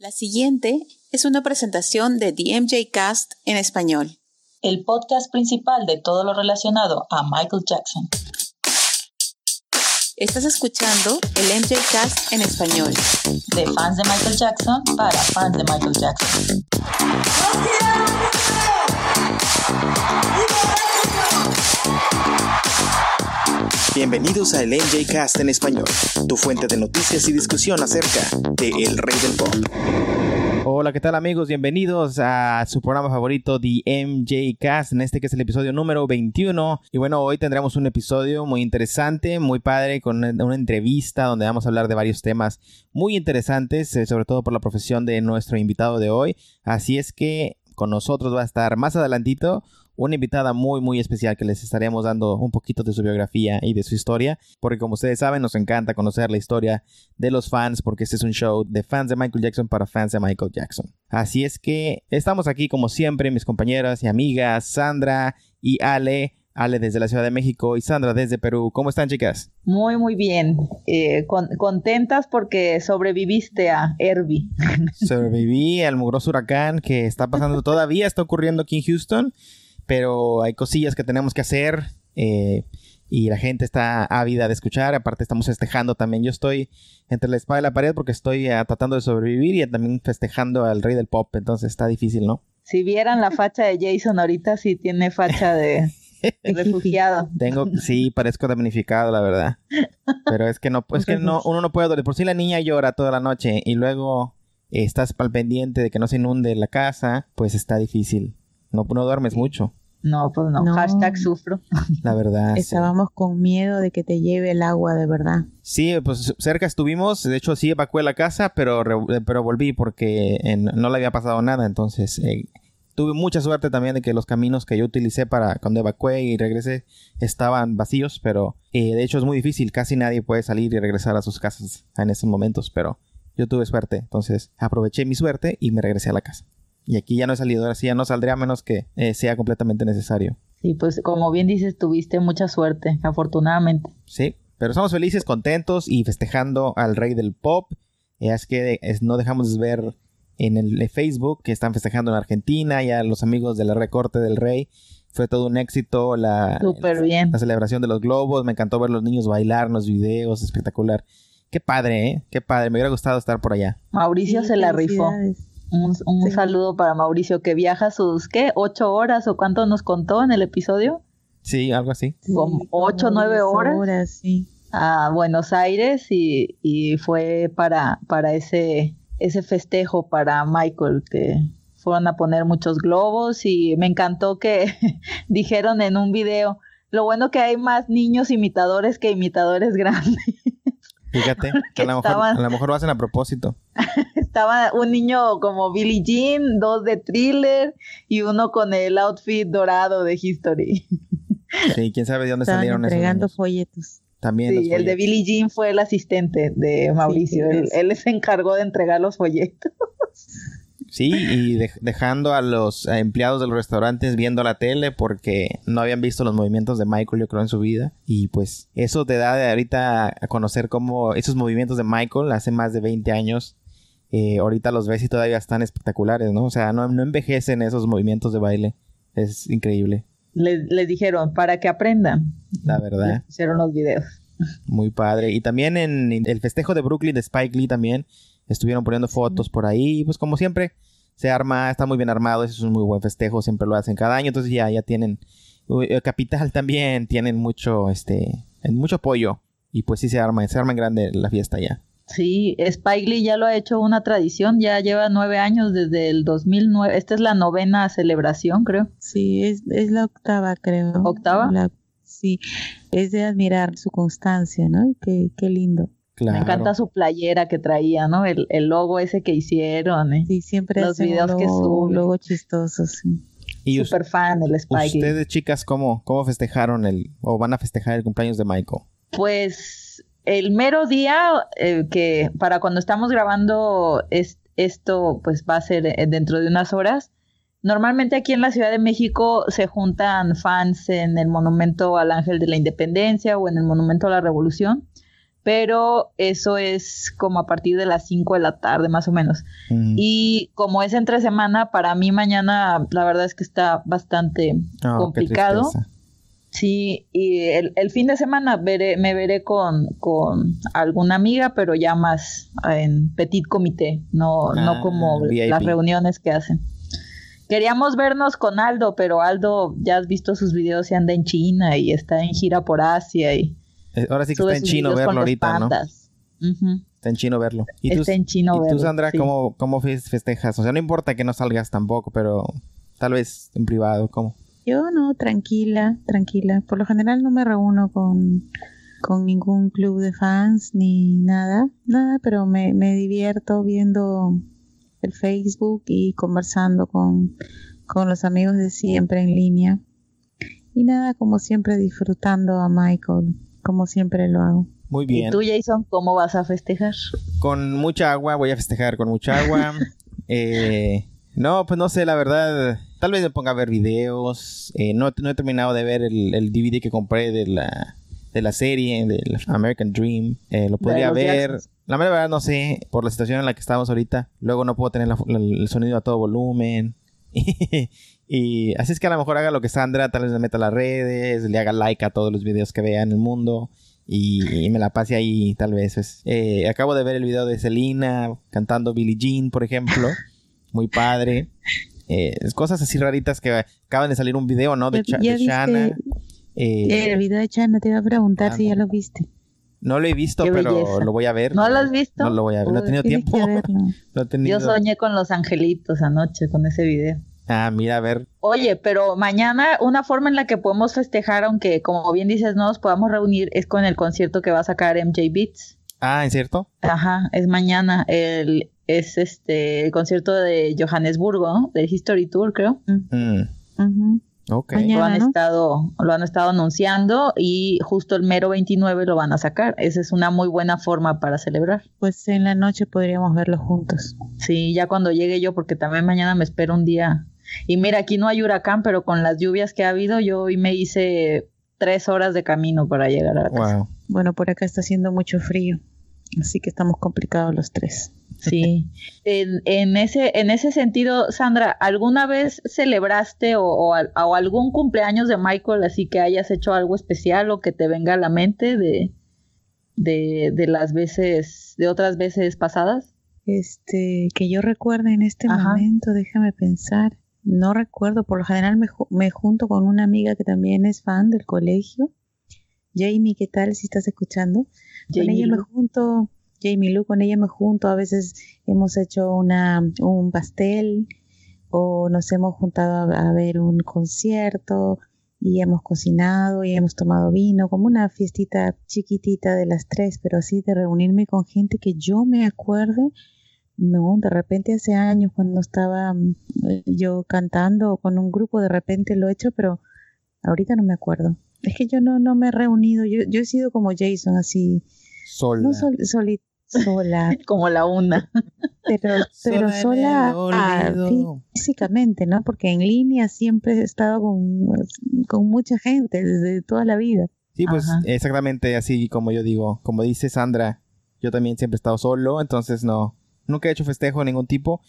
La siguiente es una presentación de DMJ Cast en español. El podcast principal de todo lo relacionado a Michael Jackson. Estás escuchando el MJ Cast en español. De fans de Michael Jackson para fans de Michael Jackson. Bienvenidos a el MJ Cast en español, tu fuente de noticias y discusión acerca de El Rey del Pop. Hola, ¿qué tal amigos? Bienvenidos a su programa favorito, The MJ Cast, en este que es el episodio número 21. Y bueno, hoy tendremos un episodio muy interesante, muy padre, con una, entrevista donde vamos a hablar de varios temas muy interesantes, eh, sobre todo por la profesión de nuestro invitado de hoy. Así es que con nosotros va a estar más adelantito una invitada muy muy especial que les estaremos dando un poquito de su biografía y de su historia, porque como ustedes saben nos encanta conocer la historia de los fans, porque este es un show de fans de Michael Jackson para fans de Michael Jackson. Así es que estamos aquí como siempre, mis compañeras y amigas Sandra y Ale. Ale desde la Ciudad de México y Sandra desde Perú. ¿Cómo están, chicas? Muy, muy bien. Eh, con, contentas porque sobreviviste a Herbie. Sobreviví al mugroso huracán que está pasando todavía, está ocurriendo aquí en Houston pero hay cosillas que tenemos que hacer eh, y la gente está ávida de escuchar. Aparte estamos festejando también. Yo estoy entre la espada y la pared porque estoy uh, tratando de sobrevivir y también festejando al rey del pop. Entonces está difícil, ¿no? Si vieran la facha de Jason ahorita, sí tiene facha de... refugiado. Tengo, sí, parezco damnificado, la verdad. Pero es que no, es que no, uno no puede dormir. Por si la niña llora toda la noche y luego estás al pendiente de que no se inunde la casa, pues está difícil. No, no duermes mucho. No, pues no. Hashtag sufro. La verdad. Estábamos con miedo de que te lleve el agua, de verdad. Sí, pues cerca estuvimos. De hecho, sí evacué la casa, pero, pero volví porque no le había pasado nada. Entonces, eh, tuve mucha suerte también de que los caminos que yo utilicé para cuando evacué y regresé estaban vacíos. Pero eh, de hecho, es muy difícil. Casi nadie puede salir y regresar a sus casas en estos momentos. Pero yo tuve suerte. Entonces, aproveché mi suerte y me regresé a la casa. Y aquí ya no he salido, ahora sí ya no saldría a menos que eh, sea completamente necesario. Sí, pues como bien dices, tuviste mucha suerte, afortunadamente. Sí, pero estamos felices, contentos y festejando al rey del pop. Es que no dejamos de ver en el Facebook que están festejando en Argentina, ya los amigos de la recorte del rey. Fue todo un éxito la, bien. la celebración de los globos. Me encantó ver los niños bailar en los videos, espectacular. Qué padre, ¿eh? Qué padre. Me hubiera gustado estar por allá. Mauricio se la rifó. Un, saludo para Mauricio que viaja sus, ¿qué? ¿Ocho horas o cuánto nos contó en el episodio? Sí, algo así. Como ocho, nueve horas. sí. A Buenos Aires y, y fue para, para ese, ese festejo para Michael que fueron a poner muchos globos y me encantó que dijeron en un video, lo bueno que hay más niños imitadores que imitadores grandes. Fíjate, a lo, mejor, a lo mejor lo hacen a propósito. Estaba un niño como Billie Jean, dos de thriller y uno con el outfit dorado de History. Sí, quién sabe de dónde Estaban salieron entregando esos. folletos. También Sí, el de. Billie Jean fue el asistente de Mauricio. sí, él, él se encargó de entregar los folletos. Sí, y de- dejando a los empleados de los restaurantes viendo la tele porque no habían visto los movimientos de Michael, yo creo, en su vida. Y pues eso te da de ahorita a conocer cómo esos movimientos de Michael hace más de 20 años, eh, ahorita los ves y todavía están espectaculares, ¿no? O sea, no, no envejecen esos movimientos de baile. Es increíble, Les, les dijeron, para que aprendan. la Les verdad. hicieron los videos. Muy padre. Y también en el festejo de Brooklyn de Spike Lee también estuvieron poniendo fotos por ahí. Pues como siempre, se arma, está muy bien armado. Ese es un muy buen festejo. Siempre lo hacen cada año. Entonces ya, ya tienen. eh, Capital también tienen mucho, este, mucho apoyo. Y pues sí se arma, se arma en grande la fiesta ya. Sí, Spike Lee ya lo ha hecho una tradición, ya lleva nueve años desde el 2009. Esta es la novena celebración, creo. Sí, es, es la octava, creo. ¿Octava? La- sí, es de admirar su constancia, ¿no? Qué, qué lindo. Claro. Me encanta su playera que traía, ¿no? El, el logo ese que hicieron. ¿eh? Sí, siempre Los videos que logo- suben. logo chistoso, sí. Y Super fan el Spike ustedes, chicas, ¿cómo, ¿cómo festejaron el, o van a festejar el cumpleaños de Michael? Pues el mero día eh, que para cuando estamos grabando es- esto, pues va a ser eh, dentro de unas horas. Normalmente aquí en la Ciudad de México se juntan fans en el Monumento al Ángel de la Independencia o en el Monumento a la Revolución. Pero eso es como a partir de las 5 de la tarde más o menos. Y como es entre semana, para mí mañana la verdad es que está bastante Oh, qué complicado. Sí, y el, el fin de semana veré, me veré con, con alguna amiga, pero ya más en petit comité, no, Ah, no como VIP. las reuniones que hacen. Queríamos vernos con Aldo, pero Aldo, ya has visto sus videos y anda en China y está en gira por Asia y Ahora sí que sube está en chino verlo ahorita, ¿no? Está en chino verlo. ¿Y Está en chino ¿y tú, verlo, Sandra, sí. cómo, cómo fes- festejas? O sea, no importa que no salgas tampoco, pero tal vez en privado, ¿cómo? Yo no, tranquila, tranquila. Por lo general no me reúno con, con ningún club de fans ni nada, nada, pero me, me divierto viendo el Facebook y conversando con, con los amigos de siempre en línea. Y nada, como siempre disfrutando a Michael, como siempre lo hago. Muy ¿Y bien. tú, Jason, cómo vas a festejar? Con mucha agua, voy a festejar con mucha agua. Eh, no, pues no sé, la verdad. Tal vez me ponga a ver videos. Eh, no, no he terminado de ver el, el DVD que compré de la, de la serie, del American Dream. Eh, lo podría ver. Jacksons. La mera verdad no sé, por la situación en la que estamos ahorita. Luego no puedo tener la- la- el sonido a todo volumen. y así es que a lo mejor haga lo que Sandra, tal vez me meta a las redes, le haga like a todos los videos que vea en el mundo y, y me la pase ahí tal vez. pues. Eh, acabo de ver el video de Selena cantando Billie Jean, por ejemplo. Muy padre. Eh, cosas así raritas que acaban de salir un video, ¿no? De, Shana. Eh, el video de Chana te iba a preguntar ah, si ya no. lo viste. no lo he visto, Qué pero belleza. lo voy a ver. ¿No lo has visto? No lo voy a ver. No he tenido tiempo. que verlo. No he tenido- Yo soñé con los angelitos anoche con ese video. Ah, mira, a ver. Oye, pero mañana una forma en la que podemos festejar, aunque como bien dices no nos podamos reunir, es con el concierto que va a sacar MJ Beats. Ah, ¿en cierto? Ajá, es mañana. El, es este el concierto de Johannesburgo, ¿no? del History Tour, creo. Mm, Ujú. ok. Mañana. Lo han ¿no? estado, lo han estado anunciando y justo el mero 29 lo van a sacar. Esa es una muy buena forma para celebrar. Pues en la noche podríamos verlo juntos. Sí, ya cuando llegue yo, porque también mañana me espero un día. Y mira, aquí no hay huracán, pero con las lluvias que ha habido, yo hoy me hice tres horas de camino para llegar a la casa. Wow. Bueno, por acá está haciendo mucho frío, así que estamos complicados los tres. Sí. En, en ese, en ese sentido, Sandra, ¿alguna vez celebraste o, o al- o algún cumpleaños de Michael así que hayas hecho algo especial o que te venga a la mente de, de, de las veces, de otras veces pasadas? Este, que yo recuerde en este Ajá. momento, déjame pensar. No recuerdo, por lo general me, me junto con una amiga que también es fan del colegio. Jamie, ¿qué tal si estás escuchando? con Jamie ella me junto, Jamie Lu, con ella me junto, a veces hemos hecho una, un pastel o nos hemos juntado a, a ver un concierto y hemos cocinado y hemos tomado vino, como una fiestita chiquitita de las tres, pero así de reunirme con gente que yo me acuerde, no, de repente hace años cuando estaba mm, eh, yo cantando con un grupo, de repente lo he hecho, pero ahorita no me acuerdo. Es que yo no, no me he reunido, yo, yo he sido como Jason, así, Sola. no sol- soli- sola, Como la una. pero, pero Sola ah, físicamente, ¿no? Porque en línea siempre he estado con, con mucha gente desde toda la vida. Sí, pues Ajá. exactamente así como yo digo. Como dice Sandra, yo también siempre he estado solo, entonces no. Nunca he hecho festejo de ningún tipo.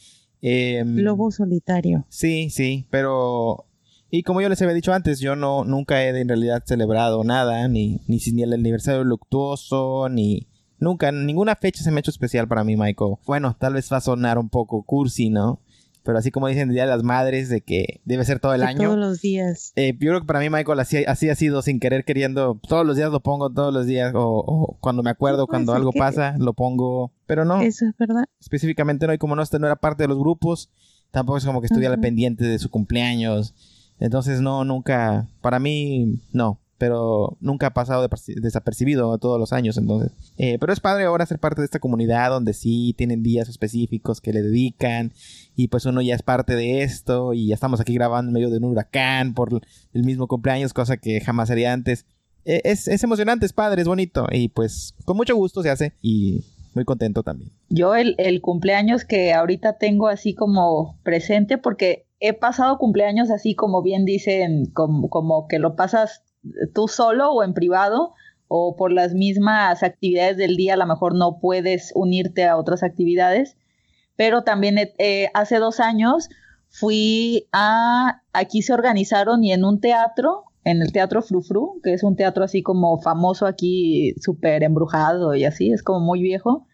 Em, Lobo solitario. Sí, sí, pero... Y como yo les había dicho antes, yo no nunca he en realidad celebrado nada, ni, ni, ni el aniversario luctuoso, ni... Nunca, ninguna fecha se me ha hecho especial para mí, Michael. Bueno, tal vez va a sonar un poco cursi, ¿no? Pero así como dicen el Día de las Madres, de que debe ser todo el año. Todos los días. Eh, yo creo que para mí, Michael, así, así ha sido sin querer queriendo. Todos los días lo pongo, todos los días. O, o cuando me acuerdo, cuando algo que- pasa, lo pongo. Pero no, Eso es verdad. específicamente no. Y como no, este no era parte de los grupos, tampoco es como que estuviera pendiente de su cumpleaños. Entonces, no, nunca. Para mí, no. Pero nunca ha pasado desapercibido todos los años. Entonces, Eh, pero es padre ahora ser parte de esta comunidad donde sí tienen días específicos que le dedican. Y pues uno ya es parte de esto. Y ya estamos aquí grabando en medio de un huracán por el mismo cumpleaños, cosa que jamás haría antes. Eh, Es, es emocionante, es padre, es bonito. Y pues con mucho gusto se hace. Y muy contento también. Yo el, el cumpleaños que ahorita tengo así como presente, porque he pasado cumpleaños así como bien dicen, como, como que lo pasas tú solo o en privado, o por las mismas actividades del día a lo mejor no puedes unirte a otras actividades. Pero también eh, hace dos años fui a, aquí se organizaron y en un teatro, en el Teatro Frufru, que es un teatro así como famoso aquí, súper embrujado y así, es como muy viejo,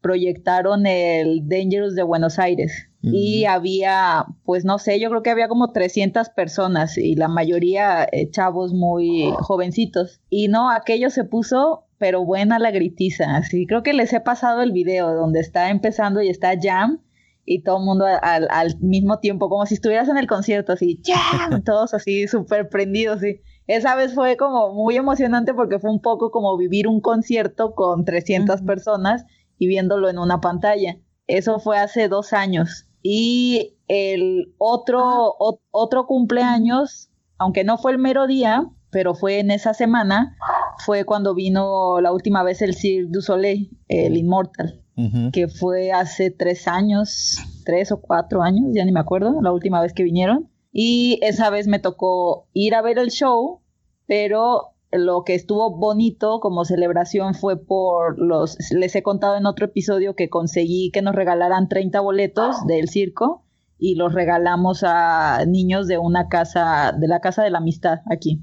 proyectaron el Dangerous de Buenos Aires. Y había, pues no sé, yo creo que había como 300 personas y la mayoría eh, chavos muy jovencitos. Y no, aquello se puso, pero buena la gritiza. Así creo que les he pasado el video donde está empezando y está Jam y todo el mundo al, al, mismo tiempo, como si estuvieras en el concierto, así, ¡Jam! todos así súper prendidos. ¿sí? Esa vez fue como muy emocionante porque fue un poco como vivir un concierto con 300 personas y viéndolo en una pantalla. Eso fue hace dos años. Y el otro, otro cumpleaños, aunque no fue el mero día, pero fue en esa semana, fue cuando vino la última vez el Cirque du Soleil, el Immortal, que fue hace tres años, tres o cuatro años, ya ni me acuerdo, la última vez que vinieron. Y esa vez me tocó ir a ver el show, pero lo que estuvo bonito como celebración fue por los, les he contado en otro episodio que conseguí que nos regalaran 30 boletos del circo y los regalamos a niños de una casa, de la Casa de la Amistad aquí.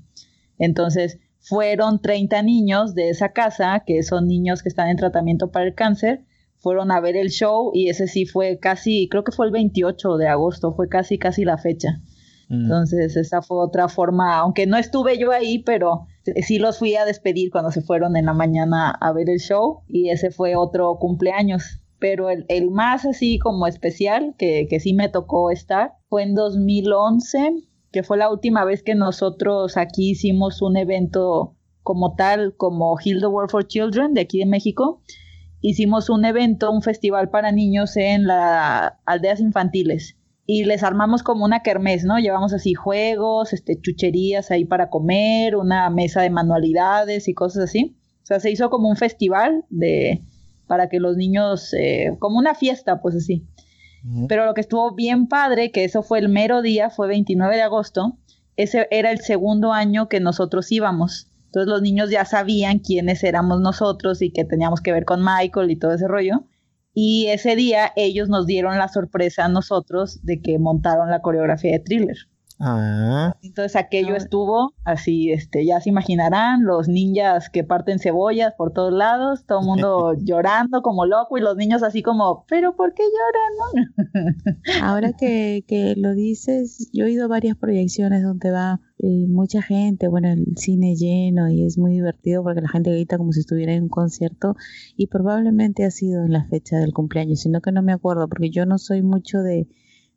Entonces, fueron 30 niños de esa casa, que son niños que están en tratamiento para el cáncer, fueron a ver el show y ese sí fue casi, creo que fue el 28 de agosto, fue casi, casi la fecha. Mm. Entonces, esa fue otra forma, aunque no estuve yo ahí, pero sí los fui a despedir cuando se fueron en la mañana a ver el show y ese fue otro cumpleaños. Pero el, más así como especial que, que sí me tocó estar fue en 2011, que fue la última vez que nosotros aquí hicimos un evento como tal, como Heal the World for Children de aquí de México. Hicimos un evento, un festival para niños en las aldeas infantiles y les armamos como una kermés, ¿no? Llevamos así juegos, este, chucherías ahí para comer, una mesa de manualidades y cosas así. O sea, se hizo como un festival de para que los niños, eh, como una fiesta, pues así. Pero lo que estuvo bien padre, que eso fue el mero día, fue 29 de agosto, ese era el segundo año que nosotros íbamos. Entonces los niños ya sabían quiénes éramos nosotros y que teníamos que ver con Michael y todo ese rollo. Y ese día ellos nos dieron la sorpresa a nosotros de que montaron la coreografía de thriller. Ah. Entonces aquello estuvo así, este, ya se imaginarán, los ninjas que parten cebollas por todos lados, todo el mundo llorando como loco y los niños así como, pero ¿por qué lloran? Ahora que, que lo dices, yo he ido a varias proyecciones donde va eh, mucha gente, bueno, el cine lleno y es muy divertido porque la gente grita como si estuviera en un concierto y probablemente ha sido en la fecha del cumpleaños, sino que no me acuerdo porque yo no soy mucho de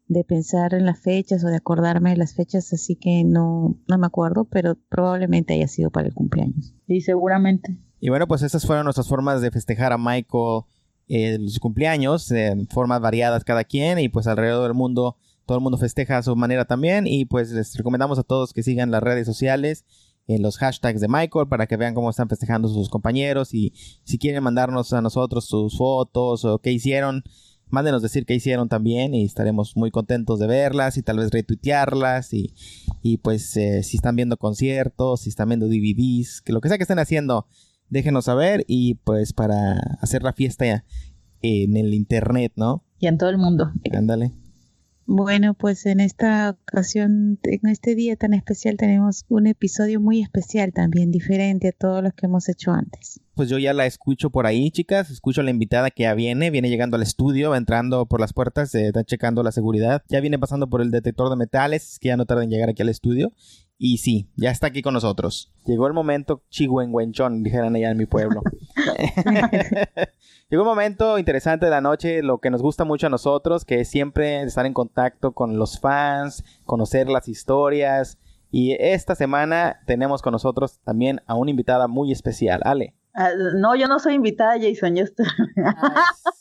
de pensar en las fechas o de acordarme de las fechas, así que no, no me acuerdo, pero probablemente haya sido para el cumpleaños. Sí, seguramente. Y bueno, pues esas fueron nuestras formas de festejar a Michael en los cumpleaños, en formas variadas cada quien, y pues alrededor del mundo, todo el mundo festeja a su manera también, y pues les recomendamos a todos que sigan las redes sociales en los hashtags de Michael para que vean cómo están festejando sus compañeros y si quieren mandarnos a nosotros sus fotos o qué hicieron, mándenos decir qué hicieron también y estaremos muy contentos de verlas y tal vez retuitearlas y, y pues eh, si están viendo conciertos, si están viendo DVDs, que lo que sea que estén haciendo, déjenos saber y pues para hacer la fiesta en el internet, ¿no? Y en todo el mundo. Ándale. Bueno, pues en esta ocasión, en este día tan especial, tenemos un episodio muy especial también, diferente a todos los que hemos hecho antes. Pues yo ya la escucho por ahí, chicas. Escucho a la invitada que ya viene, viene llegando al estudio, va entrando por las puertas, eh, está checando la seguridad. Ya viene pasando por el detector de metales, que ya no tarda en llegar aquí al estudio. Y sí, ya está aquí con nosotros. Llegó el momento chihuenguenchón, dijeran allá en mi pueblo. Llegó un momento interesante de la noche, lo que nos gusta mucho a nosotros, que es siempre estar en contacto con los fans, conocer las historias. Y esta semana tenemos con nosotros también a una invitada muy especial, Ale. Ah, no, yo no soy invitada, Jason, yo estoy...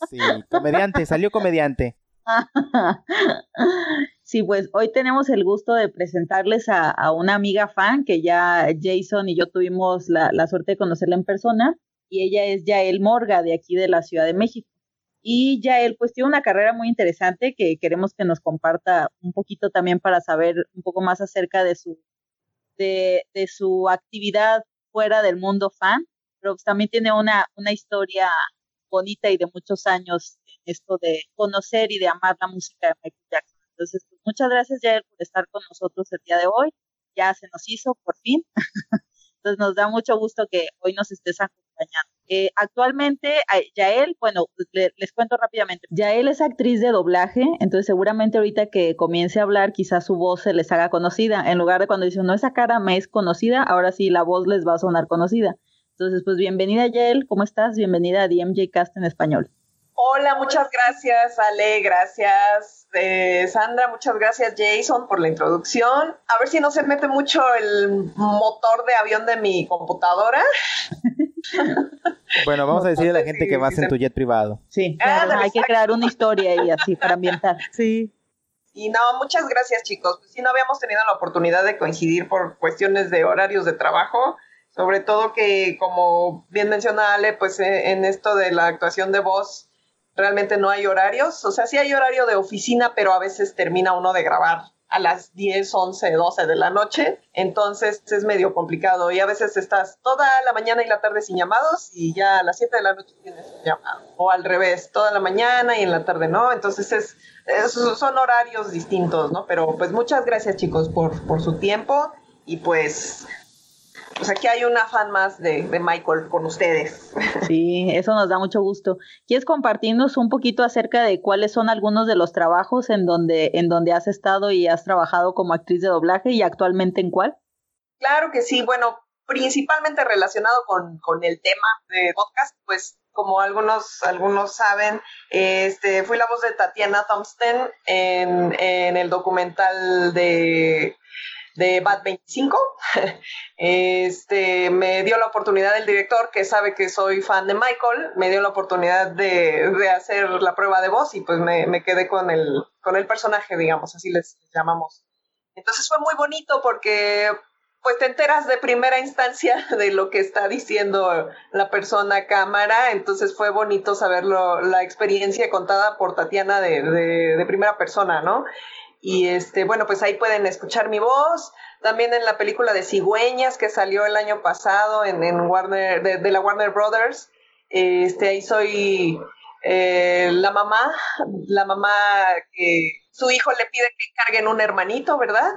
sí, comediante, salió comediante. Sí, pues hoy tenemos el gusto de presentarles a, una amiga fan que ya Jason y yo tuvimos la, la, suerte de conocerla en persona y ella es Yael Morga de aquí de la Ciudad de México. Y Yael pues tiene una carrera muy interesante que queremos que nos comparta un poquito también para saber un poco más acerca de su, de, de su actividad fuera del mundo fan. Pero pues también tiene una, una historia bonita y de muchos años en esto de conocer y de amar la música de Michael Jackson. Entonces, pues, muchas gracias, Jair, por estar con nosotros el día de hoy. Ya se nos hizo, por fin. Entonces, nos da mucho gusto que hoy nos estés acompañando. Eh, actualmente, Yael, bueno, les cuento rápidamente. Yael es actriz de doblaje, entonces seguramente ahorita que comience a hablar, quizás su voz se les haga conocida. En lugar de cuando dicen, no, esa cara me es conocida, ahora sí la voz les va a sonar conocida. Entonces, pues bienvenida, Yael, ¿cómo estás? Bienvenida a DMJ Cast en español. Hola, muchas gracias, Ale, gracias, eh, Sandra, muchas gracias, Jason, por la introducción. A ver si no se mete mucho el motor de avión de mi computadora. Bueno, vamos a decirle a la gente que vas en tu jet privado. Sí, hay que crear una historia y así para ambientar. Sí. Y no, muchas gracias, chicos. Pues sí, no habíamos tenido la oportunidad de coincidir por cuestiones de horarios de trabajo. Sobre todo que, como bien menciona Ale, pues eh, en esto de la actuación de voz, realmente no hay horarios. O sea, sí hay horario de oficina, pero a veces termina uno de grabar a las 10, 11, 12 de la noche. Entonces es medio complicado y a veces estás toda la mañana y la tarde sin llamados y ya a las 7 de la noche tienes un llamado. O al revés, toda la mañana y en la tarde no. Entonces es, son horarios distintos, ¿no? Pero pues muchas gracias chicos por, por su tiempo y pues pues aquí hay un afán más de, Michael con ustedes. Sí, eso nos da mucho gusto. ¿Quieres compartirnos un poquito acerca de cuáles son algunos de los trabajos en donde, en donde has estado y has trabajado como actriz de doblaje y actualmente en cuál? Claro que sí, bueno, principalmente relacionado con, el tema de podcast, pues como algunos, algunos saben, este, fui la voz de Tatiana Thompson en, en el documental de de Bad 25. Este, me dio la oportunidad el director, que sabe que soy fan de Michael, me dio la oportunidad de, hacer la prueba de voz y pues me, quedé con el, con el personaje, digamos, así les, llamamos. Entonces fue muy bonito porque pues te enteras de primera instancia de lo que está diciendo la persona cámara, entonces fue bonito saberlo, la experiencia contada por Tatiana de, de primera persona, ¿no? Y este, bueno, pues ahí pueden escuchar mi voz. También en la película de Cigüeñas que salió el año pasado en, en Warner, de, la Warner Brothers. Este, ahí soy eh, la mamá, la mamá que su hijo le pide que carguen un hermanito, ¿verdad?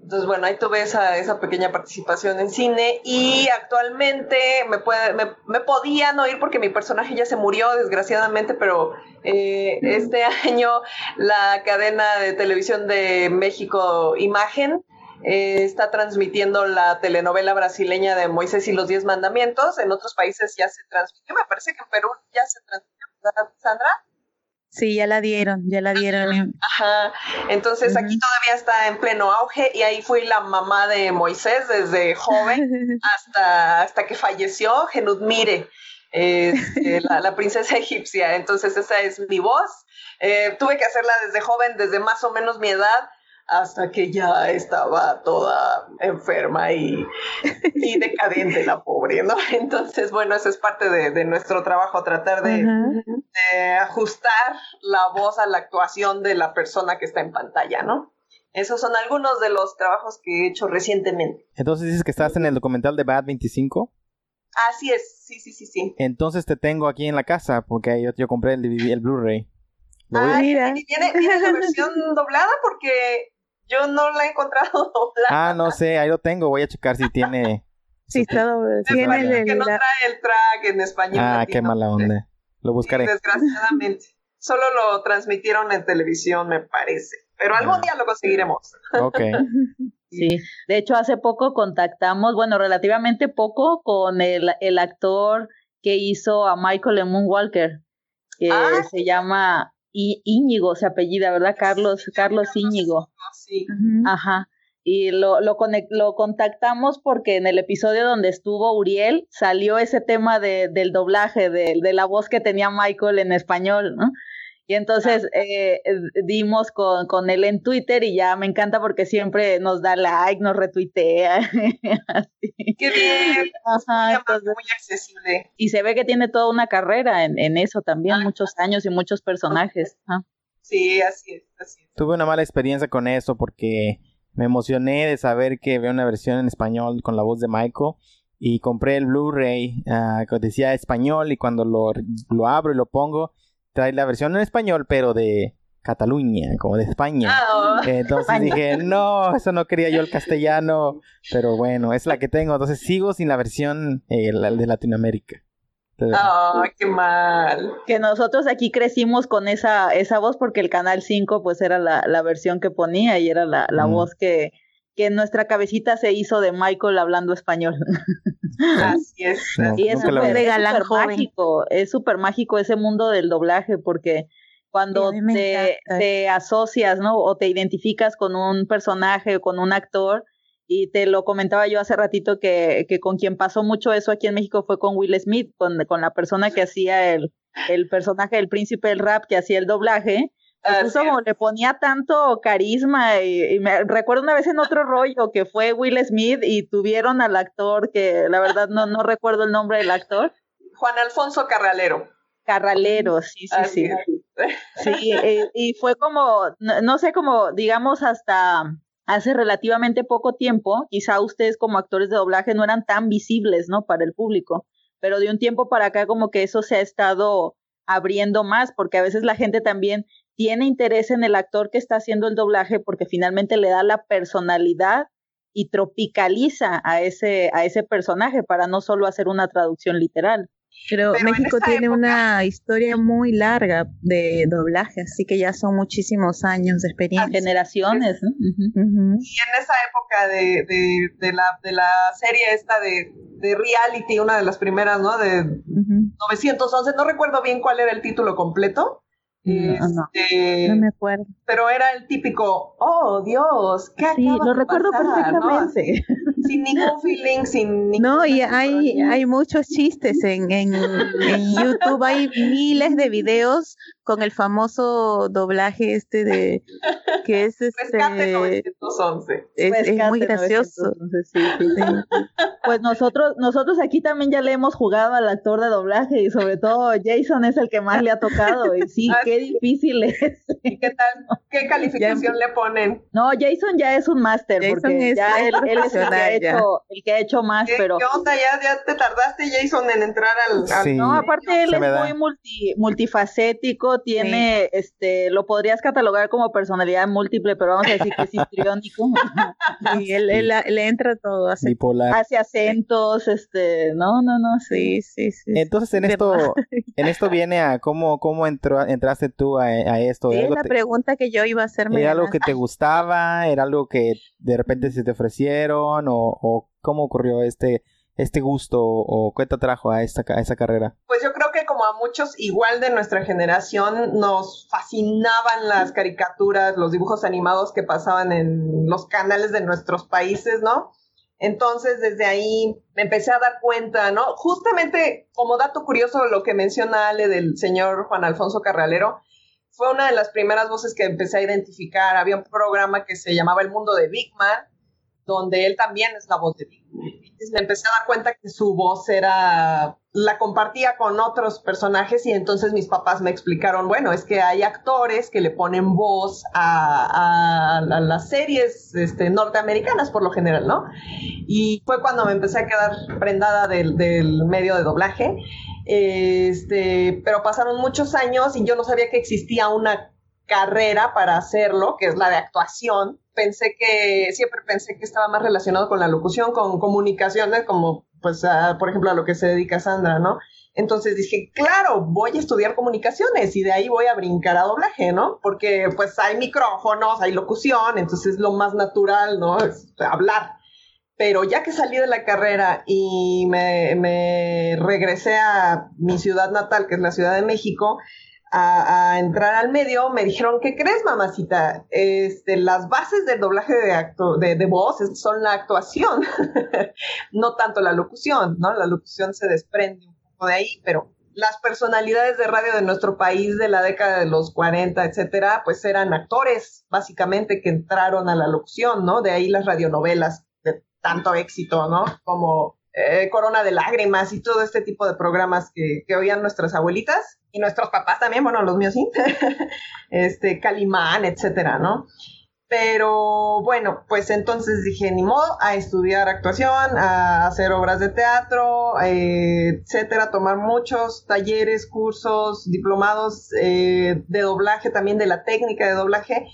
Entonces, bueno, ahí tuve esa, esa pequeña participación en cine y actualmente me, puede, me, me, podían oír porque mi personaje ya se murió, desgraciadamente, pero eh, este año la cadena de televisión de México Imagen eh, está transmitiendo la telenovela brasileña de Moisés y los Diez Mandamientos. En otros países ya se transmitió, me parece que en Perú ya se transmitió, Sandra? Sí, ya la dieron, ya la dieron. Ajá, entonces aquí todavía está en pleno auge y ahí fui la mamá de Moisés desde joven hasta, hasta que falleció, Genudmire, este, la, la, princesa egipcia. Entonces esa es mi voz. Eh, tuve que hacerla desde joven, desde más o menos mi edad hasta que ya estaba toda enferma y, y decadente la pobre, ¿no? Entonces, bueno, eso es parte de, nuestro trabajo, tratar de, ajustar la voz a la actuación de la persona que está en pantalla, ¿no? Esos son algunos de los trabajos que he hecho recientemente. Entonces dices que estás en el documental de Bad 25. Así es, sí, sí, sí, sí. Entonces te tengo aquí en la casa porque yo, yo compré el, el Blu-ray. Ah, mira. ¿Tiene, ¿Tiene la versión doblada? Porque yo no la he encontrado doblada. Ah, no sé, ahí lo tengo. Voy a checar si tiene. Sí, está doblado. Tiene el, que no trae el track en español. Ah, qué mala onda. Lo buscaré. desgraciadamente. Solo lo transmitieron en televisión, me parece. Pero algún ah. día lo conseguiremos. Ok. Sí, de hecho hace poco contactamos, bueno, relativamente poco, con el, el actor que hizo a Michael en Moonwalker, que ah, se llama Íñigo, se apellida, ¿verdad? Carlos, Carlos Íñigo. Sí. Ajá. Y lo, lo, lo contactamos porque en el episodio donde estuvo Uriel salió ese tema de, del doblaje, de, de la voz que tenía Michael en español, ¿no? Y entonces eh, dimos con, con, él en Twitter y ya me encanta porque siempre nos da like, nos retuitea. Qué bien. Ajá, muy accesible. Y se ve que tiene toda una carrera en, en eso también, muchos años y muchos personajes. Sí, así es, así es. Tuve una mala experiencia con eso porque me emocioné de saber que veo una versión en español con la voz de Michael y compré el Blu-ray uh, que decía español y cuando lo, lo abro y lo pongo, trae la versión en español, pero de Cataluña, como de España. Ah, oh. Entonces dije, no, eso no quería yo el castellano, pero bueno, es la que tengo. Entonces sigo sin la versión eh, la de Latinoamérica. ¡Ah, qué mal! Que nosotros aquí crecimos con esa, esa voz porque el Canal 5 pues era la, la versión que ponía y era la, la Mm. voz que, que en nuestra cabecita se hizo de Michael hablando español. Así es. No, Y de galán mágico, es súper mágico ese mundo del doblaje porque cuando Sí, te, te asocias, ¿no? O te identificas con un personaje o con un actor, y te lo comentaba yo hace ratito que, que con quien pasó mucho eso aquí en México fue con Will Smith, con, con la persona que hacía el, el personaje del príncipe del rap, que hacía el doblaje. Es. como le ponía tanto carisma y, y me recuerdo una vez en otro rollo que fue Will Smith y tuvieron al actor que la verdad no, no recuerdo el nombre del actor, Juan Alfonso Carralero. Carralero, sí, sí, Así sí. es. Sí, eh, y fue como, no, no sé, como digamos hasta hace relativamente poco tiempo, quizá ustedes como actores de doblaje no eran tan visibles, ¿no? Para el público, pero de un tiempo para acá como que eso se ha estado abriendo más, porque a veces la gente también tiene interés en el actor que está haciendo el doblaje porque finalmente le da la personalidad y tropicaliza a ese, a ese personaje para no solo hacer una traducción literal. Pero, México tiene época- una historia muy larga de doblaje, así que ya son muchísimos años de experiencia. Generaciones. Y en esa época de, de, de, la, de la serie esta de, de reality, una de las primeras, ¿no? De Ujú. 911, no recuerdo bien cuál era el título completo. No, no. Este, No me acuerdo. Pero era el típico, oh Dios, ¿qué Sí, acaba lo recuerdo pasar?", ¿no? Sin ningún feeling, sin ningún No, y hay, hay muchos chistes en, en, en YouTube, hay miles de videos con el famoso doblaje este de que es Rescate este 911. es, es muy Rescate gracioso. 911, sí, sí, sí. Pues nosotros, nosotros aquí también ya le hemos jugado al actor de doblaje y sobre todo Jason es el que más le ha tocado y sí, Ah, qué difícil es. ¿Y qué tal? ¿Qué calificación le ponen? No, Jason ya es un máster Jason porque es- ya él, él es el que ha hecho, el que ha hecho más, ¿Qué, pero qué onda? ¿Ya, ¿Ya te tardaste, Jason, en entrar al...? al- Sí. No, aparte él es da. muy multi, multifacético, tiene, este, lo podrías catalogar como personalidad múltiple, pero vamos a decir que es histriónico. Y él, él- le entra todo, hace Bipolar. Hace acentos, este, no, no, no, sí. sí, sí, sí. Entonces en esto, en esto viene a cómo, cómo entró, entraste tú a, a esto. Sí, es ¿Algo la te- pregunta que yo iba a hacerme. ¿Era algo que te gustaba? ¿Era algo que de repente se te ofrecieron? ¿O, o cómo ocurrió este, este gusto? ¿O qué te atrajo a esta, a esa carrera? Pues yo creo que como a muchos, igual de nuestra generación, nos fascinaban las caricaturas, los dibujos animados que pasaban en los canales de nuestros países, ¿no? Entonces, desde ahí me empecé a dar cuenta, ¿no? Justamente como dato curioso, lo que menciona Ale del señor Juan Alfonso Carralero, fue una de las primeras voces que empecé a identificar. Había un programa que se llamaba El Mundo de Big Man, donde él también es la voz de Big. Entonces me empecé a dar cuenta que su voz era, la compartía con otros personajes y entonces mis papás me explicaron, bueno, es que hay actores que le ponen voz a, a- a las series este, norteamericanas por lo general, ¿no? Y fue cuando me empecé a quedar prendada del, del medio de doblaje. Este, pero pasaron muchos años y yo no sabía que existía una carrera para hacerlo, que es la de actuación. Pensé que, siempre pensé que estaba más relacionado con la locución, con comunicaciones, como pues, a, por ejemplo, a lo que se dedica Sandra, ¿no? Entonces dije, claro, voy a estudiar comunicaciones y de ahí voy a brincar a doblaje, ¿no? Porque pues hay micrófonos, hay locución, entonces lo más natural, ¿no? Es hablar. Pero ya que salí de la carrera y me, me regresé a mi ciudad natal, que es la Ciudad de México, a, entrar al medio, me dijeron, ¿qué crees, mamacita? Este, las bases del doblaje de, acto, de, de voz son la actuación, no tanto la locución, ¿no? La locución se desprende un poco de ahí, pero las personalidades de radio de nuestro país de la década de los 40, etcétera, pues eran actores, básicamente, que entraron a la locución, ¿no? De ahí las radionovelas de tanto éxito, ¿no? Como eh, Corona de Lágrimas y todo este tipo de programas que, que oían nuestras abuelitas y nuestros papás también, bueno, los míos sí, este, Calimán, etcétera, ¿no? Pero bueno, pues entonces dije, ni modo, a estudiar actuación, a hacer obras de teatro, eh, etcétera, tomar muchos talleres, cursos, diplomados eh, de doblaje, también de la técnica de doblaje,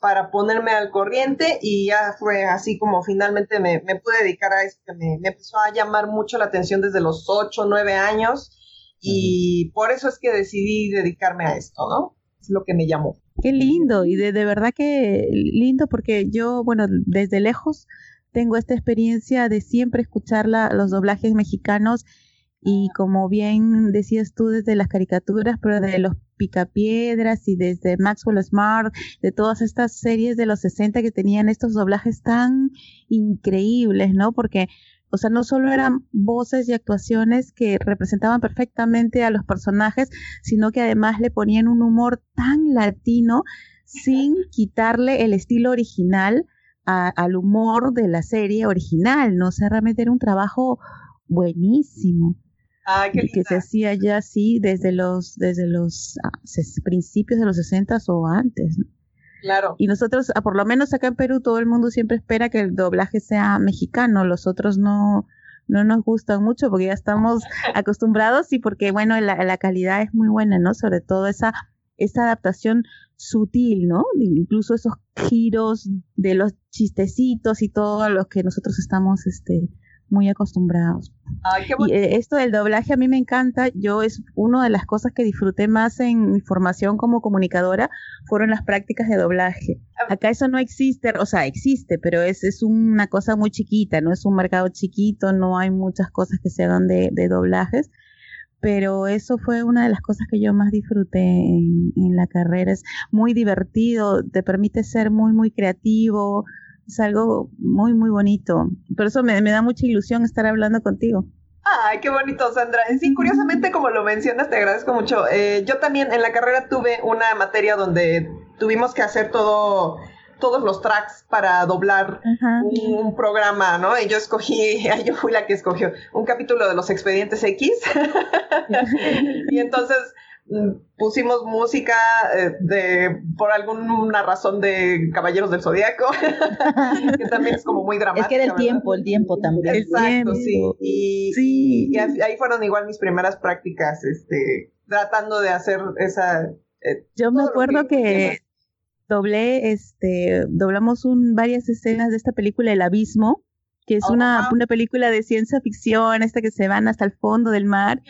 para ponerme al corriente y ya fue así como finalmente me, pude dedicar a esto, que me, me, empezó a llamar mucho la atención desde los 8, 9 años y por eso es que decidí dedicarme a esto, ¿no? Es lo que me llamó. Qué lindo y de, de verdad que lindo porque yo, bueno, desde lejos tengo esta experiencia de siempre escuchar los doblajes mexicanos y como bien decías tú desde las caricaturas, pero de los picapiedras y desde Maxwell Smart, de todas estas series de los 60 que tenían estos doblajes tan increíbles, ¿no? Porque o sea, no solo eran voces y actuaciones que representaban perfectamente a los personajes, sino que además le ponían un humor tan latino sin quitarle el estilo original al humor de la serie original, ¿no? O sea, realmente era un trabajo buenísimo. Ay, qué que se hacía ya así desde los, desde los ah, principios de los 60 o antes, ¿no? Claro. Y nosotros, ah, por lo menos acá en Perú, todo el mundo siempre espera que el doblaje sea mexicano. Los otros no, no nos gustan mucho porque ya estamos acostumbrados y porque, bueno, la, la calidad es muy buena, ¿no? Sobre todo esa, esa adaptación sutil, ¿no? Incluso esos giros de los chistecitos y todo a los que nosotros estamos, este, muy acostumbrados. y eh, esto del doblaje a mí me encanta. Yo es una de las cosas que disfruté más en mi formación como comunicadora fueron las prácticas de doblaje. Ah. Acá eso no existe, o sea, existe, pero es, es una cosa muy chiquita, no es un mercado chiquito, no hay muchas cosas que se hagan de, doblajes. Pero eso fue una de las cosas que yo más disfruté en, en la carrera. Es muy divertido, te permite ser muy, muy creativo, es algo muy, muy bonito. Por eso me, da mucha ilusión estar hablando contigo. Ay, qué bonito, Sandra. Sí, curiosamente, como lo mencionas, te agradezco mucho. Eh, yo también en la carrera tuve una materia donde tuvimos que hacer todo todos los tracks para doblar un, programa, ¿no? Y yo escogí, yo fui la que escogió un capítulo de los expedientes X. y entonces pusimos música eh, de por alguna razón de Caballeros del Zodíaco, que también es como muy dramático. Es que era el tiempo, el tiempo también. Exacto, sí. Y, ahí fueron igual mis primeras prácticas, este, tratando de hacer esa. Eh, Yo me acuerdo que, doblé, este, doblamos un, varias escenas de esta película El Abismo, que es una, una película de ciencia ficción, esta que se van hasta el fondo del mar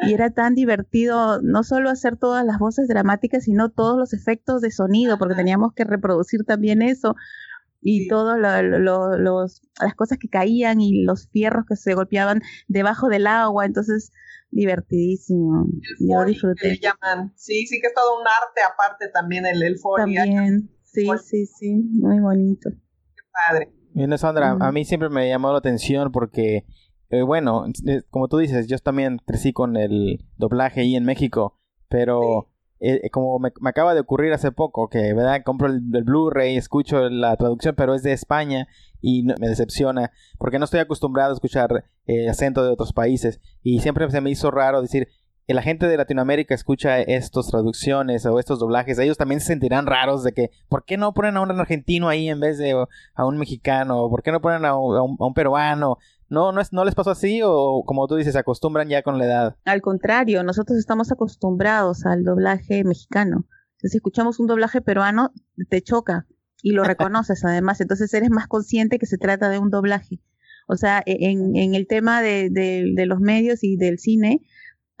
y era tan divertido no solo hacer todas las voces dramáticas, sino todos los efectos de sonido, porque teníamos que reproducir también eso y todas las cosas que caían y los fierros que se golpeaban debajo del agua, entonces divertidísimo. Yo disfruté. Sí, sí que es todo un arte aparte también el, el También, sí, sí, sí, muy bonito. Qué padre. Bien, Sandra, a mí siempre me llamó la atención porque eh, bueno, eh, como tú dices, yo también crecí con el doblaje ahí en México, pero eh, como me, acaba de ocurrir hace poco, que verdad compro el, Blu-ray, escucho la traducción, pero es de España y me decepciona, porque no estoy acostumbrado a escuchar acento de otros países y siempre se me hizo raro decir, que la gente de Latinoamérica escucha estas traducciones o estos doblajes, ellos también se sentirán raros de que, ¿por qué no ponen a un argentino ahí en vez de a un mexicano? ¿Por qué no ponen a un peruano? ¿No, no, es, ¿No les pasó así o como tú dices, se acostumbran ya con la edad? Al contrario, nosotros estamos acostumbrados al doblaje mexicano. Si escuchamos un doblaje peruano, te choca y lo reconoces además, entonces eres más consciente que se trata de un doblaje. O sea, e, en, en el tema de, de, los medios y del cine,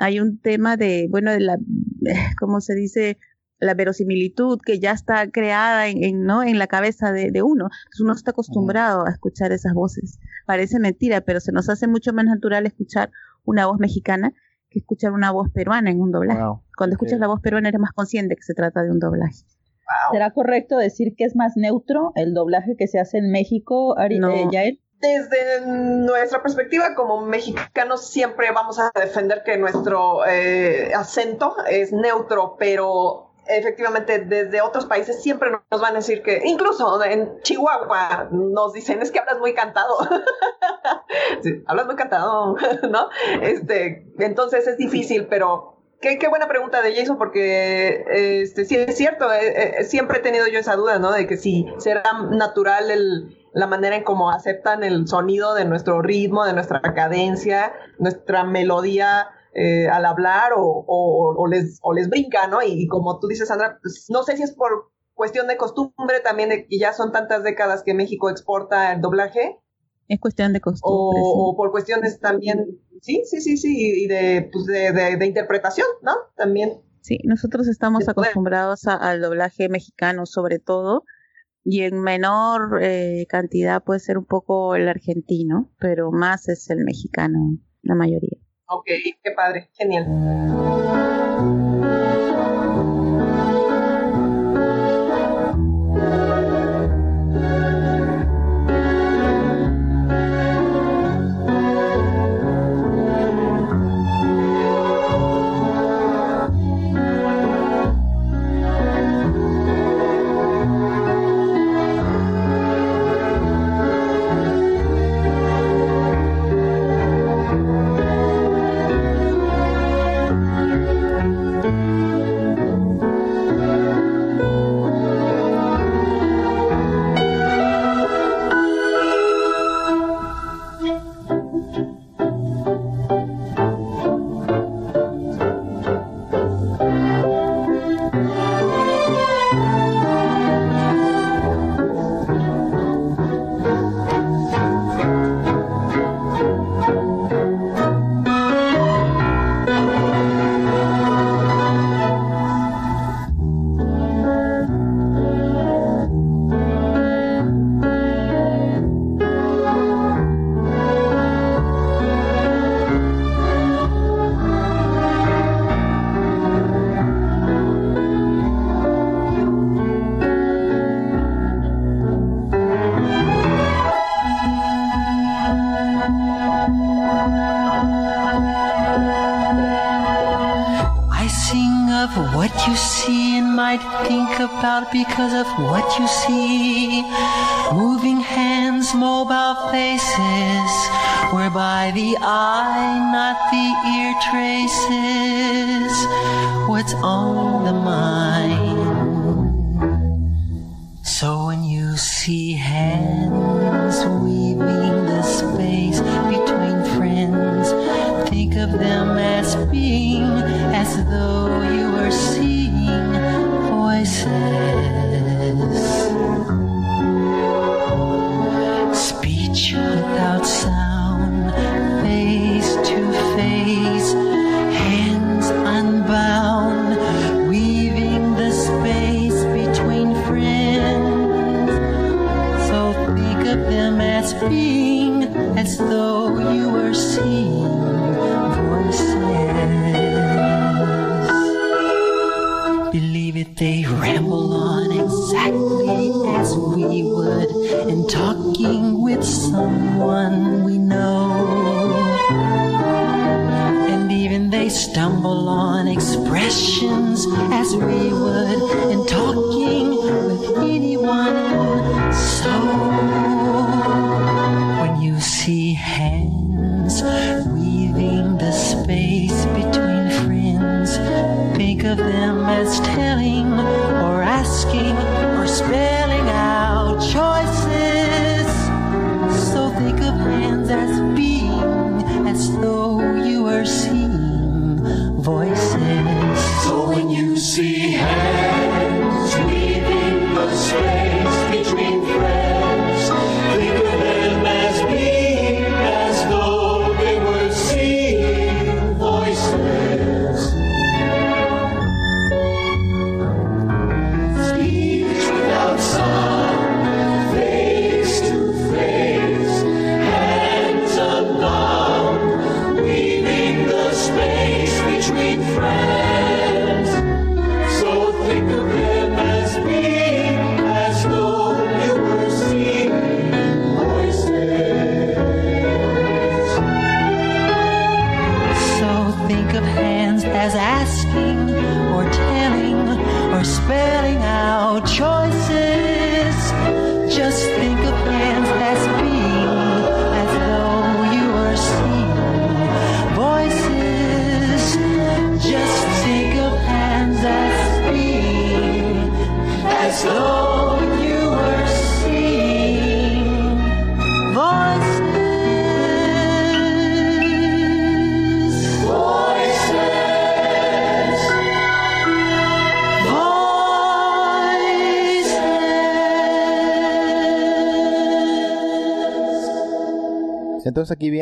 hay un tema de, bueno, de la, ¿cómo se dice? la verosimilitud que ya está creada en, ¿no? en la cabeza de, uno. Entonces uno está acostumbrado a escuchar esas voces. Parece mentira, pero se nos hace mucho más natural escuchar una voz mexicana que escuchar una voz peruana en un doblaje. Cuando escuchas la voz peruana eres más consciente que se trata de un doblaje. ¿Será correcto decir que es más neutro el doblaje que se hace en México, Ari, no. Eh, desde nuestra perspectiva como mexicanos siempre vamos a defender que nuestro eh, acento es neutro, pero efectivamente desde otros países siempre nos van a decir que, incluso en Chihuahua nos dicen, es que hablas muy cantado. hablas muy cantado, ¿no? Este, entonces es difícil, pero Qué, qué, buena pregunta de Jason, porque este, sí es cierto, eh, eh, siempre he tenido yo esa duda, ¿no? De que si será natural el, la manera en cómo aceptan el sonido de nuestro ritmo, de nuestra cadencia, nuestra melodía eh, al hablar o, o, o, les, o les brinca, ¿no? Y, como tú dices, Sandra, pues, no sé si es por cuestión de costumbre también, de que ya son tantas décadas que México exporta el doblaje. Es cuestión de costumbre. O, por cuestiones también, sí, sí, sí, sí, y de, pues de, de, interpretación, ¿no? También. Sí, nosotros estamos acostumbrados al doblaje mexicano sobre todo, y en menor eh, cantidad puede ser un poco el argentino, pero más es el mexicano, la mayoría. Ok, qué padre, genial.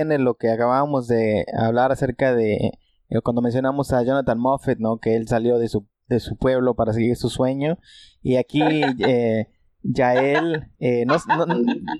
Viene lo que acabábamos de hablar acerca de eh, cuando mencionamos a Jonathan Moffat, ¿no? Que él salió de su, de su pueblo para seguir su sueño. Y aquí eh, Yael, eh, no,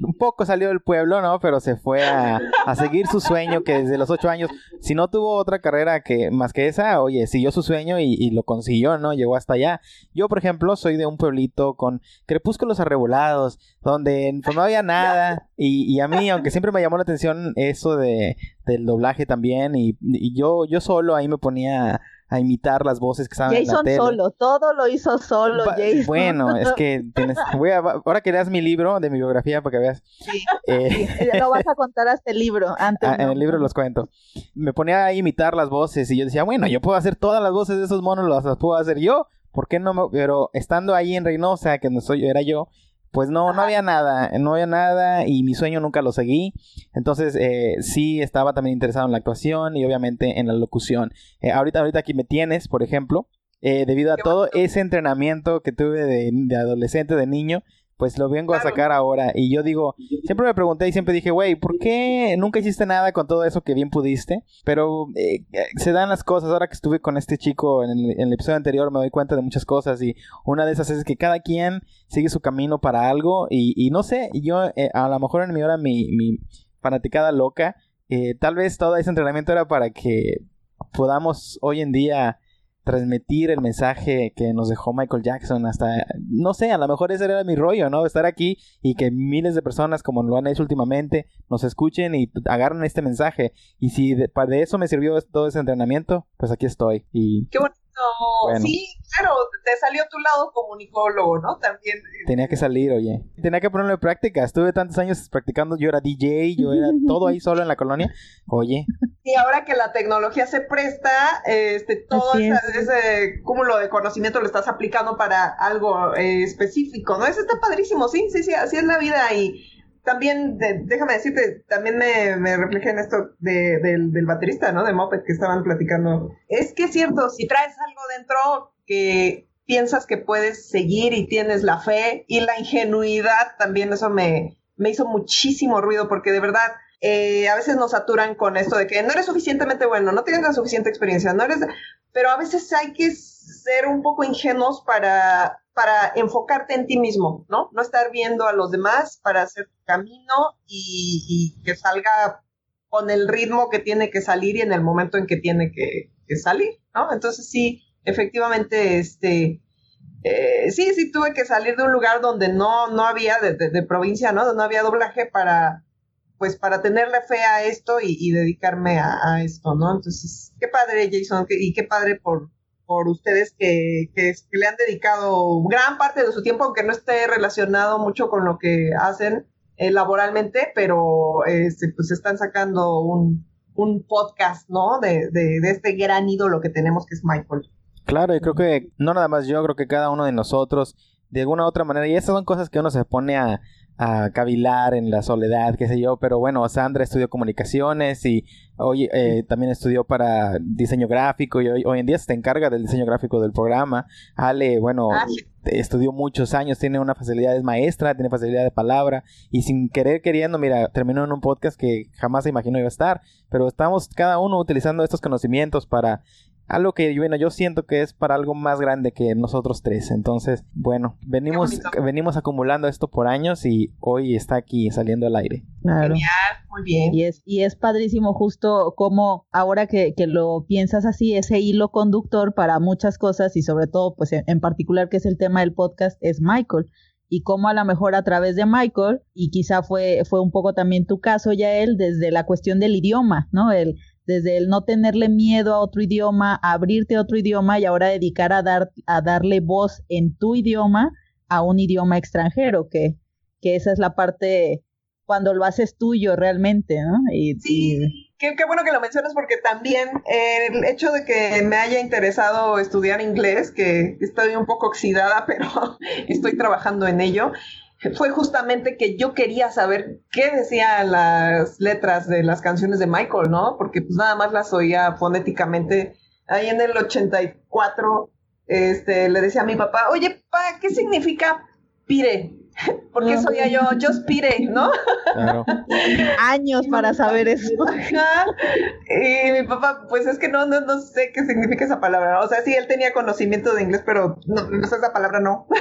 un poco salió del pueblo, ¿no? Pero se fue a, a seguir su sueño que desde los ocho años, si no tuvo otra carrera que más que esa, oye, siguió su sueño y, y lo consiguió, ¿no? Llegó hasta allá. Yo, por ejemplo, soy de un pueblito con crepúsculos arrebolados, donde pues, no había nada. Y, y a mí, aunque siempre me llamó la atención eso de, del doblaje también, y, y yo, yo solo ahí me ponía a imitar las voces que estaban en la Jason tele. solo, todo lo hizo solo, Ba- Jason. Bueno, es que tienes, voy a, ahora que leas mi libro de mi biografía para que veas. eh, Lo vas a contar hasta el libro, antes ah, en el libro los cuento. Me ponía a imitar las voces y yo decía, bueno, yo puedo hacer todas las voces de esos monos, las, las puedo hacer yo. ¿Por qué no me...? Pero estando ahí en Reynosa, que no soy, era yo, pues no, no había nada, no había nada y mi sueño nunca lo seguí. Entonces, eh, sí estaba también interesado en la actuación y obviamente en la locución. Eh, ahorita, ahorita aquí me tienes, por ejemplo, eh, debido a todo ese entrenamiento que tuve de, de adolescente, de niño, pues lo vengo a sacar ahora. Y yo digo, siempre me pregunté y siempre dije, güey, ¿por qué nunca hiciste nada con todo eso que bien pudiste? Pero eh, eh, se dan las cosas. Ahora que estuve con este chico en el, en el episodio anterior me doy cuenta de muchas cosas y una de esas es que cada quien sigue su camino para algo y, y no sé, yo eh, a lo mejor en mi hora mi, mi fanaticada loca, eh, tal vez todo ese entrenamiento era para que podamos hoy en día transmitir el mensaje que nos dejó Michael Jackson hasta, no sé, a lo mejor ese era mi rollo, ¿no? Estar aquí y que miles de personas, como lo han hecho últimamente, nos escuchen y agarren este mensaje. Y si de, de eso me sirvió todo ese entrenamiento, pues aquí estoy. Y Qué Bueno. Sí, claro, te salió tu lado comunicólogo, ¿no? También. tenía que salir, oye. Tenía que ponerlo en práctica. Estuve tantos años practicando. Yo era DJ, yo era todo ahí solo en la colonia. Oye, Y ahora que la tecnología se presta, este, todo es. ese cúmulo de conocimiento lo estás aplicando para algo eh, específico, ¿no? Eso está padrísimo, sí, sí, sí, así es la vida y también, de- déjame decirte, también me, me en esto de- del, del baterista, ¿no? De Moped que estaban platicando. Es que es cierto, si traes algo dentro que piensas que puedes seguir y tienes la fe y la ingenuidad, también eso me, me hizo muchísimo ruido porque de verdad eh, a veces nos saturan con esto de que no eres suficientemente bueno, no tienes la suficiente experiencia, no eres, pero a veces hay que ser un poco ingenuos para, para enfocarte en ti mismo, ¿no? No estar viendo a los demás para hacer tu camino y, que salga con el ritmo que tiene que salir y en el momento en que tiene que, salir, ¿no? Entonces sí, efectivamente, este, eh, sí, sí tuve que salir de un lugar donde no, no había, de, provincia, ¿no? Donde no había doblaje para, pues para tenerle fe a esto y, dedicarme a, a esto, ¿no? Entonces, qué padre, Jason, y qué padre por, por ustedes que, que, le han dedicado gran parte de su tiempo, aunque no esté relacionado mucho con lo que hacen eh, laboralmente, pero este, pues están sacando un, un podcast, ¿no? De, de, de este gran ídolo que tenemos que es Michael. Claro, y creo que no nada más yo, creo que cada uno de nosotros, de alguna u otra manera, y estas son cosas que uno se pone a, a cavilar en la soledad, qué sé yo, pero bueno, Sandra estudió comunicaciones y hoy eh, también estudió para diseño gráfico y hoy, hoy en día se encarga del diseño gráfico del programa. Ale, bueno, Ah, estudió muchos años, tiene una facilidad, es maestra, tiene facilidad de palabra y sin querer queriendo, mira, terminó en un podcast que jamás se imaginó iba a estar, pero estamos cada uno utilizando estos conocimientos para algo que bueno, yo siento que es para algo más grande que nosotros tres. Entonces, bueno, venimos venimos acumulando esto por años y hoy está aquí saliendo al aire. Claro. Muy bien. Y es, y es padrísimo justo como ahora que, que lo piensas así, ese hilo conductor para muchas cosas y sobre todo, pues en, en particular que es el tema del podcast, es Michael. Y cómo a lo mejor a través de Michael, y quizá fue, fue un poco también tu caso ya él, desde la cuestión del idioma, ¿no? El, desde el no tenerle miedo a otro idioma, a abrirte a otro idioma y ahora dedicar a, dar, a darle voz en tu idioma a un idioma extranjero, que, que esa es la parte cuando lo haces tuyo realmente, ¿no? Y, y- Sí, qué, qué bueno que lo mencionas porque también el hecho de que me haya interesado estudiar inglés, que estoy un poco oxidada, pero estoy trabajando en ello, fue justamente que yo quería saber qué decían las letras de las canciones de Michael, ¿no? Porque pues nada más las oía fonéticamente. Ahí en el 84, este, le decía a mi papá, oye, pa, ¿qué significa pire? porque eso ya yo, yo aspire, ¿no? Claro. Años para saber eso. Ajá. Y mi papá, pues es que no, no, no sé qué significa esa palabra. O sea, sí, él tenía conocimiento de inglés, pero no, no sé esa palabra no.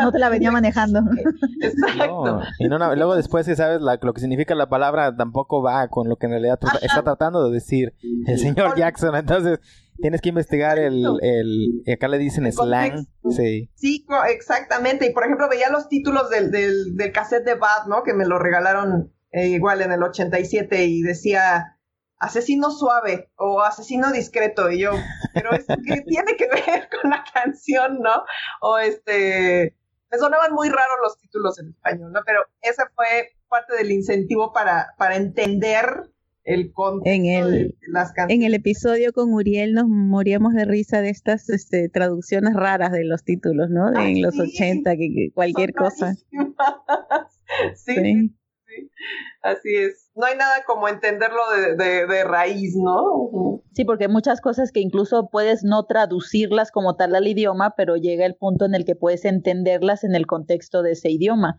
No te la venía manejando. Exacto. No, y no, no, luego después que sabes la- lo que significa la palabra tampoco va con lo que en realidad está tratando de decir el señor Jackson. Entonces tienes que investigar el, el acá le dicen El slang. contexto. Sí. Sí, exactamente. Y por ejemplo, veía los títulos del, del, del cassette de Bad, ¿no? Que me lo regalaron eh, igual en el 87 y decía asesino suave o asesino discreto. Y yo, pero es que tiene que ver con la canción, ¿no? O este, me sonaban muy raros los títulos en español, ¿no? Pero ese fue parte del incentivo para, para entender el contexto En el- de, de las canciones. En el episodio con Uriel nos moríamos de risa de estas este, traducciones raras de los títulos, ¿no? De Ay, en los sí. 80, que, que cualquier Son cosa. sí, sí, Sí. sí. Así es. No hay nada como entenderlo de, de, de raíz, ¿no? Sí, porque muchas cosas que incluso puedes no traducirlas como tal al idioma, pero llega el punto en el que puedes entenderlas en el contexto de ese idioma.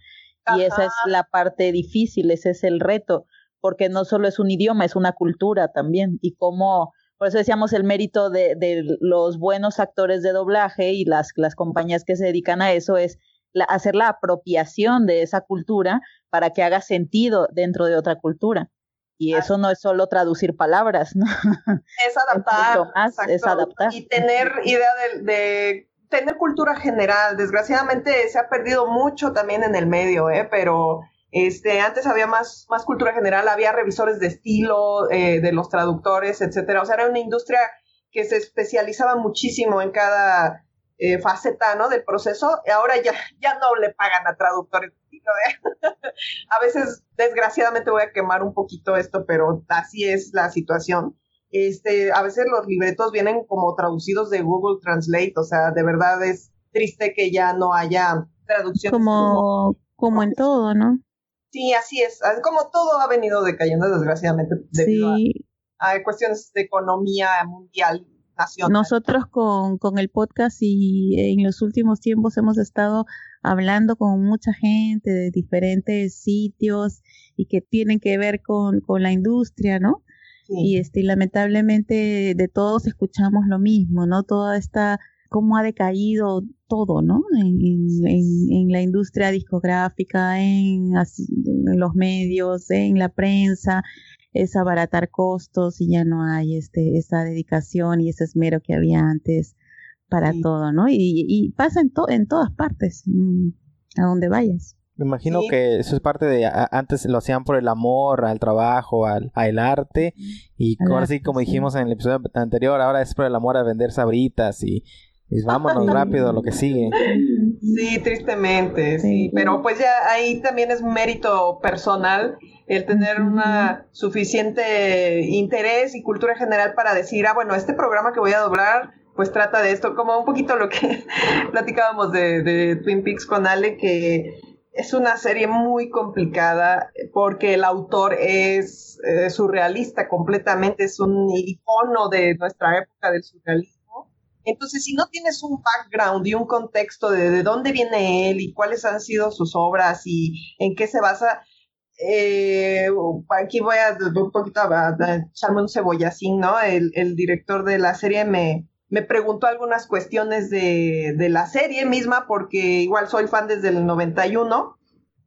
Y esa es la parte difícil, ese es el reto, porque no solo es un idioma, es una cultura también. Y cómo, por eso decíamos el mérito de, de los buenos actores de doblaje y las, las compañías que se dedican a eso es la- hacer la apropiación de esa cultura para que haga sentido dentro de otra cultura. Y eso no es solo traducir palabras, ¿no? Es adaptar. más, es adaptar. Y tener idea de, de tener cultura general. Desgraciadamente se ha perdido mucho también en el medio, ¿eh? Pero este, antes había más, más cultura general, había revisores de estilo, eh, de los traductores, etcétera. O sea, era una industria que se especializaba muchísimo en cada eh, faceta, ¿no? Del proceso. Ahora ya, ya no le pagan a traductores de estilo, ¿eh? a veces, desgraciadamente, voy a quemar un poquito esto, pero así es la situación. Este, a veces los libretos vienen como traducidos de Google Translate, o sea, de verdad es triste que ya no haya traducciones. Como, como en todo, ¿no? Sí, así es. Ah, Como todo ha venido decayendo, desgraciadamente, debido Sí, a, a cuestiones de economía mundial, nacional. nosotros con, con el podcast y en los últimos tiempos hemos estado hablando con mucha gente de diferentes sitios y que tienen que ver con, con la industria, ¿no? Sí. Y este, lamentablemente de todos escuchamos lo mismo, ¿no? Toda esta, cómo ha decaído todo, ¿no? En, en, en- en la industria discográfica, en, los medios, en la prensa, es abaratar costos y ya no hay este, esa dedicación y ese esmero que había antes para Sí. todo, ¿no? Y, y pasa en, to- en todas partes, mm, a donde vayas. Me imagino Sí. que eso es parte de a- antes lo hacían por el amor al trabajo, al, al arte y Al ahora arte, sí como sí. dijimos en el episodio anterior, ahora es por el amor a vender sabritas y, y vámonos rápido a lo que sigue. Sí, tristemente, sí. Sí. Pero pues ya ahí también es mérito personal el tener una suficiente interés y cultura general para decir, ah, bueno, este programa que voy a doblar, pues trata de esto, como un poquito lo que platicábamos de, de Twin Peaks con Ale, que es una serie muy complicada porque el autor es eh, surrealista completamente, es un icono de nuestra época del surrealismo. Entonces, si no tienes un background y un contexto de, de dónde viene él y cuáles han sido sus obras y en qué se basa, eh, aquí voy a un poquito a, echarme un cebollacín, ¿no? El, el director de la serie me, me preguntó algunas cuestiones de, de la serie misma porque igual soy fan desde el 91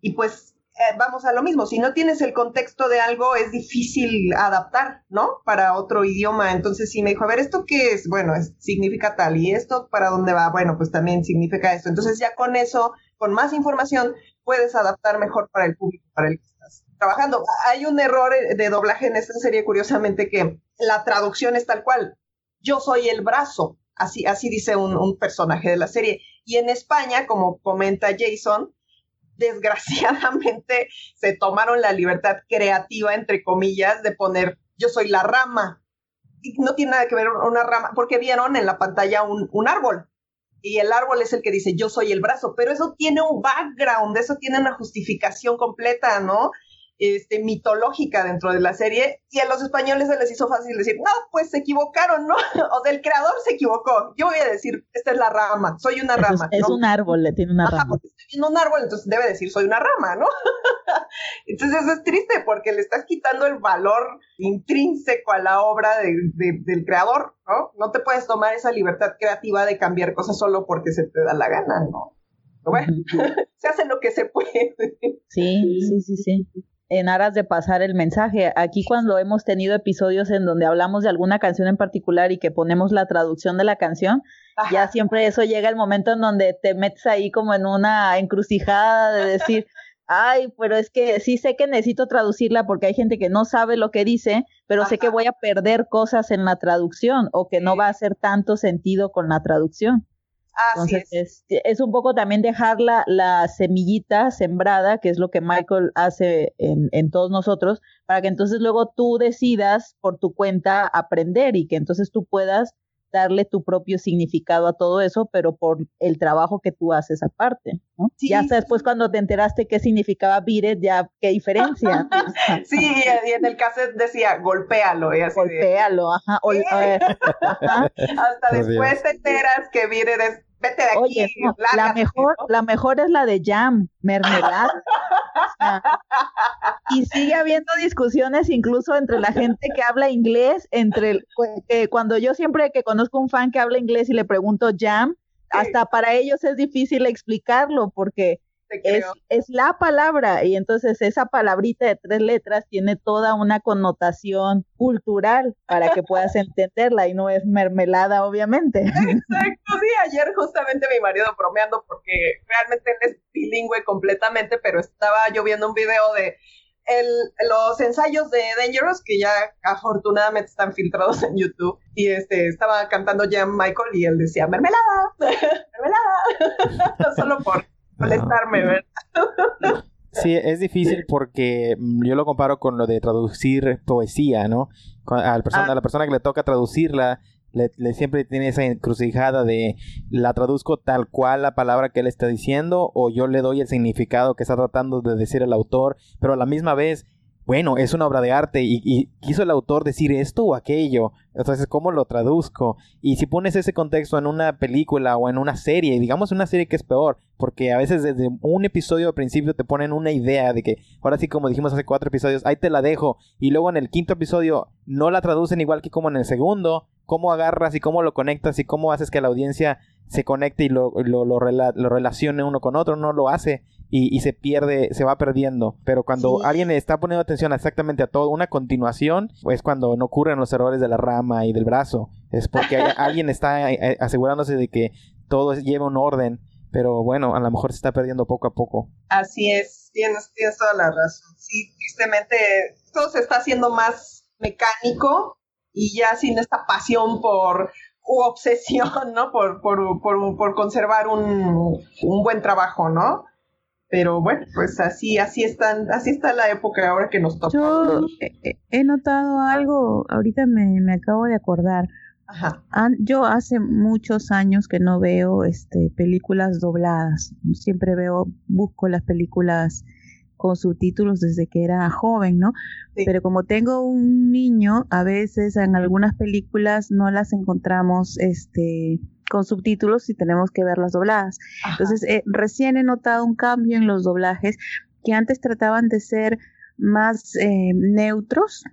y pues eh, vamos a lo mismo, si no tienes el contexto de algo es difícil adaptar, ¿no? Para otro idioma, entonces sí me dijo, a ver, ¿esto qué es? Bueno, es, significa tal, ¿y esto para dónde va? Bueno, pues también significa esto, entonces ya con eso, con más información, puedes adaptar mejor para el público, para el que estás trabajando. Hay un error eh, de doblaje en esta serie, curiosamente, que la traducción es tal cual, yo soy el brazo, así, así dice un, un personaje de la serie, y en España, como comenta Jason, desgraciadamente se tomaron la libertad creativa, entre comillas, de poner yo soy la rama. Y no tiene nada que ver una rama, porque vieron en la pantalla un, un árbol. Y el árbol es el que dice yo soy el brazo, pero eso tiene un background, eso tiene una justificación completa, ¿no? Este, mitológica dentro de la serie y a los españoles se les hizo fácil decir, no, pues se equivocaron, ¿no? o sea, el creador se equivocó. Yo voy a decir, esta es la rama, soy una rama. Es, un árbol, le tiene una Ajá, rama. porque estoy viendo un árbol, entonces debe decir, soy una rama, ¿no? entonces eso es triste porque le estás quitando el valor intrínseco a la obra de, de, del creador, ¿no? No te puedes tomar esa libertad creativa de cambiar cosas solo porque se te da la gana, ¿no? Bueno, se hace lo que se puede. Sí, sí, sí, sí. En aras de pasar el mensaje, aquí cuando hemos tenido episodios en donde hablamos de alguna canción en particular y que ponemos la traducción de la canción, Ajá. ya siempre eso llega el momento en donde te metes ahí como en una encrucijada de decir, ay, pero es que sí sé que necesito traducirla porque hay gente que no sabe lo que dice, pero Ajá. sé que voy a perder cosas en la traducción o que no va a hacer tanto sentido con la traducción. Así Entonces, es. Es, es. un poco también dejar la, la, semillita sembrada, que es lo que Michael hace en, en, todos nosotros, para que entonces luego tú decidas por tu cuenta aprender y que entonces tú puedas darle tu propio significado a todo eso, pero por el trabajo que tú haces aparte. ¿no? Sí, ya hasta después cuando te enteraste qué significaba Biret, ya qué diferencia. sí, y en el cassette decía, golpéalo. Y así golpéalo, de... ajá, o, ajá. Hasta después te enteras que Biret es vete de aquí. Oye, no, la mejor, ¿no? la mejor es la de jam, mermelada. o sea, y sigue habiendo discusiones incluso entre la gente que habla inglés, entre el, cuando yo siempre que conozco un fan que habla inglés y le pregunto jam, hasta para ellos es difícil explicarlo porque es, es, la palabra y entonces esa palabrita de tres letras tiene toda una connotación cultural para que puedas entenderla y no es mermelada obviamente. Exacto, sí, ayer justamente mi marido bromeando porque realmente él es bilingüe completamente, pero estaba yo viendo un video de el, los ensayos de Dangerous, que ya afortunadamente están filtrados en YouTube, y este estaba cantando Jan Michael y él decía mermelada, mermelada, solo por molestarme, ¿verdad? Sí, es difícil porque yo lo comparo con lo de traducir poesía, ¿no? A la persona, ah. a la persona que le toca traducirla, le, le, siempre tiene esa encrucijada de la traduzco tal cual la palabra que él está diciendo o yo le doy el significado que está tratando de decir el autor, pero a la misma vez bueno, es una obra de arte y, quiso el autor decir esto o aquello. Entonces, ¿cómo lo traduzco? Y si pones ese contexto en una película o en una serie, digamos una serie que es peor, porque a veces desde un episodio al principio te ponen una idea de que, ahora sí como dijimos hace cuatro episodios, ahí te la dejo, y luego en el quinto episodio no la traducen igual que como en el segundo, cómo agarras y cómo lo conectas y cómo haces que la audiencia se conecte y lo, lo, lo, rela lo relacione uno con otro, no lo hace y, y, se pierde, se va perdiendo. Pero cuando sí. alguien está poniendo atención exactamente a todo, una continuación, pues cuando no ocurren los errores de la rama y del brazo. Es porque alguien está asegurándose de que todo lleva un orden. Pero bueno, a lo mejor se está perdiendo poco a poco. Así es, tienes, tienes toda la razón. Sí, tristemente todo se está haciendo más mecánico y ya sin esta pasión por u obsesión, ¿no? Por, por, por, por conservar un, un buen trabajo, ¿no? Pero bueno, pues así, así están, así está la época ahora que nos toca. Yo he, he notado algo, ahorita me, me acabo de acordar. Ajá. Yo hace muchos años que no veo este películas dobladas. Siempre veo, busco las películas con subtítulos desde que era joven, ¿no? Sí. Pero como tengo un niño, a veces en algunas películas no las encontramos, este, con subtítulos y tenemos que verlas dobladas. Ajá. Entonces, eh, recién he notado un cambio en los doblajes que antes trataban de ser más eh, neutros,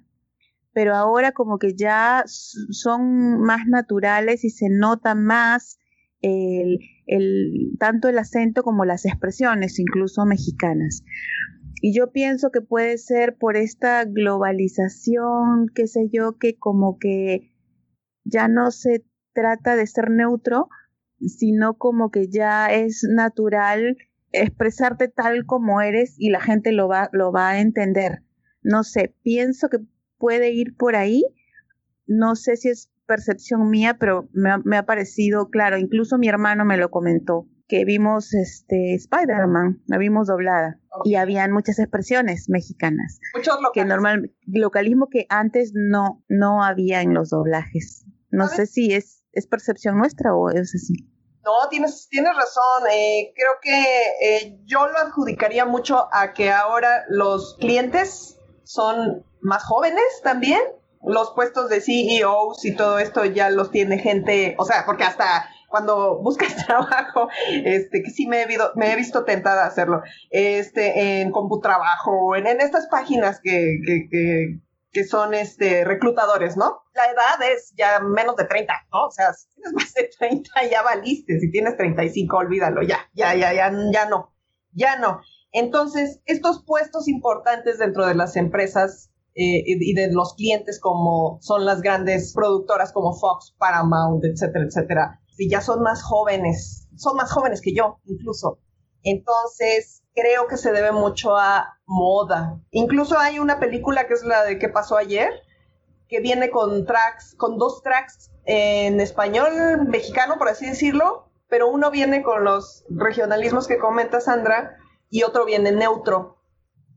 pero ahora como que ya son más naturales y se nota más el, el, tanto el acento como las expresiones, incluso mexicanas. Y yo pienso que puede ser por esta globalización, qué sé yo, que como que ya no se trata de ser neutro, sino como que ya es natural expresarte tal como eres y la gente lo va, lo va a entender. No sé, pienso que puede ir por ahí. No sé si es percepción mía, pero me ha, me ha parecido claro. Incluso mi hermano me lo comentó que vimos este Spider-Man, la vimos doblada okay. y habían muchas expresiones mexicanas. Muchos que normal localismo que antes no no había en los doblajes. No sé si es es percepción nuestra o es así. No, tienes, tienes razón. Eh, creo que eh, yo lo adjudicaría mucho a que ahora los clientes son más jóvenes también. Los puestos de CEOs y todo esto ya los tiene gente, o sea, porque hasta cuando buscas trabajo, este, que sí me he, visto, me he visto tentada a hacerlo, este, en CompuTrabajo, en, en estas páginas que, que, que, que son este, reclutadores, ¿no? La edad es ya menos de 30, ¿no? O sea, si tienes más de 30 ya valiste, si tienes 35 olvídalo, ya, ya, ya, ya, ya no, ya no. Entonces, estos puestos importantes dentro de las empresas eh, y de los clientes como son las grandes productoras como Fox, Paramount, etcétera, etcétera, y ya son más jóvenes, son más jóvenes que yo incluso. Entonces, creo que se debe mucho a moda. Incluso hay una película que es la de ¿Qué pasó ayer? que viene con tracks, con dos tracks en español mexicano, por así decirlo, pero uno viene con los regionalismos que comenta Sandra y otro viene neutro.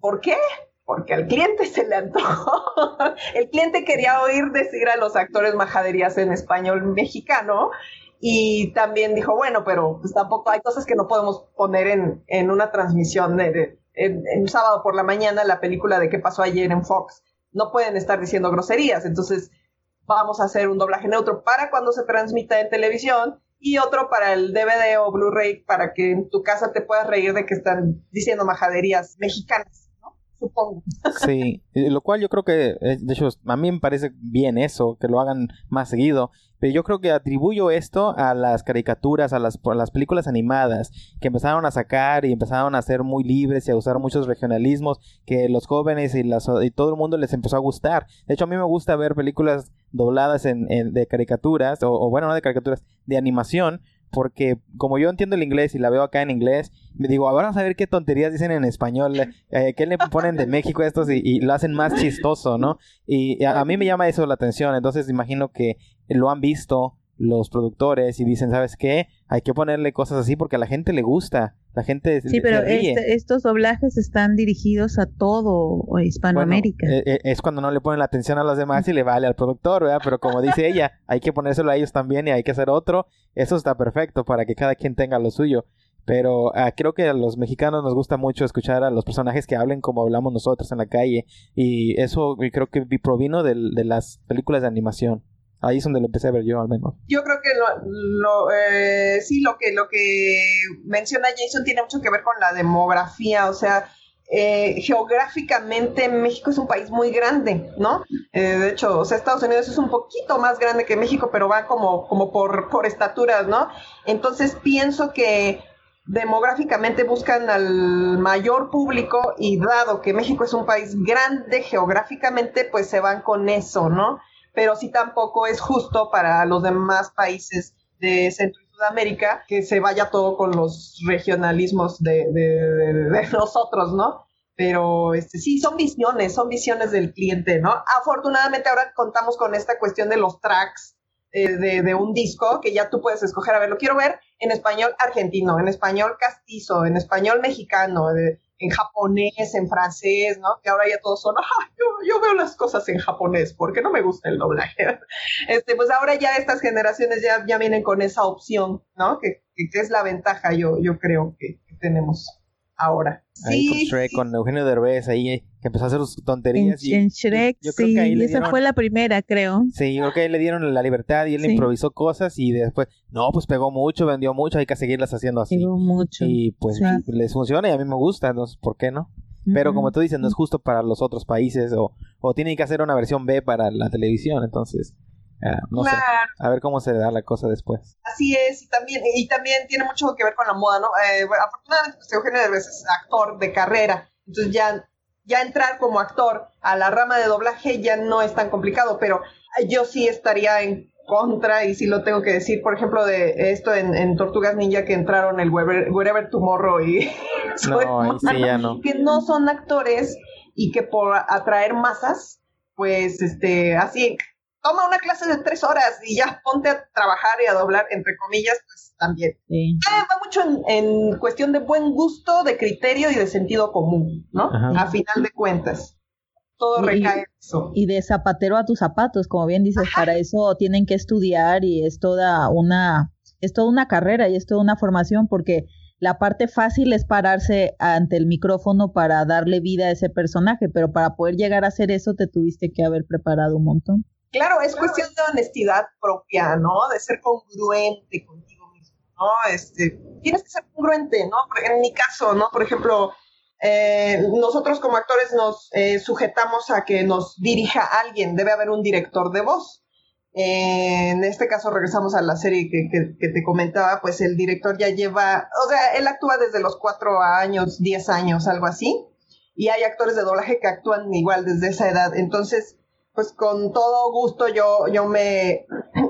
¿Por qué? Porque al cliente se le antojó. El cliente quería oír decir a los actores majaderías en español mexicano y también dijo, bueno, pero pues tampoco hay cosas que no podemos poner en, en una transmisión de, en, sábado por la mañana la película de qué pasó ayer en Fox. No pueden estar diciendo groserías, entonces vamos a hacer un doblaje neutro para cuando se transmita en televisión y otro para el DVD o Blu-ray para que en tu casa te puedas reír de que están diciendo majaderías mexicanas supongo. Sí, lo cual yo creo que, eh, de hecho, a mí me parece bien eso, que lo hagan más seguido, pero yo creo que atribuyo esto a las caricaturas, a las, a las películas animadas, que empezaron a sacar y empezaron a ser muy libres y a usar muchos regionalismos, que los jóvenes y, las, y todo el mundo les empezó a gustar. De hecho, a mí me gusta ver películas dobladas en, en de caricaturas, o, bueno, no de caricaturas, de animación, porque como yo entiendo el inglés y la veo acá en inglés, me digo, ahora vamos a ver qué tonterías dicen en español, eh, qué le ponen de México estos y, lo hacen más chistoso, ¿no? Y a, a, mí me llama eso la atención, entonces imagino que lo han visto los productores y dicen, ¿sabes qué? Hay que ponerle cosas así porque a la gente le gusta. La gente Sí, pero este, estos doblajes están dirigidos a todo Hispanoamérica. Bueno, eh, es cuando no le ponen la atención a los demás y le vale al productor, ¿verdad? Pero como dice ella, hay que ponérselo a ellos también y hay que hacer otro. Eso está perfecto para que cada quien tenga lo suyo. Pero uh, creo que a los mexicanos nos gusta mucho escuchar a los personajes que hablen como hablamos nosotros en la calle. Y eso creo que provino de, de las películas de animación. Ahí es donde lo empecé a ver yo al menos. Yo creo que lo, lo eh, sí, lo que, lo que menciona Jason tiene mucho que ver con la demografía, o sea, eh, geográficamente México es un país muy grande, ¿no? Eh, de hecho, o sea, Estados Unidos es un poquito más grande que México, pero va como, como por, por estaturas, ¿no? Entonces pienso que demográficamente buscan al mayor público y dado que México es un país grande geográficamente, pues se van con eso, ¿no? Pero sí tampoco es justo para los demás países de Centro y Sudamérica que se vaya todo con los regionalismos de, de, de, nosotros, ¿no? Pero este, sí, son visiones, son visiones del cliente, ¿no? Afortunadamente ahora contamos con esta cuestión de los tracks eh, de, de, un disco que ya tú puedes escoger, a ver, lo quiero ver en español argentino, en español castizo, en español mexicano, de, en japonés, en francés, ¿no? Que ahora ya todos son, ah, yo, yo, veo las cosas en japonés, porque no me gusta el doblaje. Este, pues ahora ya estas generaciones ya, ya vienen con esa opción, ¿no? Que, que, es la ventaja, yo, yo creo que, que tenemos ahora. Ahí sí, con Shrek, sí. con Eugenio Derbez, ahí que empezó a hacer sus tonterías. En, y, en Shrek, yo, yo sí, creo que ahí esa dieron, fue la primera, creo. Sí, yo creo que ahí le dieron la libertad y él sí. improvisó cosas y después, no, pues pegó mucho, vendió mucho, hay que seguirlas haciendo así. Pegó mucho. Y pues sí. les funciona y a mí me gusta, entonces, ¿por qué no? Pero como tú dices, no es justo para los otros países o, o tienen que hacer una versión B para la televisión, entonces... Uh, no claro. sé. A ver cómo se da la cosa después. Así es, y también, y también tiene mucho que ver con la moda, ¿no? Eh, bueno, afortunadamente, pues, Eugenio Derbez es actor de carrera, entonces ya, ya entrar como actor a la rama de doblaje ya no es tan complicado, pero yo sí estaría en contra, y sí lo tengo que decir, por ejemplo, de esto en, en Tortugas Ninja que entraron el Wherever, Wherever Tomorrow y no, sí, ya no. que no son actores y que por atraer masas, pues este, así toma una clase de tres horas y ya ponte a trabajar y a doblar, entre comillas, pues también. Sí. Eh, va mucho en, en, cuestión de buen gusto, de criterio y de sentido común, ¿no? Ajá. A final de cuentas. Todo recae en eso. Y de zapatero a tus zapatos, como bien dices, Ajá. para eso tienen que estudiar y es toda una es toda una carrera y es toda una formación porque la parte fácil es pararse ante el micrófono para darle vida a ese personaje, pero para poder llegar a hacer eso te tuviste que haber preparado un montón. Claro, es cuestión de honestidad propia, ¿no? De ser congruente contigo mismo, ¿no? Este, tienes que ser congruente, ¿no? En mi caso, ¿no? Por ejemplo, eh, nosotros como actores nos eh, sujetamos a que nos dirija alguien, debe haber un director de voz. Eh, en este caso regresamos a la serie que, que, te comentaba, pues el director ya lleva, o sea, él actúa desde los cuatro años, diez años, algo así, y hay actores de doblaje que actúan igual desde esa edad. Entonces, pues con todo gusto yo, yo me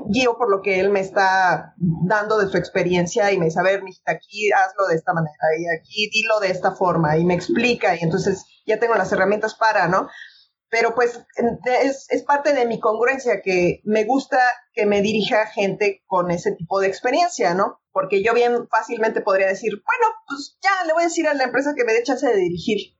guío por lo que él me está dando de su experiencia y me dice, a ver, aquí hazlo de esta manera y aquí dilo de esta forma y me explica y entonces ya tengo las herramientas para, ¿no? Pero pues es, es parte de mi congruencia que me gusta que me dirija gente con ese tipo de experiencia, ¿no? Porque yo bien fácilmente podría decir, bueno, pues ya le voy a decir a la empresa que me dé chance de dirigir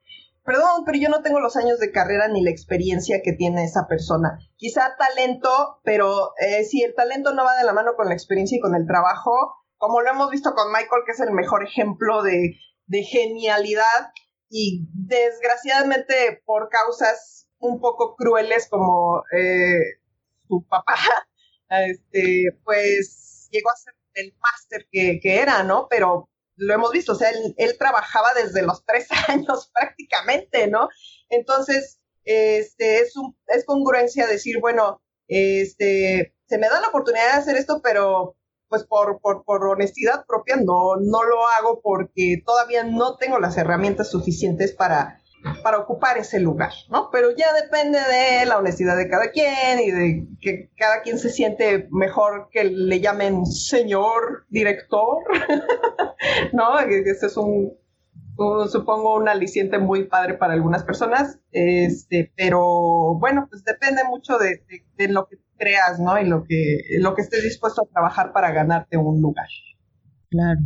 perdón, pero yo no tengo los años de carrera ni la experiencia que tiene esa persona. Quizá talento, pero eh, si el talento no va de la mano con la experiencia y con el trabajo, como lo hemos visto con Michael, que es el mejor ejemplo de, genialidad y desgraciadamente por causas un poco crueles como eh, su papá, este, pues llegó a ser el máster que, que era, ¿no? Pero lo hemos visto, o sea, él, trabajaba desde los tres años prácticamente, ¿no? Entonces, este, es, un, es congruencia decir, bueno, este, se me da la oportunidad de hacer esto, pero pues por, por, por honestidad propia no, no lo hago porque todavía no tengo las herramientas suficientes para, para ocupar ese lugar, ¿no? Pero ya depende de la honestidad de cada quien y de que cada quien se siente mejor que le llamen señor director, ¿no? Este es un, supongo, un aliciente muy padre para algunas personas, este, pero bueno, pues depende mucho de, de, lo que creas, ¿no? Y lo que, lo que estés dispuesto a trabajar para ganarte un lugar. Claro,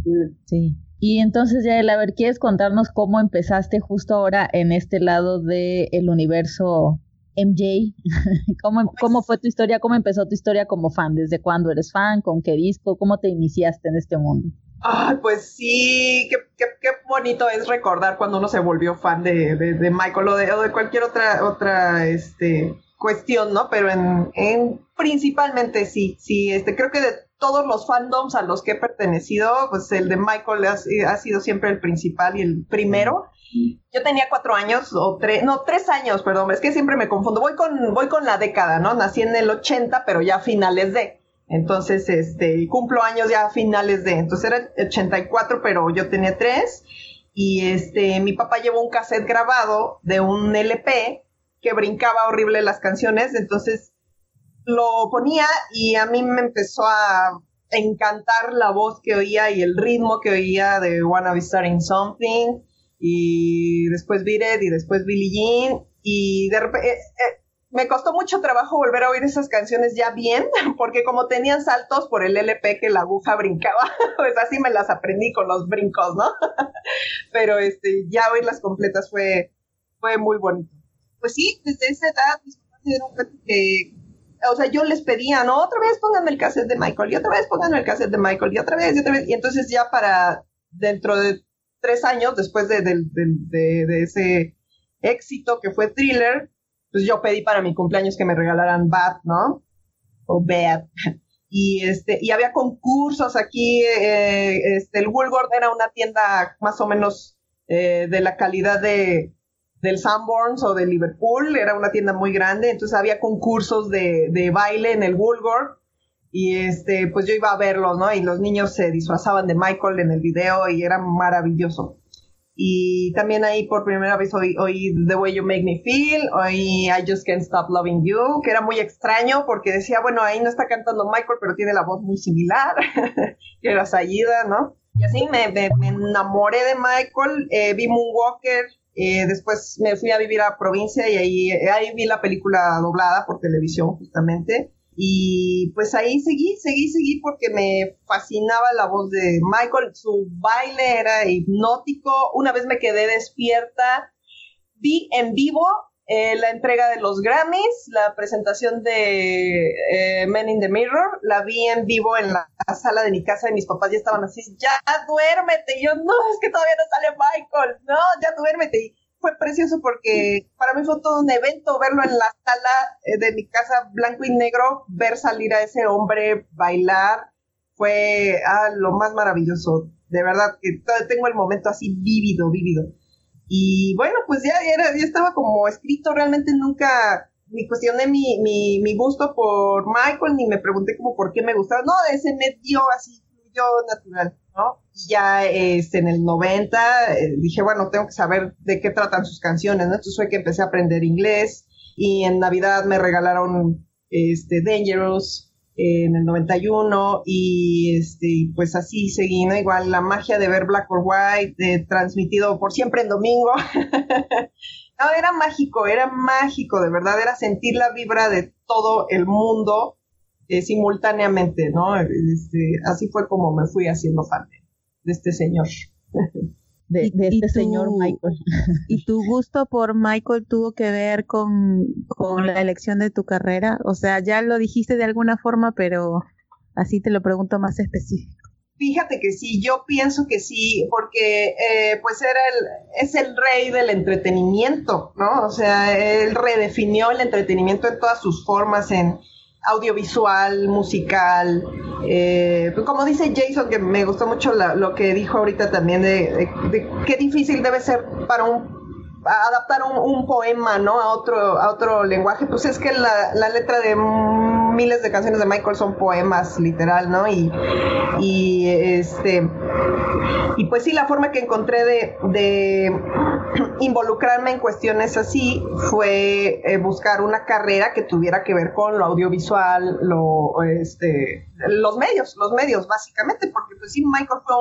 sí. Y entonces, ya a ver, ¿quieres contarnos cómo empezaste justo ahora en este lado del universo MJ? ¿Cómo, ¿Cómo fue tu historia? ¿Cómo empezó tu historia como fan? ¿Desde cuándo eres fan? ¿Con qué disco? ¿Cómo te iniciaste en este mundo? Ay, pues sí, qué, qué, qué, bonito es recordar cuando uno se volvió fan de, de, Michael o de, o de, cualquier otra, otra este, cuestión, ¿no? Pero en, en principalmente sí, sí, este, creo que de todos los fandoms a los que he pertenecido, pues el de Michael ha, sido siempre el principal y el primero. Yo tenía cuatro años o tres, no, tres años, perdón, es que siempre me confundo. Voy con, voy con la década, ¿no? Nací en el 80, pero ya a finales de. Entonces, este, cumplo años ya a finales de. Entonces era 84, pero yo tenía tres. Y este, mi papá llevó un cassette grabado de un LP que brincaba horrible las canciones. Entonces lo ponía y a mí me empezó a encantar la voz que oía y el ritmo que oía de Wanna Be Starting Something y después Beat y después Billie Jean y de repente eh, eh, me costó mucho trabajo volver a oír esas canciones ya bien porque como tenían saltos por el LP que la aguja brincaba pues así me las aprendí con los brincos no pero este ya oírlas completas fue fue muy bonito. Pues sí desde esa edad mis papás dieron que o sea, yo les pedía, ¿no? Otra vez pónganme el cassette de Michael, y otra vez pónganme el cassette de Michael, y otra vez, y otra vez. Y entonces ya para dentro de tres años, después de, de, ese éxito que fue Thriller, pues yo pedí para mi cumpleaños que me regalaran Bad, ¿no? O Bad. Y, este, y había concursos aquí, eh, este, el Woolworth era una tienda más o menos eh, de la calidad de, del Sanborns o de Liverpool, era una tienda muy grande, entonces había concursos de, de baile en el Woolworth y este, pues yo iba a verlos, ¿no? Y los niños se disfrazaban de Michael en el video y era maravilloso. Y también ahí por primera vez oí, oí, The Way You Make Me Feel, oí I Just Can't Stop Loving You, que era muy extraño porque decía, bueno, ahí no está cantando Michael, pero tiene la voz muy similar, que era Sayida, ¿no? Y así me, me, enamoré de Michael, eh, vi Moonwalker, eh, después me fui a vivir a provincia y ahí, ahí vi la película doblada por televisión justamente. Y pues ahí seguí, seguí, seguí porque me fascinaba la voz de Michael. Su baile era hipnótico. Una vez me quedé despierta. Vi en vivo eh, la entrega de los Grammys, la presentación de eh, Men in the Mirror, la vi en vivo en la sala de mi casa y mis papás ya estaban así, ya duérmete. Y yo, no, es que todavía no sale Michael, no, ya duérmete. Y fue precioso porque para mí fue todo un evento verlo en la sala eh, de mi casa blanco y negro, ver salir a ese hombre bailar, fue ah, lo más maravilloso. De verdad que tengo el momento así vívido, vívido. Y bueno, pues ya, era, ya estaba como escrito, realmente nunca ni cuestioné mi, mi, mi gusto por Michael, ni me pregunté como por qué me gustaba, no, ese me dio así, yo natural, ¿no? Ya este, en el 90 eh, dije, bueno, tengo que saber de qué tratan sus canciones, ¿no? Entonces fue que empecé a aprender inglés y en Navidad me regalaron este, Dangerous, en el 91 y este pues así seguí, ¿no? Igual la magia de ver Black or White eh, transmitido por siempre en domingo. no, era mágico, era mágico, de verdad, era sentir la vibra de todo el mundo eh, simultáneamente, ¿no? Este, así fue como me fui haciendo fan de este señor. de, este señor Michael. ¿Y tu gusto por Michael tuvo que ver con, con la elección de tu carrera? O sea, ya lo dijiste de alguna forma, pero así te lo pregunto más específico. Fíjate que sí, yo pienso que sí, porque eh, pues era el, es el rey del entretenimiento, ¿no? O sea, él redefinió el entretenimiento en todas sus formas, en, audiovisual, musical. Eh, pues como dice Jason, que me gustó mucho lo que dijo ahorita también de, qué difícil debe ser para un adaptar un, poema, ¿no? A otro, a otro lenguaje. Pues es que la, la letra de miles de canciones de Michael son poemas, literal, ¿no? Y, y este y pues sí, la forma que encontré de, involucrarme en cuestiones así fue eh, buscar una carrera que tuviera que ver con lo audiovisual, lo este los medios, los medios básicamente, porque pues sí, Michael fue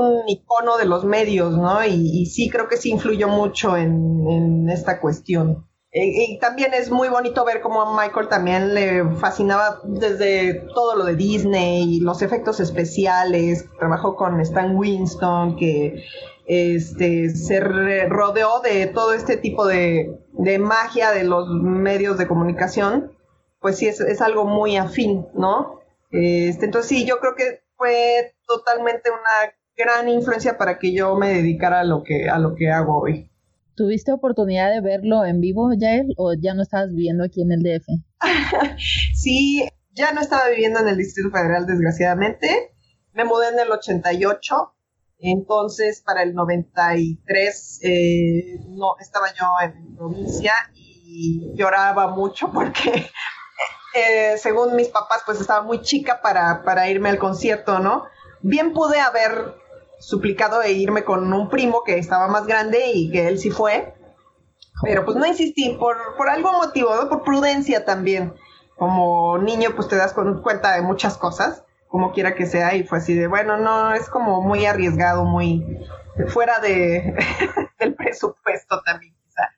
un, icono de los medios, ¿no? Y, sí creo que sí influyó mucho en, en esta cuestión. Y, también es muy bonito ver cómo a Michael también le fascinaba desde todo lo de Disney, los efectos especiales, trabajó con Stan Winston, que este, se rodeó de todo este tipo de, magia de los medios de comunicación, pues sí es, es algo muy afín, ¿no? Este, entonces sí, yo creo que fue totalmente una gran influencia para que yo me dedicara a lo que, a lo que hago hoy. ¿Tuviste oportunidad de verlo en vivo, Yael, o ya no estabas viviendo aquí en el DF? sí, ya no estaba viviendo en el Distrito Federal, desgraciadamente. Me mudé en el 88, entonces para el 93 eh, no estaba yo en provincia y lloraba mucho porque eh, según mis papás pues estaba muy chica para, para irme al concierto, ¿no? Bien pude haber suplicado de irme con un primo que estaba más grande y que él sí fue. Pero pues no insistí, por, por algún motivo, por prudencia también. Como niño, pues te das cuenta de muchas cosas, como quiera que sea, y fue así de, bueno, no, es como muy arriesgado, muy fuera de, del presupuesto también, quizá.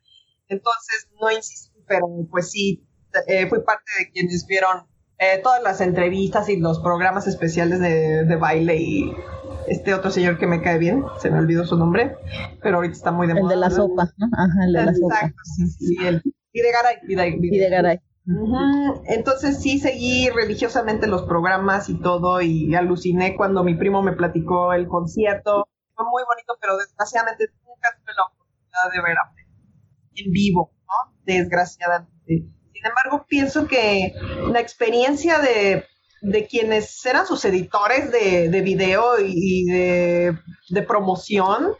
Entonces no insistí, pero pues sí, eh, fui parte de quienes vieron eh, todas las entrevistas y los programas especiales de, de baile y este otro señor que me cae bien, se me olvidó su nombre, pero ahorita está muy de moda. El de la sopa, ¿no? Ajá, el de la sopa. Exacto, sí, sí, el Videgaray. Entonces sí seguí religiosamente los programas y todo y aluciné cuando mi primo me platicó el concierto. Fue muy bonito, pero desgraciadamente nunca tuve la oportunidad de ver en vivo, ¿no? Desgraciadamente. Sin embargo, pienso que la experiencia de de quienes eran sus editores de, de video y de, promoción,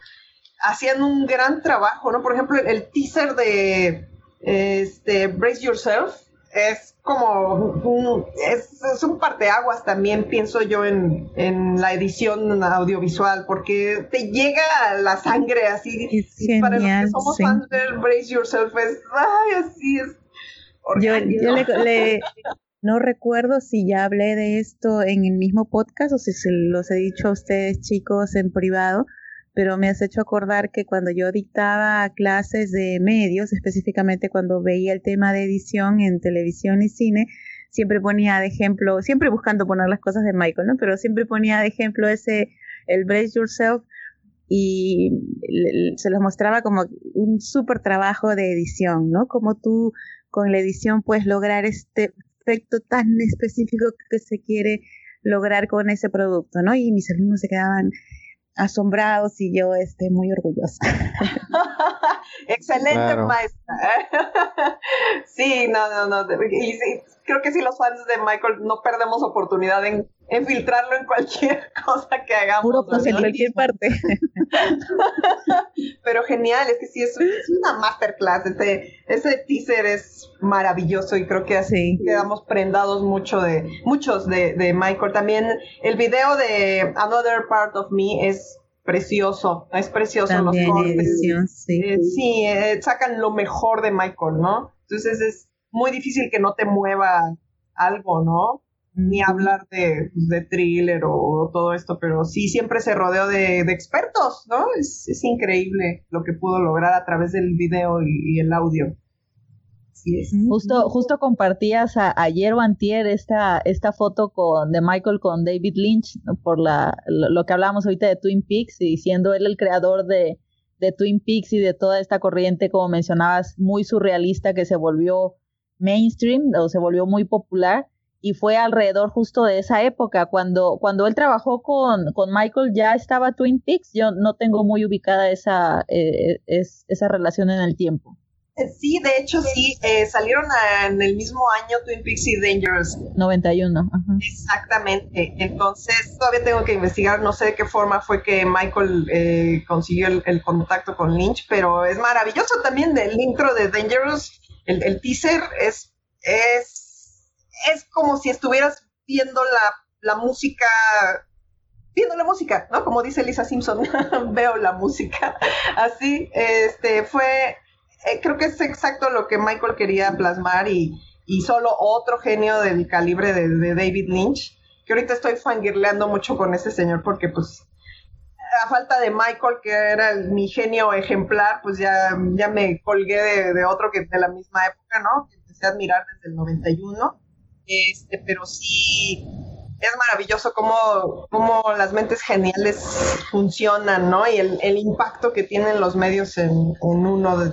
hacían un gran trabajo, ¿no? Por ejemplo, el, teaser de este, Brace Yourself es como un, es, es un parteaguas también, pienso yo, en, en, la edición audiovisual, porque te llega la sangre así. para los que somos fans de Brace Yourself, es, ay, así es. Yo, yo le, no recuerdo si ya hablé de esto en el mismo podcast o si se los he dicho a ustedes chicos en privado, pero me has hecho acordar que cuando yo dictaba clases de medios, específicamente cuando veía el tema de edición en televisión y cine, siempre ponía de ejemplo, siempre buscando poner las cosas de Michael, ¿no? Pero siempre ponía de ejemplo ese, el Brace Yourself, y se los mostraba como un súper trabajo de edición, ¿no? Como tú con la edición puedes lograr este efecto tan específico que se quiere lograr con ese producto, ¿no? Y mis alumnos se quedaban asombrados y yo este, muy orgullosa. Excelente maestra. sí, no, no, no. Y sí, creo que si los fans de Michael no perdemos oportunidad en, filtrarlo en cualquier cosa que hagamos. Puro pues, en cualquier parte. Pero genial, es que sí, es, una masterclass. Ese, ese teaser es maravilloso y creo que así quedamos prendados mucho de, muchos de, de Michael. También el video de Another Part of Me es precioso, es precioso los cortes. sí, eh, sí eh, sacan lo mejor de Michael, ¿no? Entonces es muy difícil que no te mueva algo, ¿no? Ni hablar de, de thriller o, todo esto, pero sí siempre se rodeó de, expertos, ¿no? Es, es, increíble lo que pudo lograr a través del video y, el audio. Justo, justo compartías ayer o antier esta, esta foto con, de Michael con David Lynch por la, lo, que hablábamos ahorita de Twin Peaks y siendo él el creador de, de Twin Peaks y de toda esta corriente, como mencionabas, muy surrealista que se volvió mainstream o se volvió muy popular y fue alrededor justo de esa época cuando cuando él trabajó con, con Michael ya estaba Twin Peaks yo no tengo muy ubicada esa eh, es, esa relación en el tiempo. Eh, sí de hecho sí eh, salieron en el mismo año Twin Peaks y Dangerous. 91 exactamente entonces todavía tengo que investigar no sé de qué forma fue que Michael consiguió el, el contacto con Lynch pero es maravilloso también el intro de Dangerous el, teaser es, es, es como si estuvieras viendo la, la música viendo la música, ¿no? Como dice Lisa Simpson, veo la música. Así, este, fue, eh, creo que es exacto lo que Michael quería plasmar y, y solo otro genio del calibre de, de, David Lynch, que ahorita estoy fangirleando mucho con ese señor porque pues a falta de Michael, que era mi genio ejemplar, pues ya, ya me colgué de, otro que de la misma época, ¿no? Que empecé a admirar desde el 91. Este, pero sí, es maravilloso cómo, cómo las mentes geniales funcionan, ¿no? Y el, impacto que tienen los medios en, uno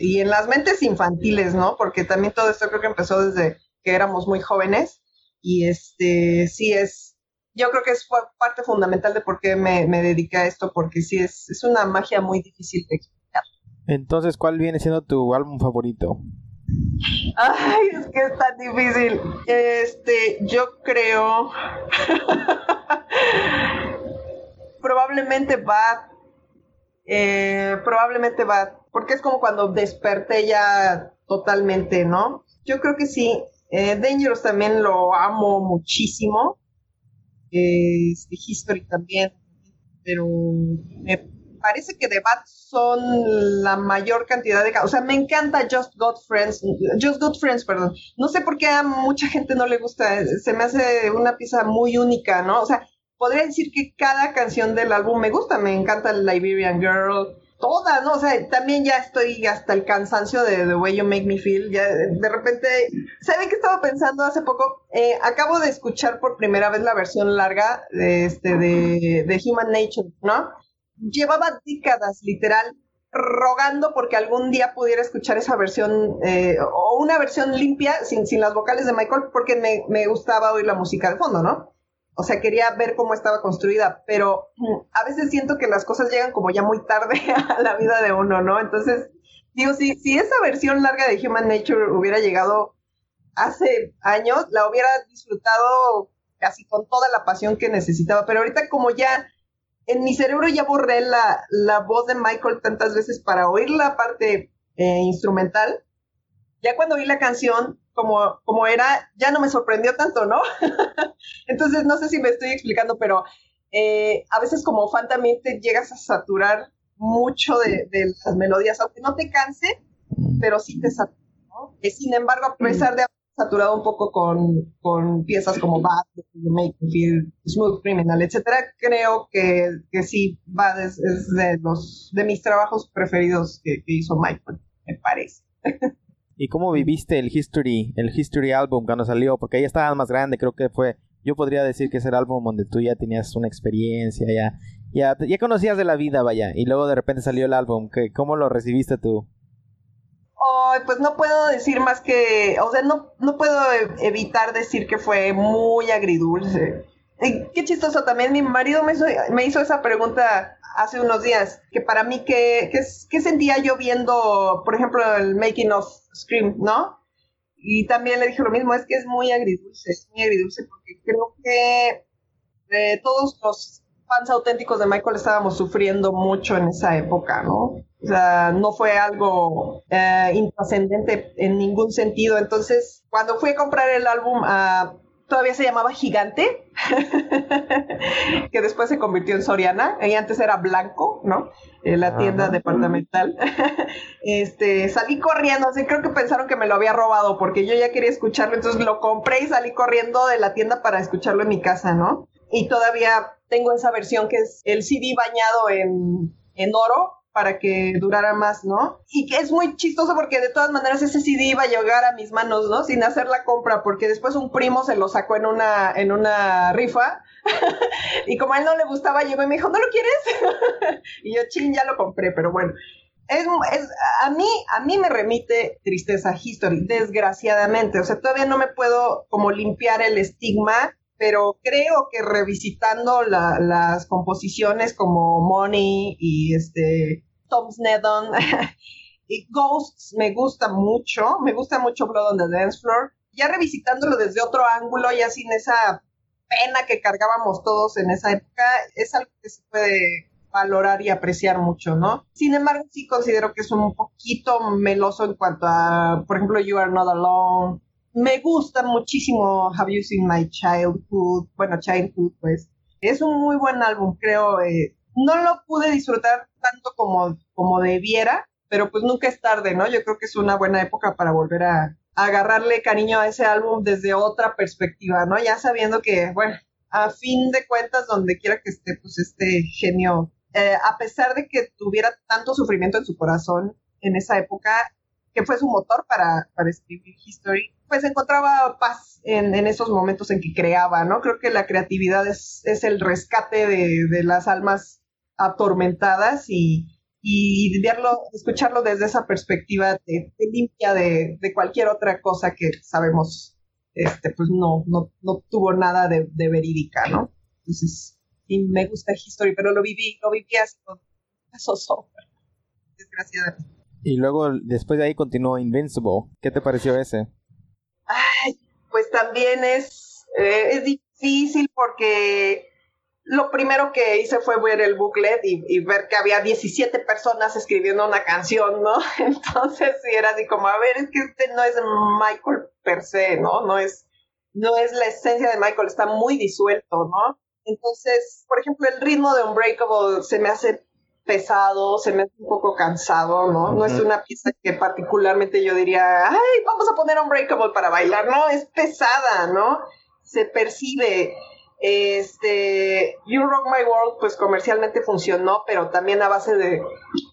y en las mentes infantiles, ¿no? Porque también todo esto creo que empezó desde que éramos muy jóvenes y este sí es yo creo que es parte fundamental de por qué me, me dediqué a esto, porque sí es, es una magia muy difícil de explicar. Entonces, ¿cuál viene siendo tu álbum favorito? Ay, es que es tan difícil. Este, yo creo. probablemente va. Eh, probablemente va. Porque es como cuando desperté ya totalmente, ¿no? Yo creo que sí. Eh, Dangerous también lo amo muchísimo este, History también, pero me parece que The Bat son la mayor cantidad de... O sea, me encanta Just Got Friends, Just Got Friends, perdón. No sé por qué a mucha gente no le gusta, se me hace una pieza muy única, ¿no? O sea, podría decir que cada canción del álbum me gusta, me encanta Liberian Girl, todas, ¿no? O sea, también ya estoy hasta el cansancio de The Way You Make Me Feel. Ya de repente, ¿saben qué estaba pensando hace poco? Eh, acabo de escuchar por primera vez la versión larga de, este, de, de Human Nature, ¿no? Llevaba décadas, literal, rogando porque algún día pudiera escuchar esa versión eh, o una versión limpia sin, sin las vocales de Michael porque me, me gustaba oír la música de fondo, ¿no? O sea, quería ver cómo estaba construida, pero mm, a veces siento que las cosas llegan como ya muy tarde a la vida de uno, ¿no? Entonces, digo, si, si esa versión larga de Human Nature hubiera llegado hace años, la hubiera disfrutado casi con toda la pasión que necesitaba, pero ahorita como ya en mi cerebro ya borré la, la voz de Michael tantas veces para oír la parte eh, instrumental, ya cuando oí la canción como, como era, ya no me sorprendió tanto, ¿no? Entonces, no sé si me estoy explicando, pero eh, a veces como fan también te llegas a saturar mucho de, las melodías, aunque no te canse, pero sí te satura, ¿no? Sin embargo, a pesar de haber saturado un poco con, con piezas como Bad, Make Me Feel, Smooth Criminal, etcétera, creo que, que sí, Bad es, de, los, de mis trabajos preferidos que, que hizo Michael, me parece. ¿Y cómo viviste el History, el History Album cuando salió? Porque ahí estabas más grande, creo que fue, yo podría decir que es el álbum donde tú ya tenías una experiencia, ya, ya, ya conocías de la vida, vaya, y luego de repente salió el álbum. ¿Qué, ¿Cómo lo recibiste tú? Ay, pues no puedo decir más que, o sea, no, no puedo e- evitar decir que fue muy agridulce. Y qué chistoso, también mi marido me hizo, me hizo esa pregunta hace unos días, que para mí, ¿qué, qué, qué sentía yo viendo, por ejemplo, el Making of Scream, ¿no? Y también le dije lo mismo, es que es muy agridulce, es muy agridulce porque creo que eh, todos los fans auténticos de Michael estábamos sufriendo mucho en esa época, ¿no? O sea, no fue algo eh, intrascendente en ningún sentido. Entonces, cuando fui a comprar el álbum, ah, todavía se llamaba Gigante, que después se convirtió en Soriana, y antes era Blanco, ¿no? Eh, la tienda Ajá. departamental. este, salí corriendo, así creo que pensaron que me lo había robado, porque yo ya quería escucharlo, entonces lo compré y salí corriendo de la tienda para escucharlo en mi casa, ¿no? Y todavía tengo esa versión que es el CD bañado en, en oro para que durara más, ¿no? Y que es muy chistoso porque de todas maneras ese CD iba a llegar a mis manos, ¿no? Sin hacer la compra, porque después un primo se lo sacó en una, en una rifa y como a él no le gustaba, llegó y me dijo, ¿no lo quieres? y yo, ching, ya lo compré, pero bueno. Es, es- a mí a mí me remite tristeza history desgraciadamente o sea todavía no me puedo como limpiar el estigma pero creo que revisitando la- las composiciones como Money y este Tom Sneddon y Ghosts me gusta mucho me gusta mucho Blood on the Dance Floor ya revisitándolo desde otro ángulo ya sin esa pena que cargábamos todos en esa época es algo que se puede valorar y apreciar mucho, ¿no? Sin embargo, sí considero que es un poquito meloso en cuanto a, por ejemplo, You Are Not Alone. Me gusta muchísimo Have You Seen My Childhood, bueno, Childhood, pues. Es un muy buen álbum, creo. eh, no lo pude disfrutar tanto como, como debiera, pero pues nunca es tarde, ¿no? Yo creo que es una buena época para volver a, a agarrarle cariño a ese álbum desde otra perspectiva, ¿no? Ya sabiendo que, bueno, a fin de cuentas, donde quiera que esté, pues este genio, eh, a pesar de que tuviera tanto sufrimiento en su corazón en esa época, que fue su motor para, para escribir History, pues encontraba paz en, esos momentos en que creaba, ¿no? Creo que la creatividad es, el rescate de, las almas atormentadas y, y escucharlo desde esa perspectiva te, limpia de, cualquier otra cosa que sabemos este, pues no, no, no tuvo nada de, verídica, ¿no? Entonces, sí, me gusta History, pero lo viví, lo viví así pasoso, desgraciadamente. Y luego, después de ahí continuó Invincible. ¿Qué te pareció ese? Ay, pues también es, eh, es difícil porque lo primero que hice fue ver el booklet y, ver que había 17 personas escribiendo una canción, ¿no? Entonces sí era así como, a ver, es que este no es Michael per se, ¿no? No es, no es la esencia de Michael, está muy disuelto, ¿no? Entonces, por ejemplo, el ritmo de Unbreakable se me hace pesado, se me hace un poco cansado, ¿no? No es una pieza que particularmente yo diría, ay, vamos a poner Unbreakable para bailar, no, es pesada, ¿no? Se percibe. Este, You Rock My World, pues comercialmente funcionó, pero también a base de,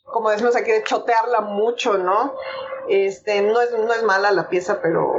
como decimos aquí, de chotearla mucho, ¿no? Este, no es, no es mala la pieza, pero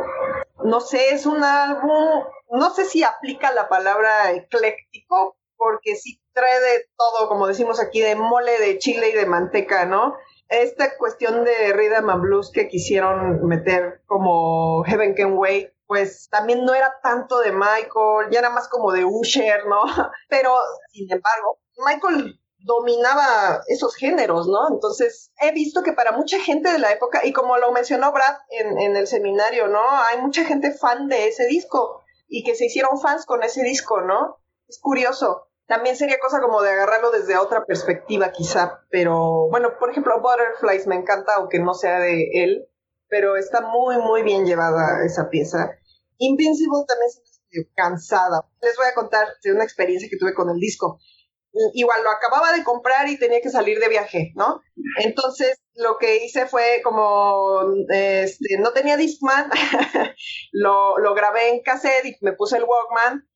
no sé, es un álbum, no sé si aplica la palabra ecléctico, porque sí trae de todo, como decimos aquí, de mole, de chile y de manteca, ¿no? Esta cuestión de Rhythm and Blues que quisieron meter como Heaven Can Wait, pues también no era tanto de Michael, ya era más como de Usher, ¿no? Pero, sin embargo, Michael dominaba esos géneros, ¿no? Entonces, he visto que para mucha gente de la época, y como lo mencionó Brad en, en el seminario, ¿no? Hay mucha gente fan de ese disco y que se hicieron fans con ese disco, ¿no? Es curioso. También sería cosa como de agarrarlo desde otra perspectiva, quizá, pero bueno, por ejemplo, Butterflies me encanta, aunque no sea de él, pero está muy, muy bien llevada esa pieza. Invincible también se me hace cansada. Les voy a contar de una experiencia que tuve con el disco. Igual lo acababa de comprar y tenía que salir de viaje, ¿no? Entonces lo que hice fue como, este, no tenía Discman, lo, lo grabé en cassette y me puse el Walkman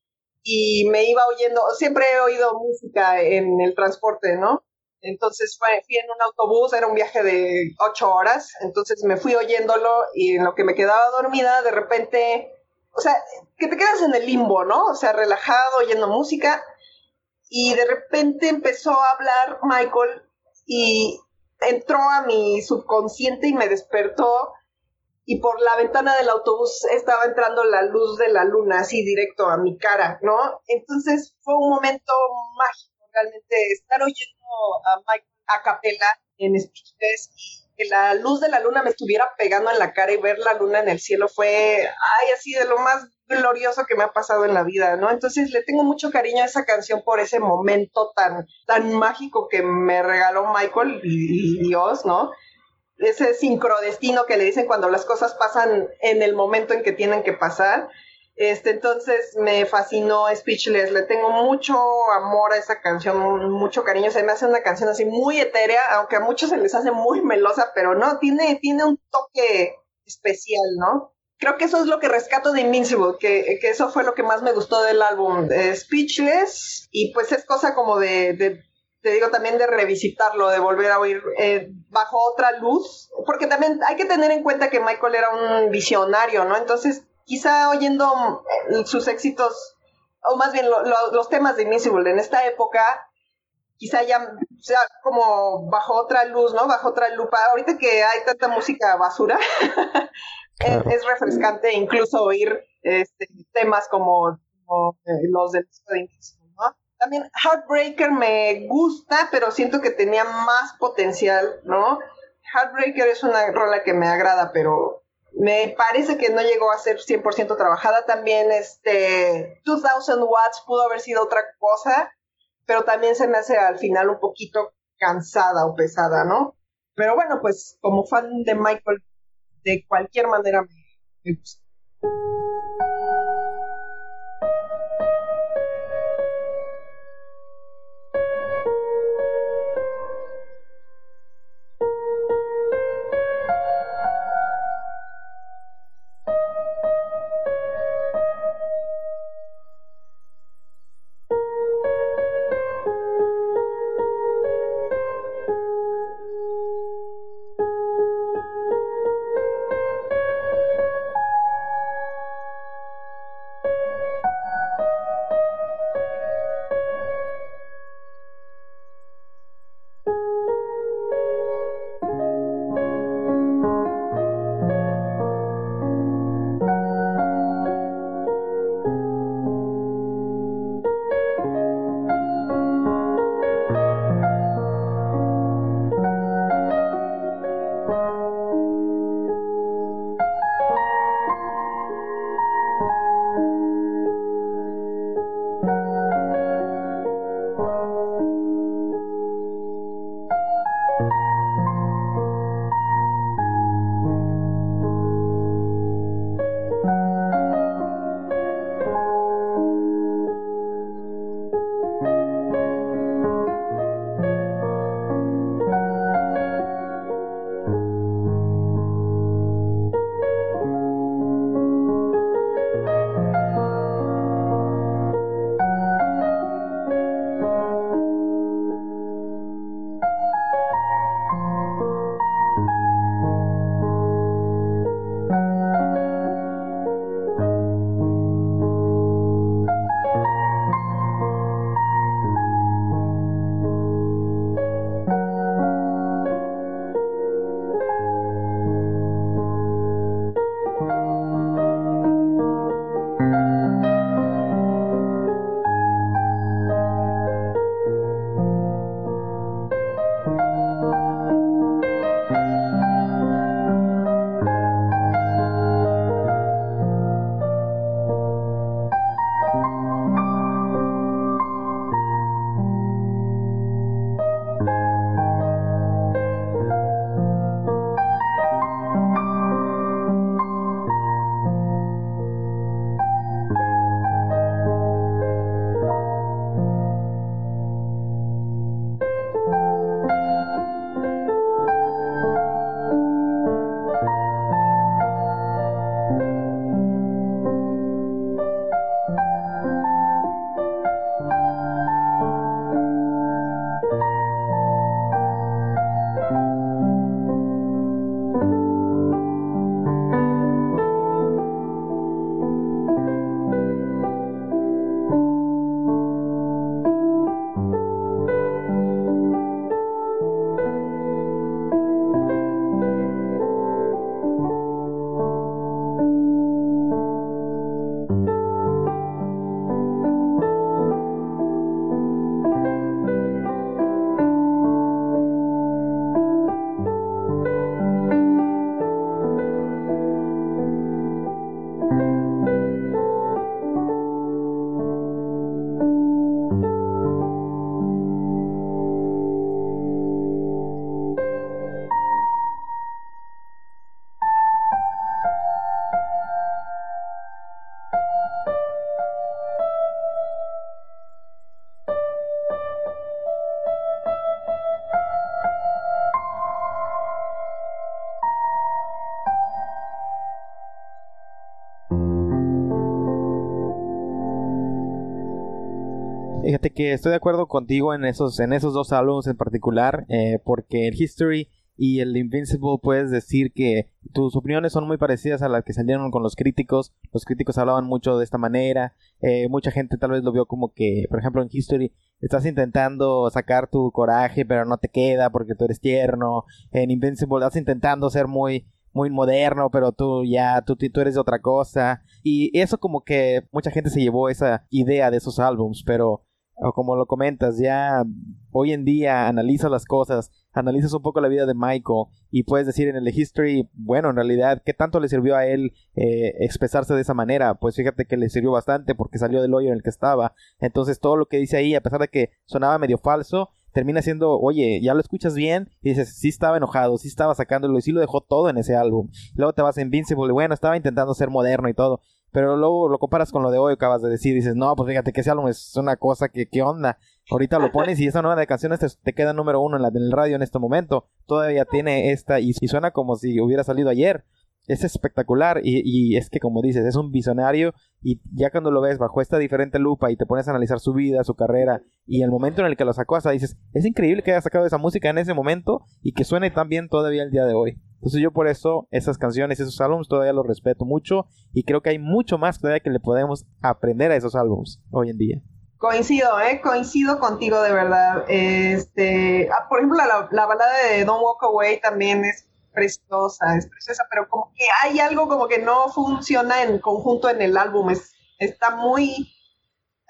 y me iba oyendo, siempre he oído música en el transporte, ¿no? Entonces fui en un autobús, era un viaje de ocho horas, entonces me fui oyéndolo y en lo que me quedaba dormida, de repente, o sea, que te quedas en el limbo, ¿no? O sea, relajado, oyendo música. y de repente empezó a hablar Michael y entró a mi subconsciente y me despertó y por la ventana del autobús estaba entrando la luz de la luna así directo a mi cara, ¿no? Entonces fue un momento mágico realmente estar oyendo a Michael a capela en Speechless que la luz de la luna me estuviera pegando en la cara y ver la luna en el cielo fue, ay, así de lo más glorioso que me ha pasado en la vida, ¿no? Entonces le tengo mucho cariño a esa canción por ese momento tan, tan mágico que me regaló Michael y Dios, ¿no? Ese sincrodestino que le dicen cuando las cosas pasan en el momento en que tienen que pasar. Este, entonces me fascinó Speechless, le tengo mucho amor a esa canción, mucho cariño, se me hace una canción así muy etérea, aunque a muchos se les hace muy melosa, pero no, tiene, tiene un toque especial, ¿no? Creo que eso es lo que rescato de Invincible, que, que eso fue lo que más me gustó del álbum, eh, Speechless, y pues es cosa como de, de, te digo también de revisitarlo, de volver a oír eh, bajo otra luz, porque también hay que tener en cuenta que Michael era un visionario, ¿no? Entonces quizá oyendo eh, sus éxitos, o más bien lo, lo, los temas de Invincible en esta época, quizá ya sea como bajo otra luz, ¿no? Bajo otra lupa. Ahorita que hay tanta música basura, claro. es, es, refrescante incluso oír este, temas como, como eh, los del disco de Invincible. También Heartbreaker me gusta, pero siento que tenía más potencial, ¿no? Heartbreaker es una rola que me agrada, pero me parece que no llegó a ser 100% trabajada. También este 2000 watts pudo haber sido otra cosa, pero también se me hace al final un poquito cansada o pesada, ¿no? Pero bueno, pues como fan de Michael, de cualquier manera me, me gusta. Que estoy de acuerdo contigo en esos, en esos dos álbumes en particular, eh, porque el History y el Invincible puedes decir que tus opiniones son muy parecidas a las que salieron con los críticos. Los críticos hablaban mucho de esta manera. Eh, mucha gente tal vez lo vio como que, por ejemplo, en History estás intentando sacar tu coraje, pero no te queda porque tú eres tierno. En Invincible estás intentando ser muy muy moderno, pero tú ya, tú, tú eres de otra cosa. Y eso como que mucha gente se llevó esa idea de esos álbums, pero o como lo comentas, ya hoy en día analizas las cosas, analizas un poco la vida de Michael y puedes decir en el history, bueno, en realidad, ¿qué tanto le sirvió a él eh, expresarse de esa manera? Pues fíjate que le sirvió bastante porque salió del hoyo en el que estaba. Entonces todo lo que dice ahí, a pesar de que sonaba medio falso, termina siendo, oye, ya lo escuchas bien y dices, sí estaba enojado, sí estaba sacándolo y sí lo dejó todo en ese álbum. Luego te vas a Invincible y bueno, estaba intentando ser moderno y todo. Pero luego lo comparas con lo de hoy, acabas de decir, dices, no, pues fíjate que ese álbum es una cosa que, ¿qué onda? Ahorita lo pones y esa nueva de canciones te, queda número uno en, la, en el radio en este momento. Todavía tiene esta y, y suena como si hubiera salido ayer es espectacular y, y, es que como dices, es un visionario y ya cuando lo ves bajo esta diferente lupa y te pones a analizar su vida, su carrera y el momento en el que lo sacó hasta dices, es increíble que haya sacado esa música en ese momento y que suene tan bien todavía el día de hoy. Entonces yo por eso esas canciones, esos álbumes todavía los respeto mucho y creo que hay mucho más todavía que le podemos aprender a esos álbumes hoy en día. Coincido, ¿eh? Coincido contigo de verdad. Este, ah, por ejemplo, la, la balada de Don't Walk Away también es preciosa, es preciosa, pero como que hay algo como que no funciona en conjunto en el álbum, es, está muy,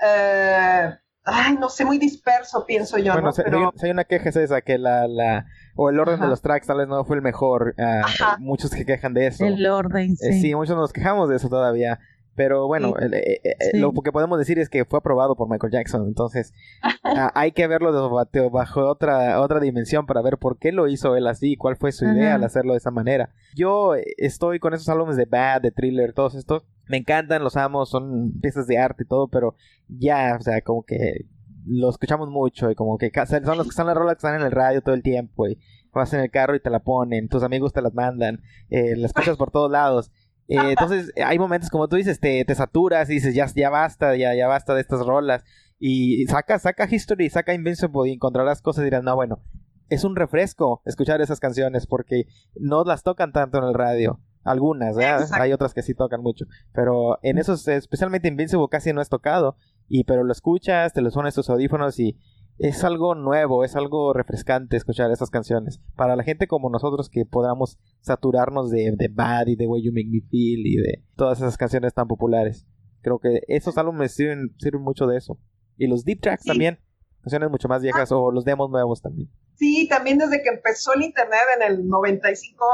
eh, ay, no sé, muy disperso, pienso yo. Bueno, ¿no? si, Pero- hay una queja es esa, que la, la, o el orden de los tracks tal vez no fue el mejor, ah, muchos que quejan de eso. El orden, Eh, sí. sí, muchos nos quejamos de eso todavía. Pero bueno, eh, eh, Sí. lo que podemos decir es que fue aprobado por Michael Jackson. Entonces, ah, hay que verlo de- bajo, otra, otra dimensión para ver por qué lo hizo él así, cuál fue su idea al hacerlo de esa manera. Yo estoy con esos álbumes de Bad, de Thriller, todos estos. Me encantan, los amo, son piezas de arte y todo, pero ya, o sea, como que lo escuchamos mucho y como que son los que están las rolas que están en el radio todo el tiempo y vas en el carro y te la ponen, tus amigos te las mandan, eh, la escuchas por todos lados. Eh, entonces hay momentos como tú dices, te, te saturas y dices, ya, ya basta, ya, ya basta de estas rolas. Y saca, saca History, saca Invincible y encontrarás cosas y dirás, no, bueno, es un refresco escuchar esas canciones porque no las tocan tanto en el radio. Algunas, ¿verdad? hay otras que sí tocan mucho. Pero en esos, especialmente Invincible, casi no es tocado. Y pero lo escuchas, te lo pones tus audífonos y es algo nuevo, es algo refrescante escuchar esas canciones. Para la gente como nosotros que podamos saturarnos de, de Bad y de Way You Make Me Feel y de todas esas canciones tan populares. Creo que esos álbumes sirven, sirven mucho de eso. Y los deep tracks también, canciones mucho más viejas o los demos nuevos también. Sí, también desde que empezó el Internet en el 95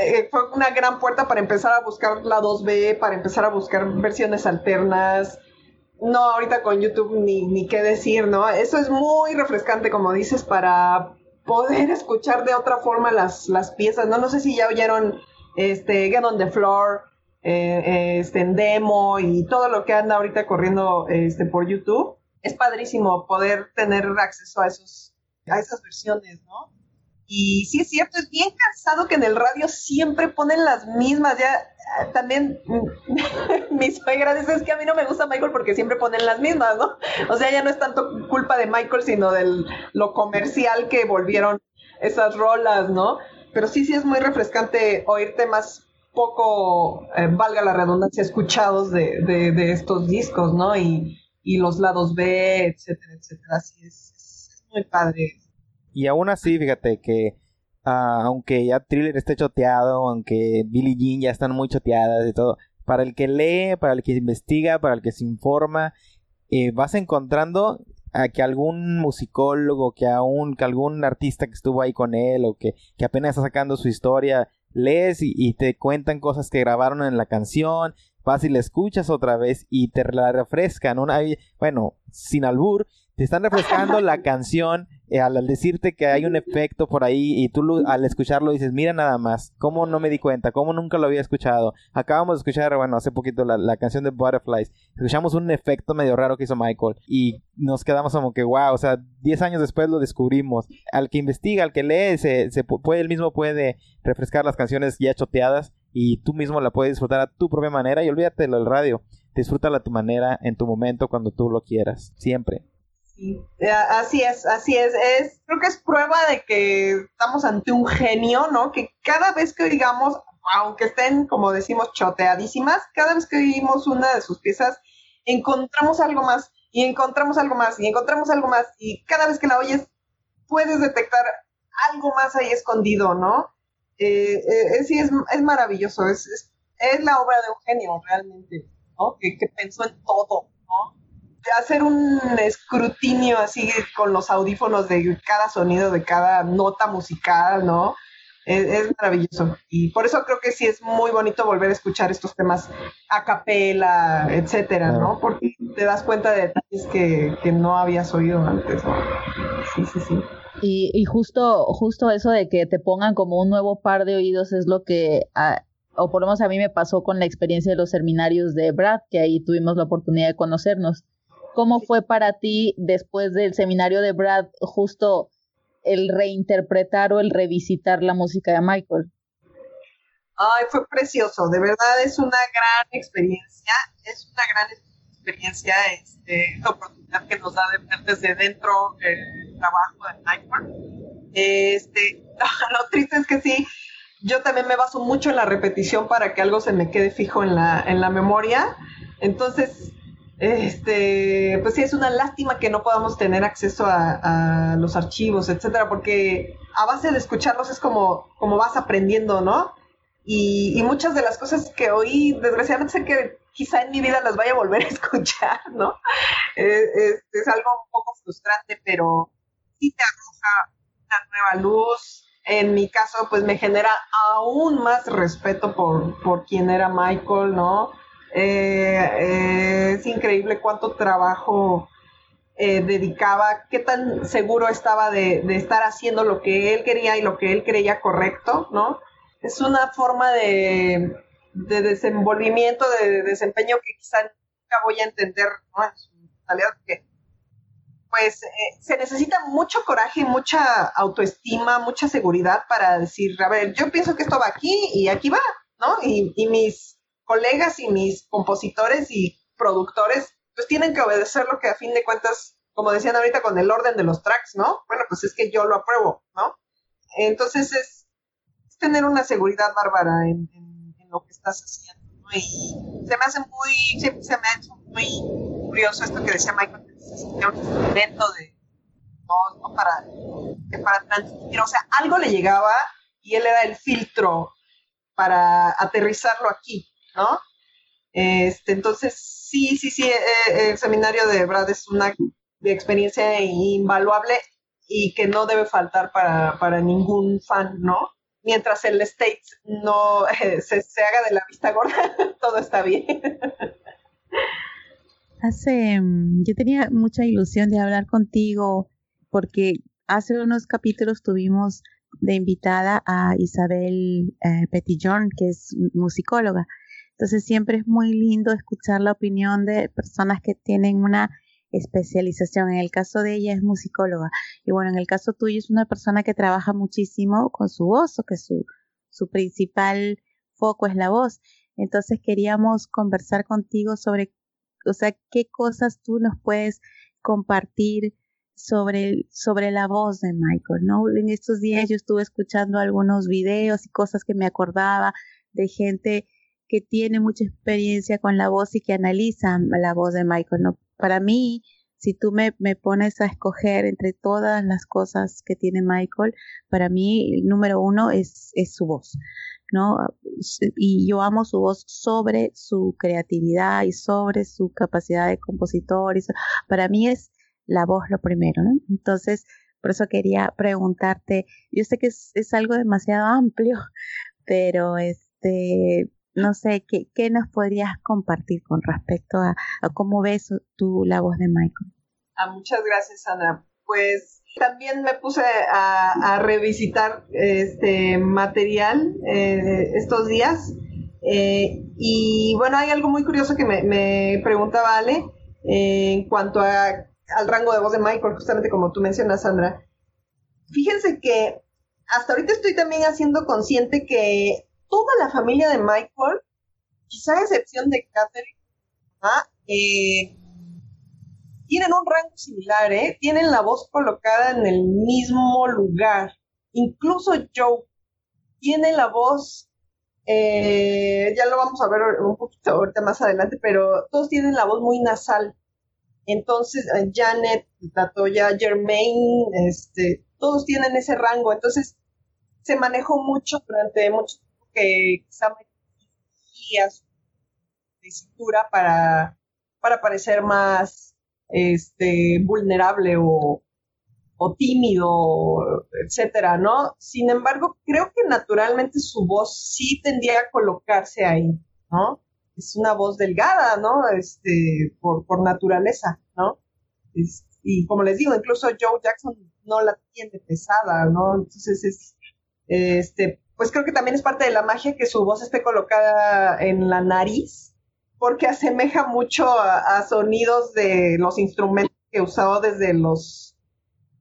eh, fue una gran puerta para empezar a buscar la 2B, para empezar a buscar versiones alternas. No, ahorita con YouTube ni, ni qué decir, ¿no? Eso es muy refrescante, como dices, para poder escuchar de otra forma las, las piezas, ¿no? No sé si ya oyeron este, Get on the Floor, eh, este, en demo y todo lo que anda ahorita corriendo este, por YouTube. Es padrísimo poder tener acceso a esos a esas versiones, ¿no? Y sí es cierto, es bien cansado que en el radio siempre ponen las mismas, ya también mi suegra dice es que a mí no me gusta Michael porque siempre ponen las mismas, ¿no? O sea, ya no es tanto culpa de Michael, sino de lo comercial que volvieron esas rolas, ¿no? Pero sí, sí es muy refrescante oír temas poco, eh, valga la redundancia, escuchados de, de, de estos discos, ¿no? Y, y los lados B, etcétera, etcétera. Así es, es muy padre. Y aún así, fíjate que ah, aunque ya Thriller esté choteado, aunque Billie Jean ya están muy choteadas y todo, para el que lee, para el que investiga, para el que se informa, eh, vas encontrando a que algún musicólogo, que, que algún artista que estuvo ahí con él o que, que apenas está sacando su historia, lees y, te cuentan cosas que grabaron en la canción, vas y la escuchas otra vez y te la refrescan. Bueno, sin albur, te están refrescando la canción eh, al, al decirte que hay un efecto por ahí y tú lo- al escucharlo dices, mira nada más, ¿cómo no me di cuenta? ¿Cómo nunca lo había escuchado? Acabamos de escuchar, bueno, hace poquito la, la canción de Butterflies. Escuchamos un efecto medio raro que hizo Michael y nos quedamos como que, wow, o sea, 10 años después lo descubrimos. Al que investiga, al que lee, se, se pu- puede, él mismo puede refrescar las canciones ya choteadas y tú mismo la puedes disfrutar a tu propia manera y olvídate del radio. Disfrútala a tu manera, en tu momento, cuando tú lo quieras, siempre. Eh, así es, así es. es. Creo que es prueba de que estamos ante un genio, ¿no? Que cada vez que oigamos, aunque estén, como decimos, choteadísimas, cada vez que oímos una de sus piezas, encontramos algo más, y encontramos algo más, y encontramos algo más, y cada vez que la oyes, puedes detectar algo más ahí escondido, ¿no? Eh, eh, sí, es, es maravilloso, es, es, es, la obra de un genio realmente, ¿no? Que pensó en todo, ¿no? Hacer un escrutinio así con los audífonos de cada sonido, de cada nota musical, ¿no? Es, maravilloso. Y por eso creo que sí es muy bonito volver a escuchar estos temas a capela, etcétera, ¿no? Porque te das cuenta de detalles que, que no habías oído antes, ¿no? Sí, sí, sí. Y, y, justo, justo eso de que te pongan como un nuevo par de oídos es lo que, a, o por lo menos a mí me pasó con la experiencia de los seminarios de Brad, que ahí tuvimos la oportunidad de conocernos. ¿Cómo fue para ti después del seminario de Brad justo el reinterpretar o el revisitar la música de Michael? Ay, fue precioso, de verdad es una gran experiencia, es una gran experiencia este, la oportunidad que nos da de ver desde dentro el trabajo de Michael. Este, lo triste es que sí, yo también me baso mucho en la repetición para que algo se me quede fijo en la, en la memoria. Entonces, este, pues sí, es una lástima que no podamos tener acceso a, los archivos, etcétera, porque a base de escucharlos es como, como vas aprendiendo, ¿no? Y, muchas de las cosas que oí, desgraciadamente sé que quizá en mi vida las vaya a volver a escuchar, ¿no? Es, es, algo un poco frustrante, pero sí te arroja una nueva luz. En mi caso, pues me genera aún más respeto por, por quien era Michael, ¿no? Eh, es increíble cuánto trabajo eh, dedicaba, qué tan seguro estaba de, estar haciendo lo que él quería y lo que él creía correcto, ¿no? Es una forma de, desenvolvimiento, de, desempeño que quizá nunca voy a entender, ¿no? que pues eh, se necesita mucho coraje, mucha autoestima, mucha seguridad para decir, a ver, yo pienso que esto va aquí y aquí va, ¿no? Y mis colegas y mis compositores y productores, pues tienen que obedecer lo que a fin de cuentas, como decían ahorita con el orden de los tracks, ¿no? Bueno, pues es que yo lo apruebo, ¿no? Entonces es, tener una seguridad bárbara en, lo que estás haciendo, ¿no? Y se me hace muy, se, se me ha hecho muy curioso esto que decía Michael, que sentía un instrumento de, no, para, para transmitir, o sea, algo le llegaba y él era el filtro para aterrizarlo aquí, ¿no? Este, entonces, sí, sí, sí, eh, el seminario de Brad es una experiencia invaluable y que no debe faltar para, para ningún fan, ¿no? Mientras el States no eh, se, se, haga de la vista gorda, todo está bien. Hace, mm, yo tenía mucha ilusión de hablar contigo porque hace unos capítulos tuvimos de invitada a Isabel eh, Petillon, que es musicóloga. Entonces siempre es muy lindo escuchar la opinión de personas que tienen una especialización. En el caso de ella es musicóloga y bueno, en el caso tuyo es una persona que trabaja muchísimo con su voz o que su, su principal foco es la voz. Entonces queríamos conversar contigo sobre, o sea, qué cosas tú nos puedes compartir sobre, sobre la voz de Michael, ¿no? En estos días yo estuve escuchando algunos videos y cosas que me acordaba de gente que tiene mucha experiencia con la voz y que analiza la voz de Michael. ¿no? Para mí, si tú me, me, pones a escoger entre todas las cosas que tiene Michael, para mí el número uno es, es su voz. ¿no? Y yo amo su voz sobre su creatividad y sobre su capacidad de compositor. Y para mí es la voz lo primero. Entonces, por eso quería preguntarte, yo sé que es, es algo demasiado amplio, pero este, no sé, ¿qué, ¿qué, nos podrías compartir con respecto a, cómo ves tú la voz de Michael? Ah, muchas gracias, Ana. Pues también me puse a, revisitar este material eh, estos días. Eh, y bueno, hay algo muy curioso que me, preguntaba Ale eh, en cuanto a, al rango de voz de Michael, justamente como tú mencionas, Sandra. Fíjense que hasta ahorita estoy también haciendo consciente que toda la familia de Michael, quizá a excepción de Catherine, eh, tienen un rango similar, ¿eh? Tienen la voz colocada en el mismo lugar. Incluso Joe tiene la voz, eh, ya lo vamos a ver un poquito ahorita más adelante, pero todos tienen la voz muy nasal. Entonces, Janet, Latoya, Germain, este, todos tienen ese rango. Entonces, se manejó mucho durante mucho que su de cintura para, para parecer más este, vulnerable o, o tímido, etcétera, ¿no? Sin embargo, creo que naturalmente su voz sí tendría a colocarse ahí, ¿no? Es una voz delgada, ¿no? Este, por, por naturaleza, ¿no? y como les digo, incluso Joe Jackson no la tiene pesada, ¿no? Entonces es, este, pues creo que también es parte de la magia que su voz esté colocada en la nariz, porque asemeja mucho a, sonidos de los instrumentos que usaba desde los,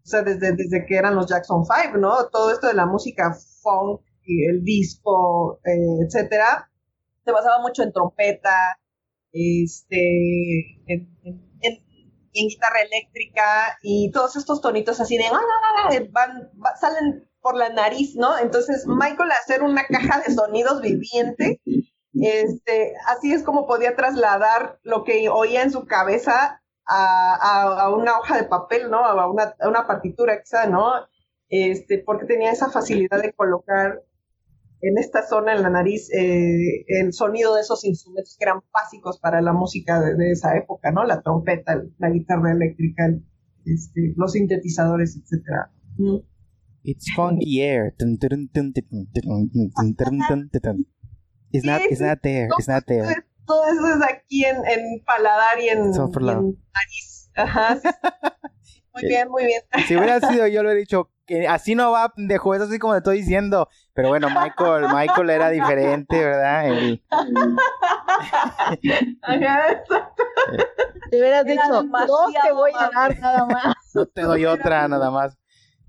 o sea, desde, desde que eran los Jackson 5, ¿no? Todo esto de la música funk, y el disco, eh, etcétera, se basaba mucho en trompeta, este, en, guitarra eléctrica y todos estos tonitos así de van, salen por la nariz, ¿no? Entonces, Michael hacer una caja de sonidos viviente, este, así es como podía trasladar lo que oía en su cabeza a, una hoja de papel, ¿no? A una, a una partitura, quizá, ¿no? Este, porque tenía esa facilidad de colocar en esta zona, en la nariz, eh, el sonido de esos instrumentos que eran básicos para la música de, esa época, ¿no? La trompeta, la guitarra eléctrica, este, los sintetizadores, etcétera. It's funky air. It's not, it's not there. It's not there. Todo eso es aquí en, en paladar y en, y en nariz. Ajá. Muy bien, muy bien. Si hubiera sido yo, lo he dicho, que así no va, dejo eso así como te estoy diciendo. Pero bueno, Michael, Michael era diferente, ¿verdad? El... Te hubieras dicho, dos te voy a dar nada más. No te doy otra, nada más.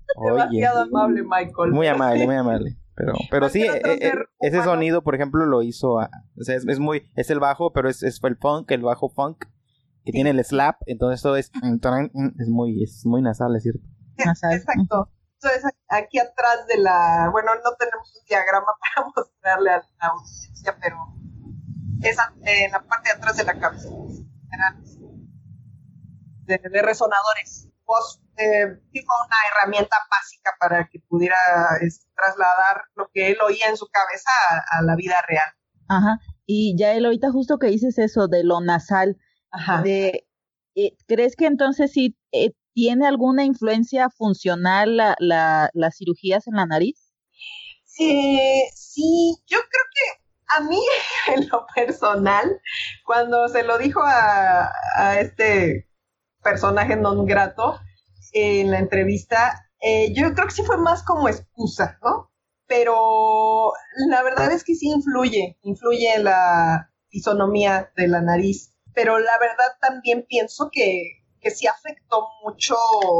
Demasiado amable, Michael. Muy amable, muy amable. Pero, pero sí, eh, eh, ese sonido, por ejemplo, lo hizo. o sea, es, muy. Es el bajo, pero es, es el funk, el bajo funk, que tiene el slap. Entonces todo es. Es muy, es muy nasal, es cierto. Exacto. Entonces, aquí atrás de la. Bueno, no tenemos un diagrama para mostrarle a la audiencia, pero. Esa, en la parte de atrás de la cabeza. De, de resonadores. Voz eh, una herramienta básica para que pudiera trasladar lo que él oía en su cabeza a, la vida real. Ajá. Y ya él ahorita justo que dices eso de lo nasal, Ajá. De, eh, ¿crees que entonces sí eh, tiene alguna influencia funcional la, la, las cirugías en la nariz? Sí, sí, yo creo que a mí, en lo personal, cuando se lo dijo a, a este personaje non grato, en la entrevista, eh, yo creo que sí fue más como excusa, ¿no? Pero la verdad es que sí influye, influye en la fisonomía de la nariz. Pero la verdad también pienso que, que sí afectó mucho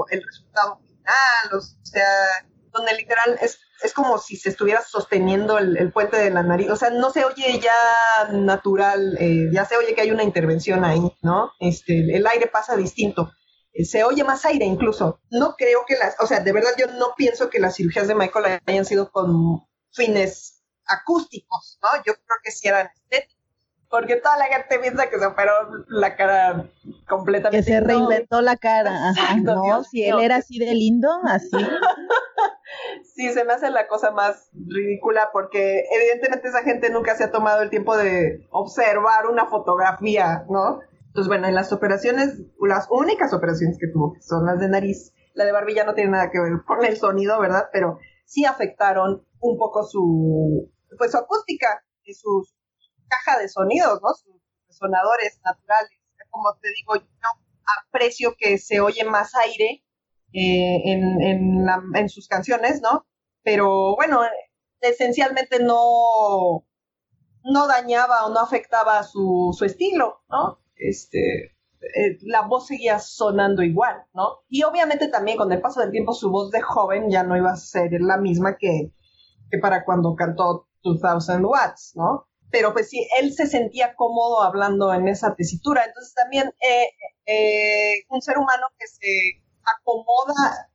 el resultado final, o sea, donde literal es, es como si se estuviera sosteniendo el, puente de la nariz, o sea, no se oye ya natural, eh, ya se oye que hay una intervención ahí, ¿no? Este, el aire pasa distinto se oye más aire incluso. No creo que las, o sea, de verdad yo no pienso que las cirugías de Michael hayan sido con fines acústicos, ¿no? Yo creo que sí eran estéticos. Porque toda la gente piensa que se operó la cara completamente. Que se reinventó la cara. no, si él era así de lindo, así. sí, se me hace la cosa más ridícula porque evidentemente esa gente nunca se ha tomado el tiempo de observar una fotografía, ¿no? Entonces, bueno, en las operaciones, las únicas operaciones que tuvo, que son las de nariz, la de barbilla no tiene nada que ver con el sonido, ¿verdad? Pero sí afectaron un poco su, pues su acústica y su caja de sonidos, ¿no? Sus resonadores naturales. Como te digo, yo aprecio que se oye más aire eh, en, en, en sus canciones, ¿no? Pero bueno, esencialmente no, no dañaba o no afectaba su, su estilo, ¿no? Este, eh, la voz seguía sonando igual, ¿no? Y obviamente también con el paso del tiempo su voz de joven ya no iba a ser la misma que, que para cuando cantó 2000 Watts, ¿no? pero pues sí, él se sentía cómodo hablando en esa tesitura. Entonces también eh, eh, un ser humano que se acomoda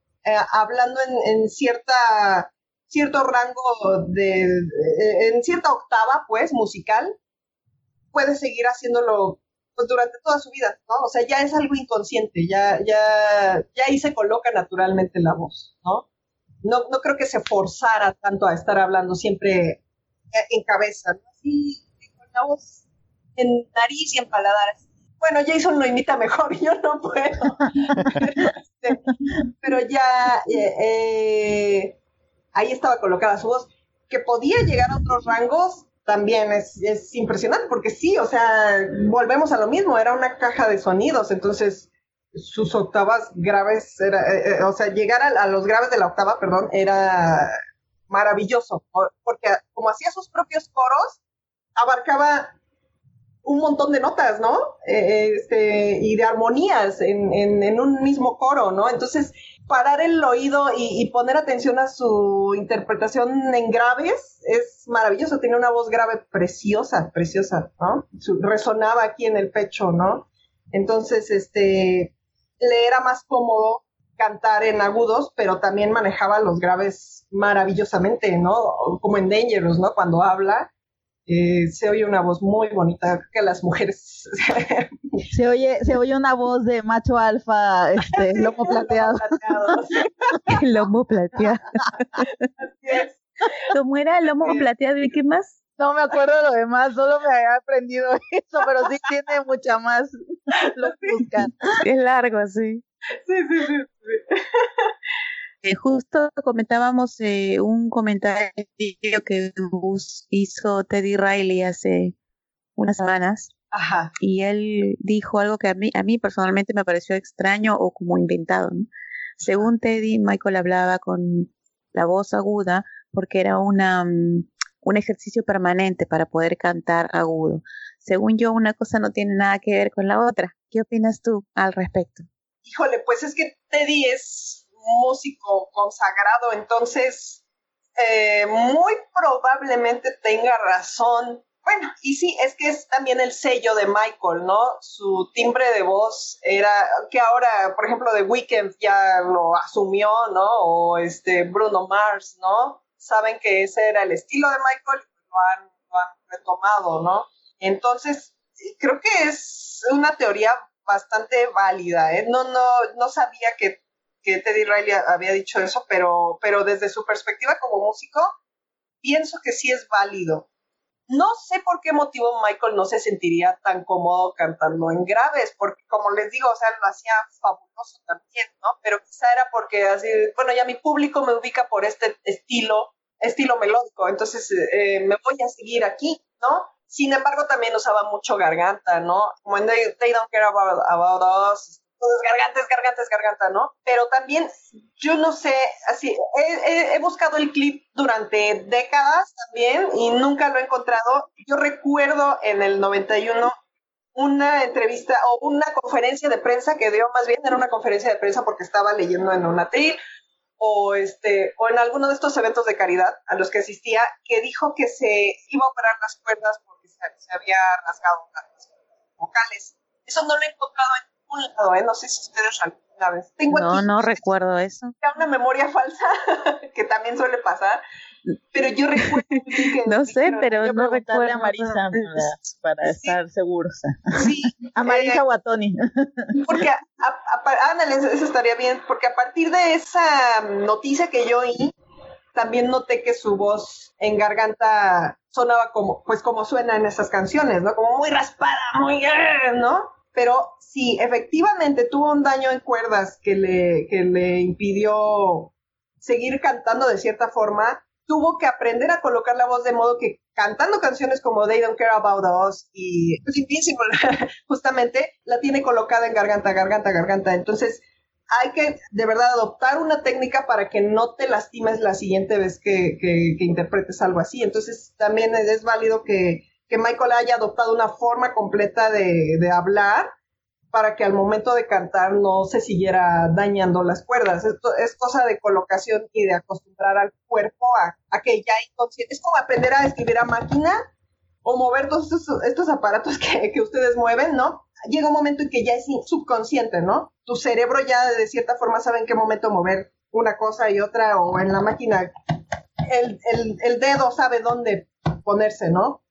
hablando en, en, cierta cierto rango de, en cierta octava pues musical puede seguir haciéndolo pues durante toda su vida, ¿no? O sea, ya es algo inconsciente, ya, ya, ya ahí se coloca naturalmente la voz, ¿no? No, no creo que se forzara tanto a estar hablando siempre en cabeza, ¿no? Así, con la voz en nariz y en paladar. Bueno, Jason lo imita mejor, yo no puedo. Este, pero, ya eh, eh, ahí estaba colocada su voz, que podía llegar a otros rangos, también es, es, impresionante, porque sí, o sea, volvemos a lo mismo, era una caja de sonidos, entonces sus octavas graves, era, eh, eh, o sea, llegar a, a, los graves de la octava, perdón, era maravilloso, porque como hacía sus propios coros, abarcaba un montón de notas, ¿no? Eh, este, y de armonías en, en, en, un mismo coro, ¿no? Entonces, parar el oído y, y, poner atención a su interpretación en graves es maravilloso. Tiene una voz grave preciosa, preciosa, ¿no? Su, resonaba aquí en el pecho, ¿no? Entonces, este, le era más cómodo cantar en agudos, pero también manejaba los graves maravillosamente, ¿no? Como en Dangerous, ¿no? Cuando habla, eh, se oye una voz muy bonita, que las mujeres... se oye se oye una voz de macho alfa, este, lomo plateado. lomo plateado. Así es. ¿Cómo era el lomo plateado y qué más? No me acuerdo lo demás, solo me había aprendido eso, pero sí tiene mucha más lo buscan. Es largo, sí. Sí, sí, sí. Eh, justo comentábamos eh, un comentario que hizo Teddy Riley hace unas semanas. Ajá. Y él dijo algo que a mí, a mí personalmente me pareció extraño o como inventado. ¿no? Según Teddy, Michael hablaba con la voz aguda porque era una, um, un ejercicio permanente para poder cantar agudo. Según yo, una cosa no tiene nada que ver con la otra. ¿Qué opinas tú al respecto? Híjole, pues es que Teddy es músico consagrado, entonces eh, muy probablemente tenga razón. Bueno, y sí, es que es también el sello de Michael, ¿no? Su timbre de voz era, que ahora, por ejemplo, The Weeknd ya lo asumió, ¿no? O este Bruno Mars, ¿no? Saben que ese era el estilo de Michael y lo han, lo han retomado, ¿no? Entonces, creo que es una teoría bastante válida, ¿eh? No, no, no sabía que que Teddy Riley había dicho eso, pero, pero desde su perspectiva como músico, pienso que sí es válido. No sé por qué motivo Michael no se sentiría tan cómodo cantando en graves, porque como les digo, o sea, lo hacía fabuloso también, ¿no? Pero quizá era porque así, bueno, ya mi público me ubica por este estilo, estilo melódico, entonces eh, me voy a seguir aquí, ¿no? Sin embargo, también usaba mucho garganta, ¿no? Como en They, They Don't Care About, about Us, pues, garganta es garganta es garganta, ¿no? Pero también, yo no sé, así, he, buscado el clip durante décadas también y nunca lo he encontrado. Yo recuerdo en el 91 una entrevista o una conferencia de prensa que dio, más bien era una conferencia de prensa porque estaba leyendo en un atril o este o en alguno de estos eventos de caridad a los que asistía que dijo que se iba a operar las cuerdas porque se, había rasgado las vocales. Eso no lo he encontrado en lado, ¿eh? No sé si ustedes alguna vez. Tengo no, aquí, no recuerdo eso. Una memoria falsa, que también suele pasar, pero yo recuerdo que... no sé, pero yo no recuerdo. a Marisa para, para Sí. estar seguros. Sí, A Marisa eh, o a Tony. porque, a, a, a- ándale, eso eso estaría bien, porque a partir de esa noticia que yo oí, también noté que su voz en garganta sonaba como, pues como suena en esas canciones, ¿no? Como muy raspada, muy, eh, ¿no? Pero sí, efectivamente tuvo un daño en cuerdas que le, que le impidió seguir cantando de cierta forma, tuvo que aprender a colocar la voz de modo que cantando canciones como They Don't Care About Us y pues, Invincible, justamente la tiene colocada en garganta, garganta, garganta. Entonces, hay que de verdad adoptar una técnica para que no te lastimes la siguiente vez que, que, interpretes algo así. Entonces, también es válido que, que, Michael haya adoptado una forma completa de, de hablar para que al momento de cantar no se siguiera dañando las cuerdas. Esto es cosa de colocación y de acostumbrar al cuerpo a, a que ya inconsciente. Es como aprender a escribir a máquina o mover todos estos, estos aparatos que, que ustedes mueven, ¿no? Llega un momento en que ya es subconsciente, ¿no? Tu cerebro ya de cierta forma sabe en qué momento mover una cosa y otra, o en la máquina el, el, el dedo sabe dónde ponerse, ¿no?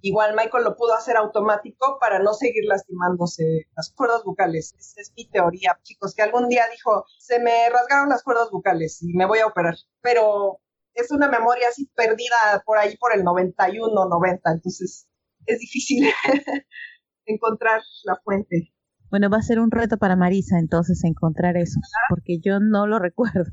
Igual Michael lo pudo hacer automático para no seguir lastimándose las cuerdas vocales. Esa es mi teoría, chicos, que algún día dijo, se me rasgaron las cuerdas vocales y me voy a operar. Pero es una memoria así perdida por ahí por el 91, 90, entonces es difícil encontrar la fuente. Bueno, va a ser un reto para Marisa entonces encontrar eso, porque yo no lo recuerdo.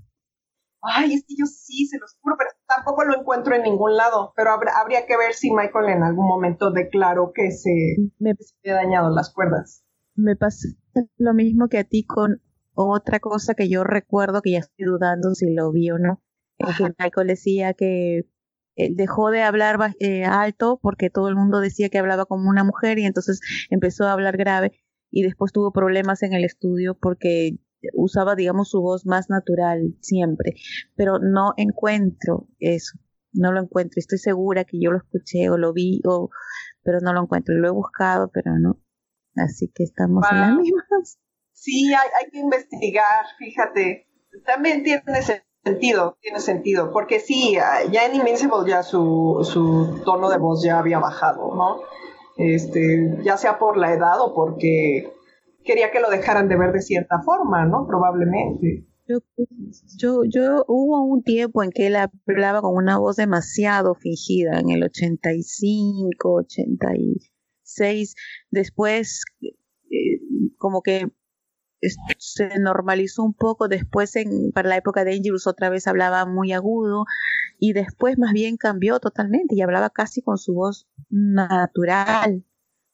Ay, es que yo sí, se los juro, pero tampoco lo encuentro en ningún lado. Pero habría que ver si Michael en algún momento declaró que se me había dañado las cuerdas. Me pasa lo mismo que a ti con otra cosa que yo recuerdo que ya estoy dudando si lo vi o no. Es que Michael decía que dejó de hablar eh, alto porque todo el mundo decía que hablaba como una mujer y entonces empezó a hablar grave y después tuvo problemas en el estudio porque usaba, digamos, su voz más natural siempre, pero no encuentro eso, no lo encuentro. Estoy segura que yo lo escuché o lo vi, o, pero no lo encuentro. Lo he buscado, pero no. Así que estamos en las mismas. Sí, hay, hay que investigar, fíjate. También tiene sentido, tiene sentido, porque sí, ya en Invincible ya su, su tono de voz ya había bajado, ¿no? Este, ya sea por la edad o porque quería que lo dejaran de ver de cierta forma, ¿no? Probablemente. Yo, yo, yo, hubo un tiempo en que él hablaba con una voz demasiado fingida, en el 85, 86. Después, eh, como que se normalizó un poco. Después, en, para la época de Angelus, otra vez hablaba muy agudo. Y después, más bien, cambió totalmente y hablaba casi con su voz natural.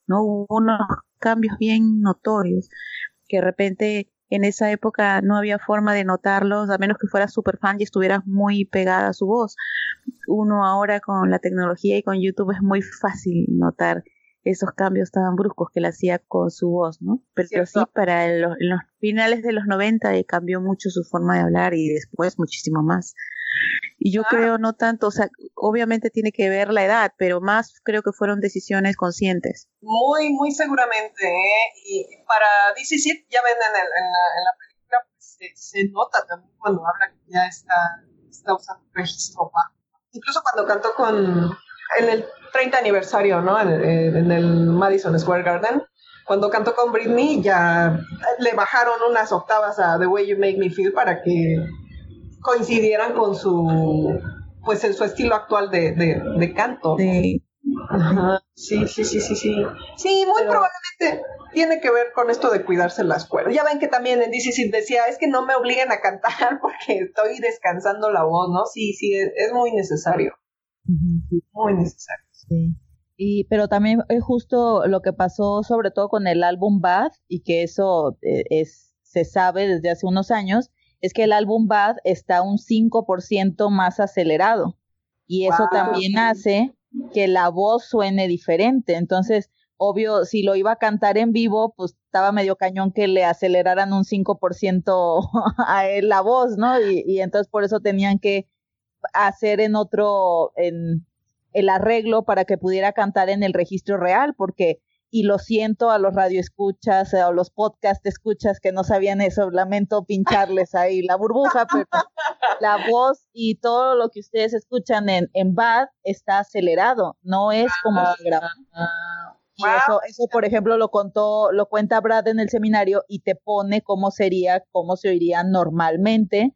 ¿no? Hubo unos cambios bien notorios, que de repente en esa época no había forma de notarlos, a menos que fueras super fan y estuvieras muy pegada a su voz. Uno ahora con la tecnología y con YouTube es muy fácil notar esos cambios tan bruscos que le hacía con su voz, ¿no? Pero sí, para los, los finales de los 90 cambió mucho su forma de hablar y después muchísimo más. Y yo creo no tanto, o sea, obviamente tiene que ver la edad, pero más creo que fueron decisiones conscientes. Muy, muy seguramente. ¿eh? Y para DC ya ven en, la, película, pues, se, nota también cuando habla que ya está, está usando registro Incluso cuando cantó con, en el 30 aniversario, ¿no? En, en el Madison Square Garden, cuando cantó con Britney ya le bajaron unas octavas a The Way You Make Me Feel para que coincidieran con su, pues en su estilo actual de, de, canto. Sí. sí, sí, sí, sí, sí. Sí, muy probablemente tiene que ver con esto de cuidarse las cuerdas. Ya ven que también en DC decía, es que no me obliguen a cantar porque estoy descansando la voz, ¿no? Sí, sí, es, muy necesario. Muy necesario. Sí. Y, pero también es justo lo que pasó sobre todo con el álbum Bad y que eso eh, es, se sabe desde hace unos años, es que el álbum Bad está un 5% más acelerado y eso también hace que la voz suene diferente. Entonces, obvio, si lo iba a cantar en vivo, pues estaba medio cañón que le aceleraran un 5% a él la voz, ¿no? Y, y, entonces por eso tenían que hacer en otro, en el arreglo para que pudiera cantar en el registro real, porque y lo siento a los radioescuchas o los podcast escuchas que no sabían eso, lamento pincharles ahí la burbuja, pero la voz y todo lo que ustedes escuchan en, en Bad está acelerado, no es como se graba. Y eso, eso, por ejemplo, lo contó, lo cuenta Brad en el seminario y te pone cómo sería, cómo se oiría normalmente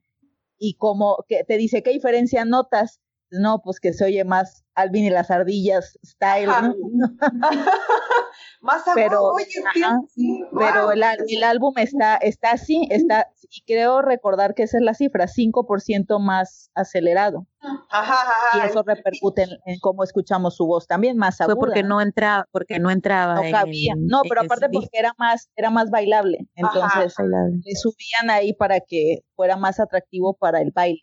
y cómo, que te dice qué diferencia notas no, pues que se oye más Alvin y las ardillas style, ¿no? más pero, oye, pero el, el, álbum está, está así, está, y creo recordar que esa es la cifra, 5% más acelerado. Ajá, y eso repercute en, cómo escuchamos su voz también, más aguda. Fue porque no entraba, porque no entraba. No cabía. no, pero aparte porque era más, era más bailable. Entonces, le subían ahí para que fuera más atractivo para el baile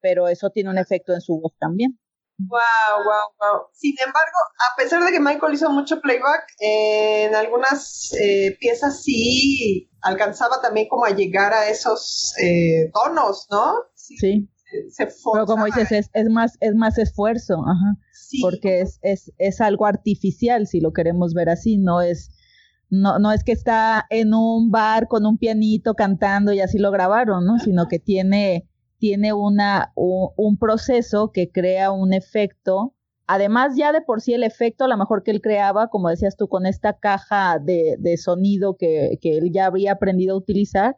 pero eso tiene un efecto en su voz también. Wow, wow, wow. Sin embargo, a pesar de que Michael hizo mucho playback, en algunas eh, piezas sí alcanzaba también como a llegar a esos eh, tonos, ¿no? Sí. se Pero como dices, es, es, más, es más esfuerzo, ajá, Sí, porque es, es, es algo artificial, si lo queremos ver así, no es, no, no es que está en un bar con un pianito cantando y así lo grabaron, ¿no? Sino que tiene, tiene una, un, un proceso que crea un efecto. Además, ya de por sí el efecto, a lo mejor que él creaba, como decías tú, con esta caja de, de sonido que, que él ya había aprendido a utilizar,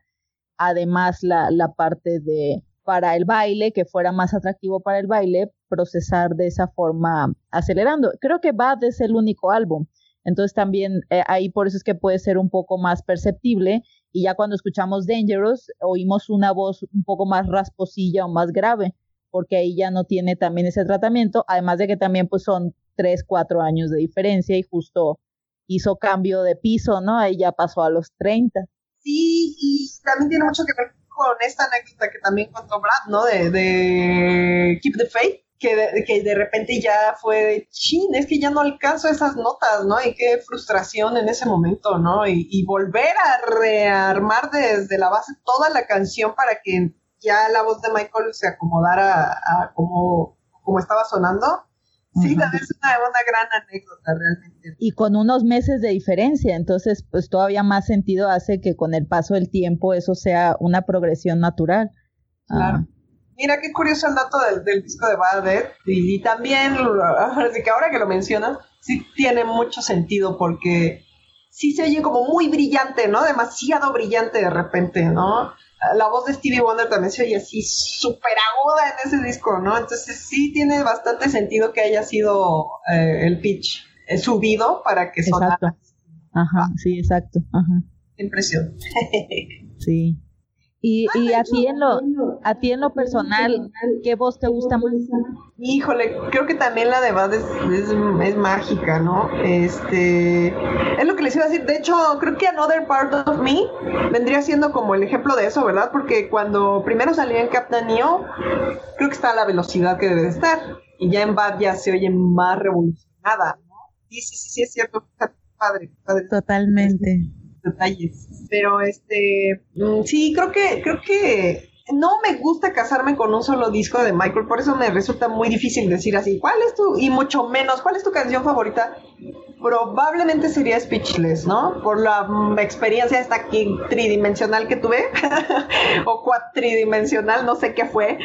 además la, la parte de para el baile, que fuera más atractivo para el baile, procesar de esa forma acelerando. Creo que Bad es el único álbum, entonces también eh, ahí por eso es que puede ser un poco más perceptible y ya cuando escuchamos Dangerous oímos una voz un poco más rasposilla o más grave, porque ahí ya no tiene también ese tratamiento, además de que también pues son tres, cuatro años de diferencia y justo hizo cambio de piso, ¿no? Ahí ya pasó a los 30. Sí, y también tiene mucho que ver con esta anécdota que también contó Brad, ¿no? De, de Keep the Faith, que de, que de repente ya fue de chin, es que ya no alcanzo esas notas, ¿no? Y qué frustración en ese momento, ¿no? Y, y volver a rearmar desde la base toda la canción para que ya la voz de Michael se acomodara a, a como, como estaba sonando. Sí, también es una, una gran anécdota realmente. y con unos meses de diferencia, entonces pues todavía más sentido hace que con el paso del tiempo eso sea una progresión natural. Claro. Ah, Mira qué curioso el dato del, del disco de Bad Ed. Y, y también, ahora sí que ahora que lo mencionas, sí tiene mucho sentido porque sí se oye como muy brillante, ¿no? Demasiado brillante de repente, ¿no? La voz de Stevie Wonder también se oye así súper aguda en ese disco, ¿no? Entonces sí tiene bastante sentido que haya sido eh, el pitch eh, subido para que sonara. exacto. Ajá, sí, exacto. Ajá, Impresión. sí. Y, y a ti en lo, a ti en lo personal, ¿qué voz te gusta más? Híjole, creo que también la de Bad es, es, es mágica, ¿no? Este, es lo que les iba a decir. De hecho, creo que Another Part of Me vendría siendo como el ejemplo de eso, ¿verdad? Porque cuando primero salió en Captain Neo, creo que está a la velocidad que debe de estar. Y ya en Bad ya se oye más revolucionada, ¿no? Sí, sí, sí, sí, es cierto. Está Padre, padre Totalmente. Detalles. Pero este, mm, sí, creo que, creo que no me gusta casarme con un solo disco de Michael, por eso me resulta muy difícil decir así, ¿cuál es tu, y mucho menos, cuál es tu canción favorita? Probablemente sería Speechless, ¿no? Por la mm, experiencia esta aquí tridimensional que tuve, o cuatridimensional, no sé qué fue.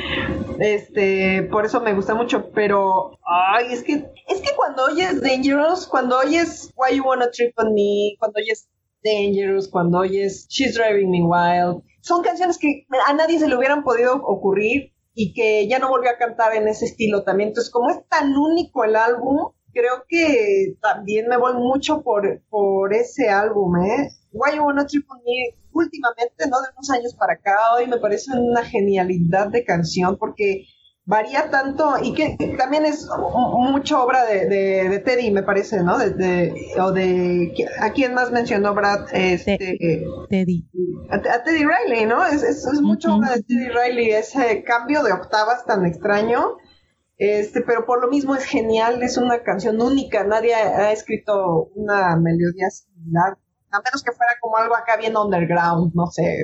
Este, por eso me gusta mucho, pero ay, es que es que cuando oyes Dangerous, cuando oyes Why You Wanna Trip on Me, cuando oyes Dangerous, cuando oyes She's Driving Me Wild, son canciones que a nadie se le hubieran podido ocurrir y que ya no volvió a cantar en ese estilo también. Entonces, como es tan único el álbum, creo que también me voy mucho por, por ese álbum, ¿eh? Why You Wanna Trip Me, últimamente, ¿no? De unos años para acá, hoy me parece una genialidad de canción porque varía tanto y que también es mucha obra de, de, de Teddy, me parece, ¿no? De, de, o de, ¿a quién más mencionó Brad? Este, Teddy. A, a Teddy Riley, ¿no? Es, es, es mucha obra de Teddy Riley, ese cambio de octavas tan extraño. Este, pero por lo mismo es genial, es una canción única, nadie ha, ha escrito una melodía similar, a menos que fuera como algo acá bien underground, no sé,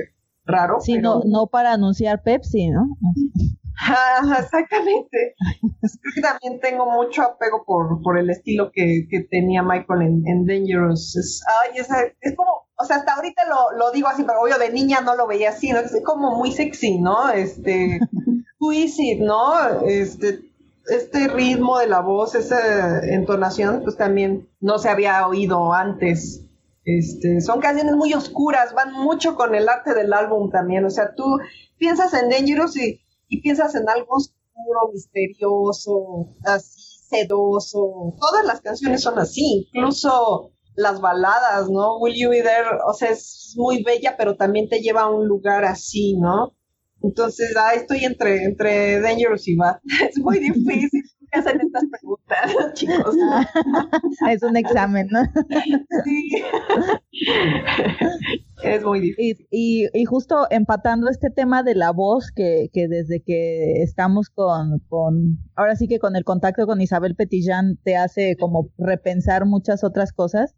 raro. Sí, pero... no, no para anunciar Pepsi, ¿no? Ah, exactamente. Creo que también tengo mucho apego por, por el estilo que, que tenía Michael en, en Dangerous. Es, ay, es, es, como, o sea, hasta ahorita lo, lo, digo así, pero obvio de niña no lo veía así, ¿no? Es como muy sexy, ¿no? Este, Twisted, ¿no? Este, este ritmo de la voz, esa entonación, pues también no se había oído antes. Este, son canciones muy oscuras, van mucho con el arte del álbum también. O sea, tú piensas en Dangerous y, y piensas en algo oscuro, misterioso, así sedoso. Todas las canciones son así, incluso las baladas, ¿no? Will You Be There, o sea, es muy bella, pero también te lleva a un lugar así, ¿no? Entonces, ah, estoy entre, entre Dangerous y Bad. Es muy difícil que hacen estas preguntas, chicos. es un examen, ¿no? Sí. es muy difícil. Y, y, y, justo empatando este tema de la voz, que, que desde que estamos con, con, ahora sí que con el contacto con Isabel Petillán te hace como repensar muchas otras cosas,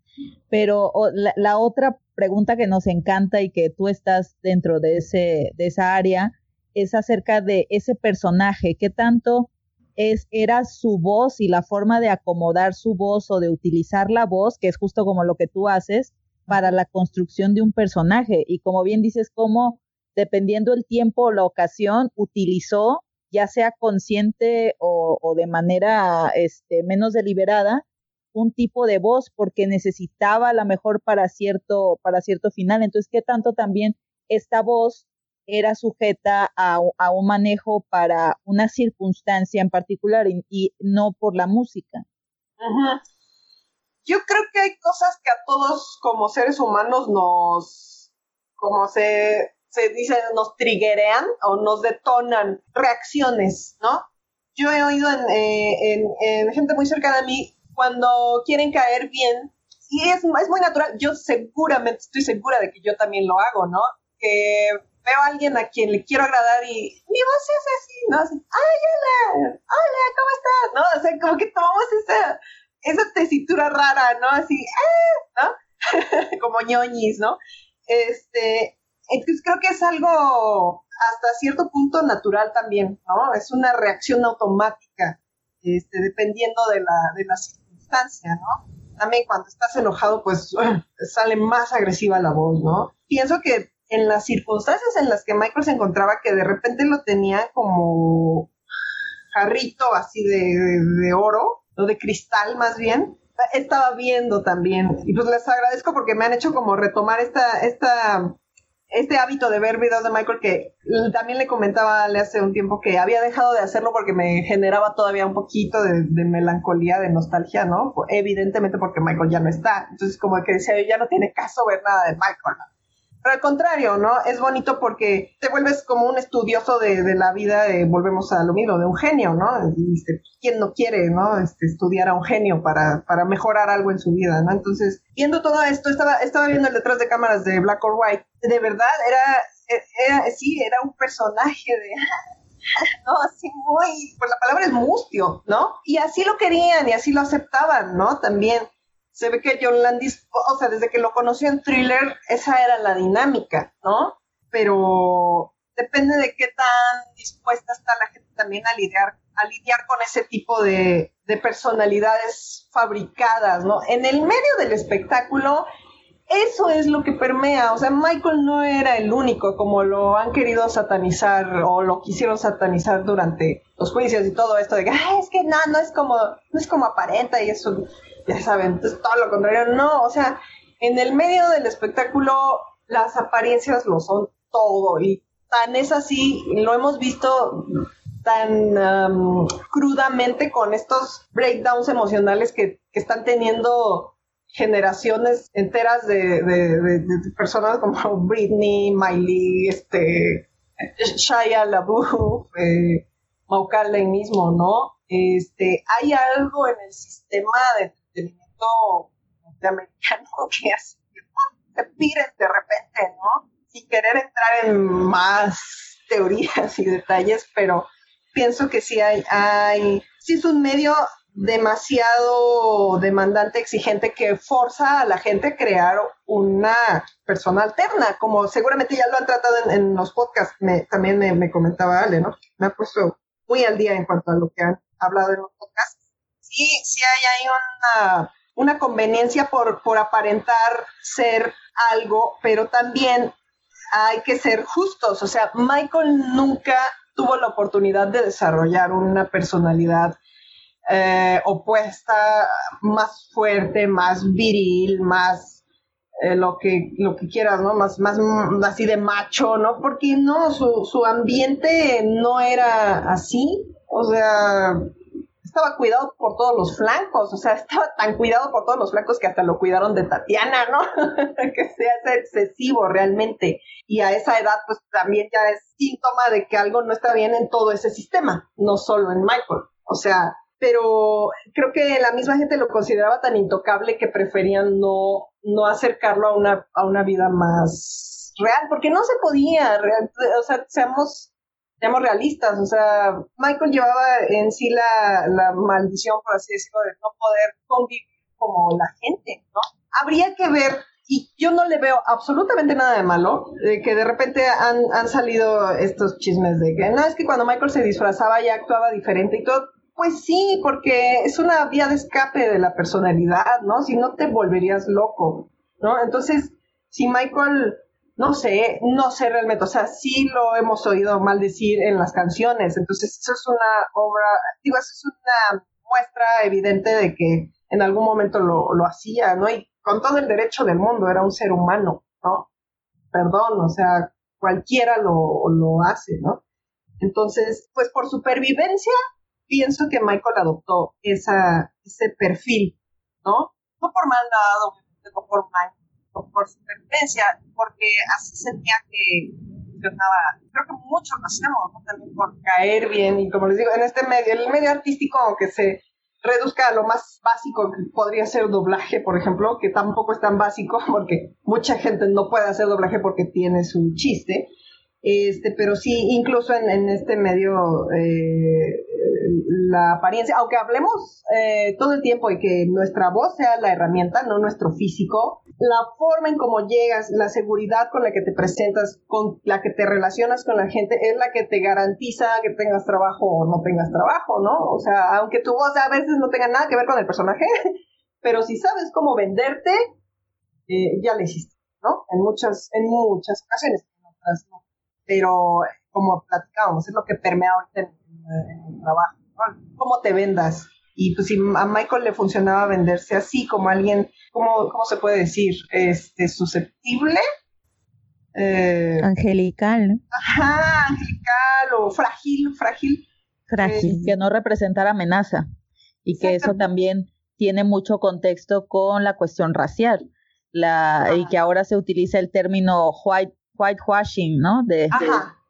pero la otra pregunta que nos encanta y que tú estás dentro de, ese, de esa área es acerca de ese personaje, qué tanto es, era su voz y la forma de acomodar su voz o de utilizar la voz, que es justo como lo que tú haces, para la construcción de un personaje. Y como bien dices, cómo dependiendo el tiempo o la ocasión, utilizó, ya sea consciente o, o de manera este, menos deliberada, un tipo de voz porque necesitaba la mejor para cierto, para cierto final. Entonces, ¿qué tanto también esta voz era sujeta a, un manejo para una circunstancia en particular y, no por la música. Yo creo que hay cosas que a todos como seres humanos nos, como se, se dice, nos triguerean o nos detonan reacciones, ¿no? Yo he oído en, eh, en, gente muy cercana a mí cuando quieren caer bien, y es, es muy natural, yo seguramente estoy segura de que yo también lo hago, ¿no? Veo a alguien a quien le quiero agradar y mi voz es así, ¿no? Así, ¡ay, hola! ¡Hola! ¿Cómo estás? ¿No? O sea, como que tomamos esa, esa tesitura rara, ¿no? Así, ¡eh! ¿no? como ñoñis, ¿no? Este, entonces creo que es algo hasta cierto punto natural también, ¿no? Es una reacción automática, este, dependiendo de la, de la circunstancia, ¿no? También cuando estás enojado, pues sale más agresiva la voz, ¿no? Pienso que en las circunstancias en las que Michael se encontraba, que de repente lo tenía como jarrito así de, oro, o de cristal más bien, estaba viendo también. Y pues les agradezco porque me han hecho como retomar esta, esta, este hábito de ver videos de Michael que también le comentaba hace un tiempo que había dejado de hacerlo porque me generaba todavía un poquito de, de, melancolía, de nostalgia, ¿no? Evidentemente porque Michael ya no está. Entonces como que decía, ya no tiene caso ver nada de Michael, ¿no? Pero al contrario, ¿no? Es bonito porque te vuelves como un estudioso de, de la vida, volvemos a lo mismo, de un genio, ¿no? Y, este, ¿quién no quiere, ¿no? Este, estudiar a un genio para, para mejorar algo en su vida, ¿no? Entonces, viendo todo esto, estaba, estaba viendo el detrás de cámaras de Black or White. De verdad, era, era sí, era un personaje de, ¿no? Así muy, pues la palabra es mustio, ¿no? Y así lo querían y así lo aceptaban, ¿no? También se ve que John Landis, o sea, desde que lo conoció en Thriller, esa era la dinámica, ¿no? Pero depende de qué tan dispuesta está la gente también a lidiar, a lidiar con ese tipo de, personalidades fabricadas, ¿no? En el medio del espectáculo, eso es lo que permea. O sea, Michael no era el único, como lo han querido satanizar o lo quisieron satanizar durante los juicios y todo esto de que, es que no, no es como, no es como aparenta y eso ya saben, entonces todo lo contrario, no, o sea, en el medio del espectáculo las apariencias lo son todo y tan es así, lo hemos visto tan crudamente con estos breakdowns emocionales que, están teniendo generaciones enteras de, personas como Britney, Miley, este, Shia LaBeouf, eh, mismo, ¿no? Este, hay algo en el sistema de entretenimiento norteamericano que así te piden de repente, ¿no? Sin querer entrar en más teorías y detalles, pero pienso que sí hay, hay, sí es un medio demasiado demandante, exigente, que forza a la gente a crear una persona alterna, como seguramente ya lo han tratado en, los podcasts, también me, me, comentaba Ale, ¿no? Me ha puesto muy al día en cuanto a lo que han hablado en los podcasts sí, sí hay una conveniencia por, por aparentar ser algo, pero también hay que ser justos. O sea, Michael nunca tuvo la oportunidad de desarrollar una personalidad eh, opuesta, más fuerte, más viril, más eh, lo que lo que quieras, ¿no? Más, más así de macho, ¿no? Porque no, su, su ambiente no era así. O sea, estaba cuidado por todos los flancos, o sea, estaba tan cuidado por todos los flancos que hasta lo cuidaron de Tatiana, ¿no? que se hace excesivo realmente. Y a esa edad, pues también ya es síntoma de que algo no está bien en todo ese sistema, no solo en Michael. O sea, pero creo que la misma gente lo consideraba tan intocable que preferían no, no acercarlo a una, a una vida más real, porque no se podía, o sea, seamos realistas, o sea, Michael llevaba en sí la, la maldición, por así decirlo, de no poder convivir como la gente, ¿no? Habría que ver y yo no le veo absolutamente nada de malo, de que de repente han, han salido estos chismes de que no, es que cuando Michael se disfrazaba ya actuaba diferente y todo. Pues sí, porque es una vía de escape de la personalidad, ¿no? Si no te volverías loco, ¿no? Entonces, si Michael, no sé, no sé realmente, o sea, sí lo hemos oído mal decir en las canciones, entonces eso es una obra, digo, eso es una muestra evidente de que en algún momento lo, lo hacía, ¿no? Y con todo el derecho del mundo, era un ser humano, ¿no? Perdón, o sea, cualquiera lo, lo hace, ¿no? Entonces, pues por supervivencia, pienso que Michael adoptó esa, ese perfil, ¿no? No por maldad, no por mal, no por supervivencia, porque así sentía que funcionaba. Creo que muchos lo hacemos, ¿no? También por caer bien, y como les digo, en este medio, el medio artístico, aunque se reduzca a lo más básico que podría ser doblaje, por ejemplo, que tampoco es tan básico porque mucha gente no puede hacer doblaje porque tiene su chiste. Este, pero sí, incluso en, este medio, eh, la apariencia, aunque hablemos eh, todo el tiempo y que nuestra voz sea la herramienta, no nuestro físico, la forma en cómo llegas, la seguridad con la que te presentas, con la que te relacionas con la gente, es la que te garantiza que tengas trabajo o no tengas trabajo, ¿no? O sea, aunque tu voz a veces no tenga nada que ver con el personaje, pero si sabes cómo venderte, eh, ya lo hiciste, ¿no? En muchas, en muchas ocasiones, en otras no. Pero como platicábamos, es lo que permea ahorita en, el trabajo, ¿no? Cómo te vendas. Y pues si a Michael le funcionaba venderse así, como alguien ¿cómo, cómo se puede decir? Este, susceptible. Eh, angelical, ¿no? Ajá, angelical o frágil, frágil. Frágil. que no representar amenaza. Y que eso también tiene mucho contexto con la cuestión racial. La, y que ahora se utiliza el término white, whitewashing, ¿no? De,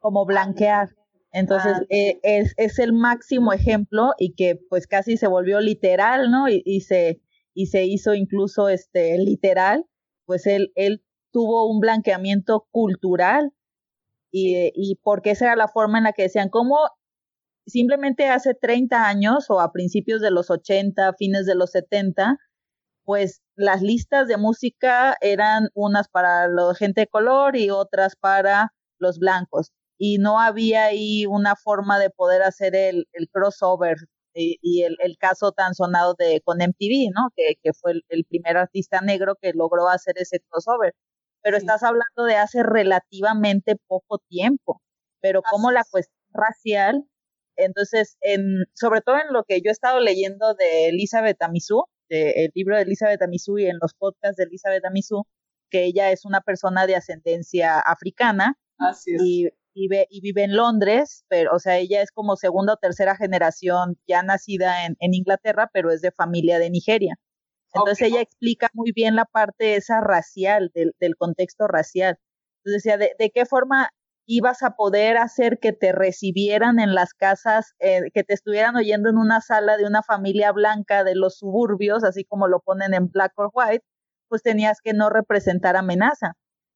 como blanquear. Entonces, ah, eh, es, es, el máximo ejemplo y que pues casi se volvió literal, ¿no? Y, y se, y se hizo incluso este literal, pues él, él tuvo un blanqueamiento cultural y, y porque esa era la forma en la que decían, ¿cómo simplemente hace 30 años o a principios de los 80, fines de los 70, pues las listas de música eran unas para la gente de color y otras para los blancos. Y no había ahí una forma de poder hacer el, el crossover y, el, el, caso tan sonado de con MTV, ¿no? Que, que fue el, primer artista negro que logró hacer ese crossover. Pero estás hablando de hace relativamente poco tiempo. Pero como la cuestión racial, entonces, en, sobre todo en lo que yo he estado leyendo de Elizabeth Amisu, el libro de Elizabeth Amisu y en los podcasts de Elizabeth Amisu, que ella es una persona de ascendencia africana. Así es. Y vive, y vive en Londres, pero, o sea, ella es como segunda o tercera generación ya nacida en, en Inglaterra, pero es de familia de Nigeria. Entonces ella explica muy bien la parte esa racial, del, del contexto racial. Entonces decía, de, de, qué forma ibas a poder hacer que te recibieran en las casas, eh, que te estuvieran oyendo en una sala de una familia blanca de los suburbios, así como lo ponen en Black or White, pues tenías que no representar amenaza.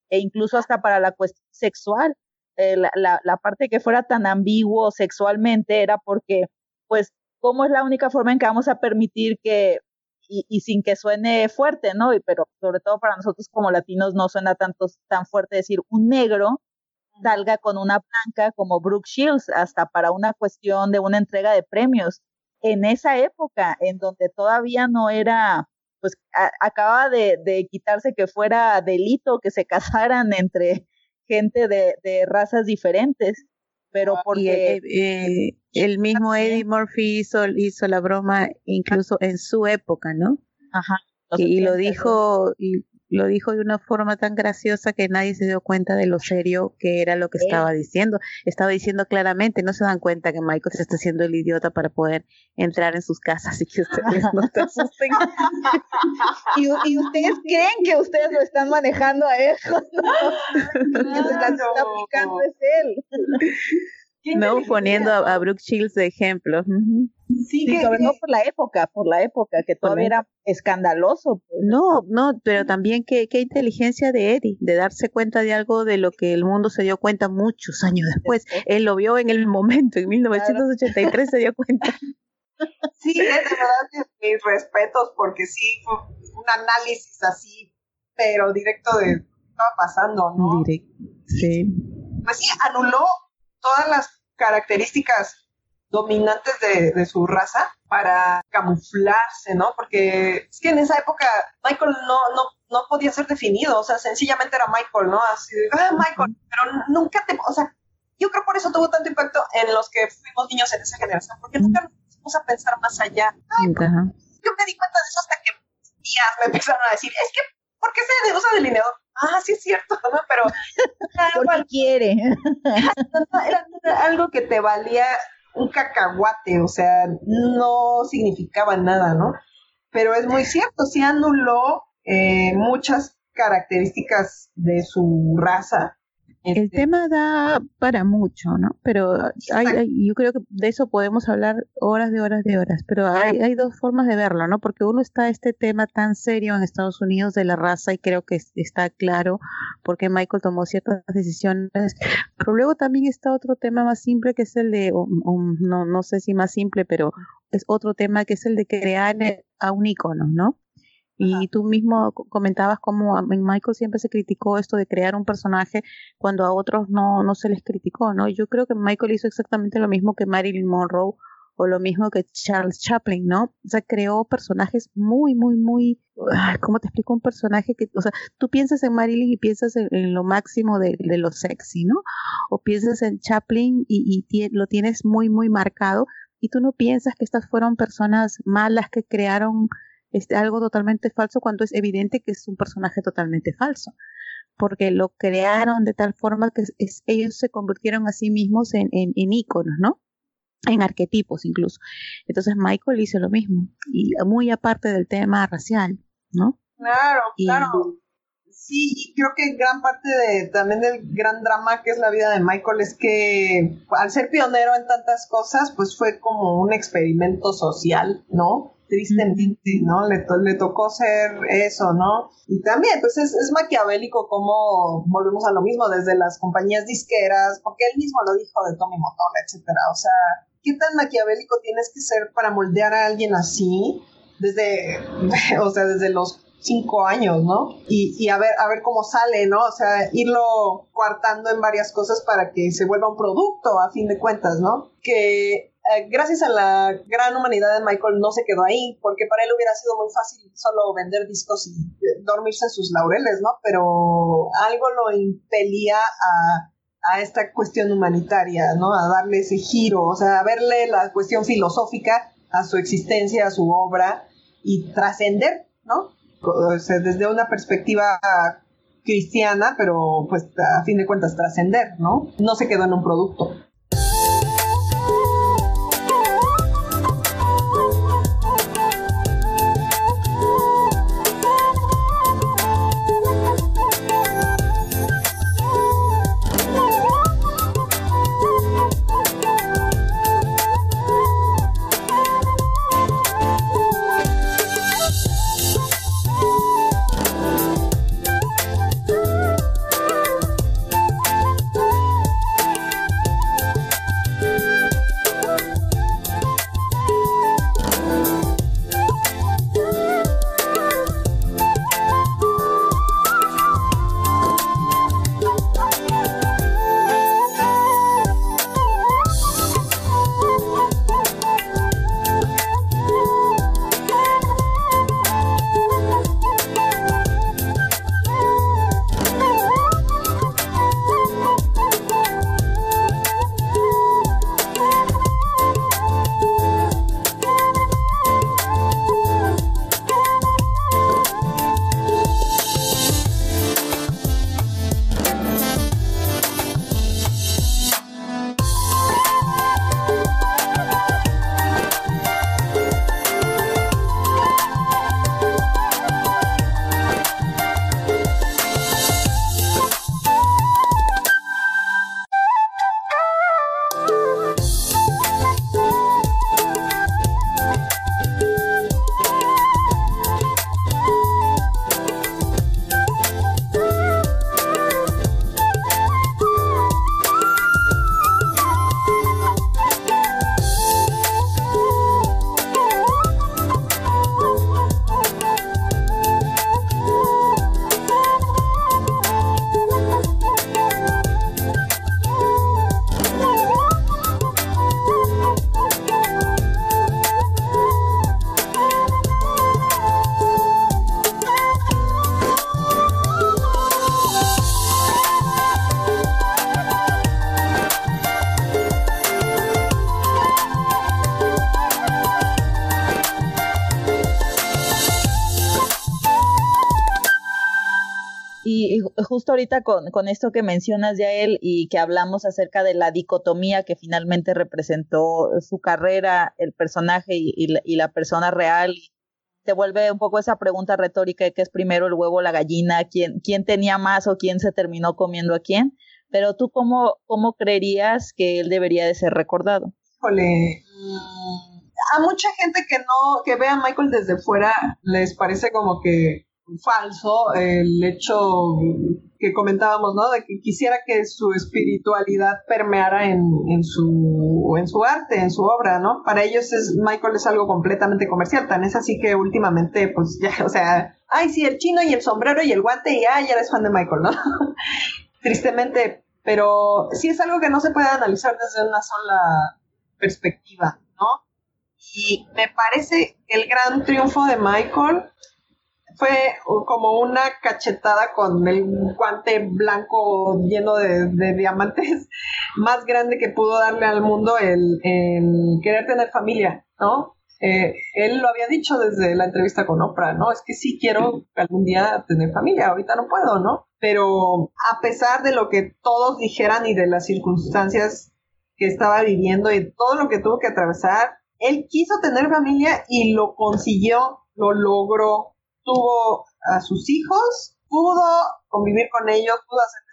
E incluso hasta para la cuestión sexual. Eh, la, parte que fuera tan ambiguo sexualmente era porque, pues, ¿cómo es la única forma en que vamos a permitir que, y, sin que suene fuerte, ¿no? Pero sobre todo para nosotros como latinos no suena tanto, tan fuerte decir un negro salga con una blanca como Brooke Shields, hasta para una cuestión de una entrega de premios. En esa época, en donde todavía no era, pues acaba de, de, quitarse que fuera delito que se casaran entre gente de, de razas diferentes, pero ah, porque... Eh, eh, el mismo Eddie Murphy hizo, hizo la broma incluso en su época, ¿no? Ajá. Y, lo dijo, y lo dijo de una forma tan graciosa que nadie se dio cuenta de lo serio que era lo que estaba diciendo. Estaba diciendo claramente, no se dan cuenta que Michael se está haciendo el idiota para poder entrar en sus casas y que ustedes no se asusten. y, y, ustedes creen que ustedes lo están manejando a él. No, no, se la está aplicando es él. No poniendo a, Brooke Shields de ejemplo. Sí, sobre todo por la época, por la época, que todavía era escandaloso. Pues. No, no, pero también qué, qué inteligencia de Eddie, de darse cuenta de algo de lo que el mundo se dio cuenta muchos años después. Él lo vio en el momento, en 1983 se dio cuenta. Sí, de verdad, mis respetos, porque sí, un análisis así pero directo de lo que estaba pasando, ¿no? Directo, sí. Pues sí, anuló todas las características dominantes de, de, su raza para camuflarse, ¿no? Porque es que en esa época Michael no, no, no podía ser definido, o sea, sencillamente era Michael, ¿no? Así de, ah, Michael, pero nunca te, o sea, yo creo por eso tuvo tanto impacto en los que fuimos niños en esa generación, porque nunca nos pusimos a pensar más allá. Ay, yo me di cuenta de eso hasta que tías me empezaron a decir, es que, ¿por qué se usa delineador? Ah, sí es cierto, ¿no? Pero... Porque quiere. Era, era algo que te valía un cacahuate, o sea, no significaba nada, ¿no? Pero es muy cierto, sí anuló eh, muchas características de su raza. El este, tema da para mucho, ¿no? Pero hay, hay, yo creo que de eso podemos hablar horas de horas de horas, pero hay, hay dos formas de verlo, ¿no? Porque uno está este tema tan serio en Estados Unidos de la raza y creo que está claro porque Michael tomó ciertas decisiones, pero luego también está otro tema más simple que es el de, no, no sé si más simple, pero es otro tema que es el de crear a un icono, ¿no? Y tú mismo comentabas cómo en Michael siempre se criticó esto de crear un personaje cuando a otros no, no se les criticó, ¿no? Yo creo que Michael hizo exactamente lo mismo que Marilyn Monroe o lo mismo que Charles Chaplin, ¿no? O sea, creó personajes muy, muy, muy, ¿cómo te explico? Un personaje que, o sea, tú piensas en Marilyn y piensas en, lo máximo de, de, lo sexy, ¿no? O piensas en Chaplin y, y lo tienes muy, muy marcado y tú no piensas que estas fueron personas malas que crearon este, algo totalmente falso cuando es evidente que es un personaje totalmente falso, porque lo crearon de tal forma que es, ellos se convirtieron a sí mismos en, en, en íconos, ¿no? En arquetipos incluso. Entonces Michael hizo lo mismo, y muy aparte del tema racial, ¿no? Claro, claro. Sí, y creo que gran parte de, también del gran drama que es la vida de Michael es que al ser pionero en tantas cosas, pues fue como un experimento social, ¿no? Tristemente, ¿no? Le, le tocó ser eso, ¿no? Y también, pues es, es maquiavélico como volvemos a lo mismo desde las compañías disqueras, porque él mismo lo dijo de Tommy Motola, etcétera. O sea, ¿qué tan maquiavélico tienes que ser para moldear a alguien así? Desde, o sea, desde los cinco años, ¿no? Y, y, a ver, a ver cómo sale, ¿no? O sea, irlo coartando en varias cosas para que se vuelva un producto, a fin de cuentas, ¿no? Que eh, gracias a la gran humanidad de Michael no se quedó ahí, porque para él hubiera sido muy fácil solo vender discos y eh, dormirse en sus laureles, ¿no? Pero algo lo impelía a, a esta cuestión humanitaria, ¿no? A darle ese giro, o sea, a verle la cuestión filosófica a su existencia, a su obra y trascender, ¿no? Desde una perspectiva cristiana, pero pues a fin de cuentas trascender, ¿no? No se quedó en un producto. Ahorita con, con, esto que mencionas ya él y que hablamos acerca de la dicotomía que finalmente representó su carrera, el personaje y, la, y la, persona real, te vuelve un poco esa pregunta retórica de qué es primero el huevo o la gallina, quién, quién tenía más o quién se terminó comiendo a quién. Pero tú, ¿cómo, cómo creerías que él debería de ser recordado? Híjole, a mucha gente que no, que ve a Michael desde fuera, les parece como que falso el hecho que comentábamos, ¿no? De que quisiera que su espiritualidad permeara en, en, su, en su arte, en su obra, ¿no? Para ellos es, Michael es algo completamente comercial, tan es así que últimamente, pues ya, o sea, ay, sí, el chino y el sombrero y el guante y ay, ya eres fan de Michael, ¿no? Tristemente, pero sí es algo que no se puede analizar desde una sola perspectiva, ¿no? Y me parece que el gran triunfo de Michael fue como una cachetada con el guante blanco lleno de, diamantes más grande que pudo darle al mundo el, querer tener familia, ¿no? Eh, él lo había dicho desde la entrevista con Oprah, ¿no? Es que sí quiero algún día tener familia, ahorita no puedo, ¿no? Pero a pesar de lo que todos dijeran y de las circunstancias que estaba viviendo y todo lo que tuvo que atravesar, él quiso tener familia y lo consiguió, lo logró, tuvo a sus hijos, pudo convivir con ellos, pudo hacerles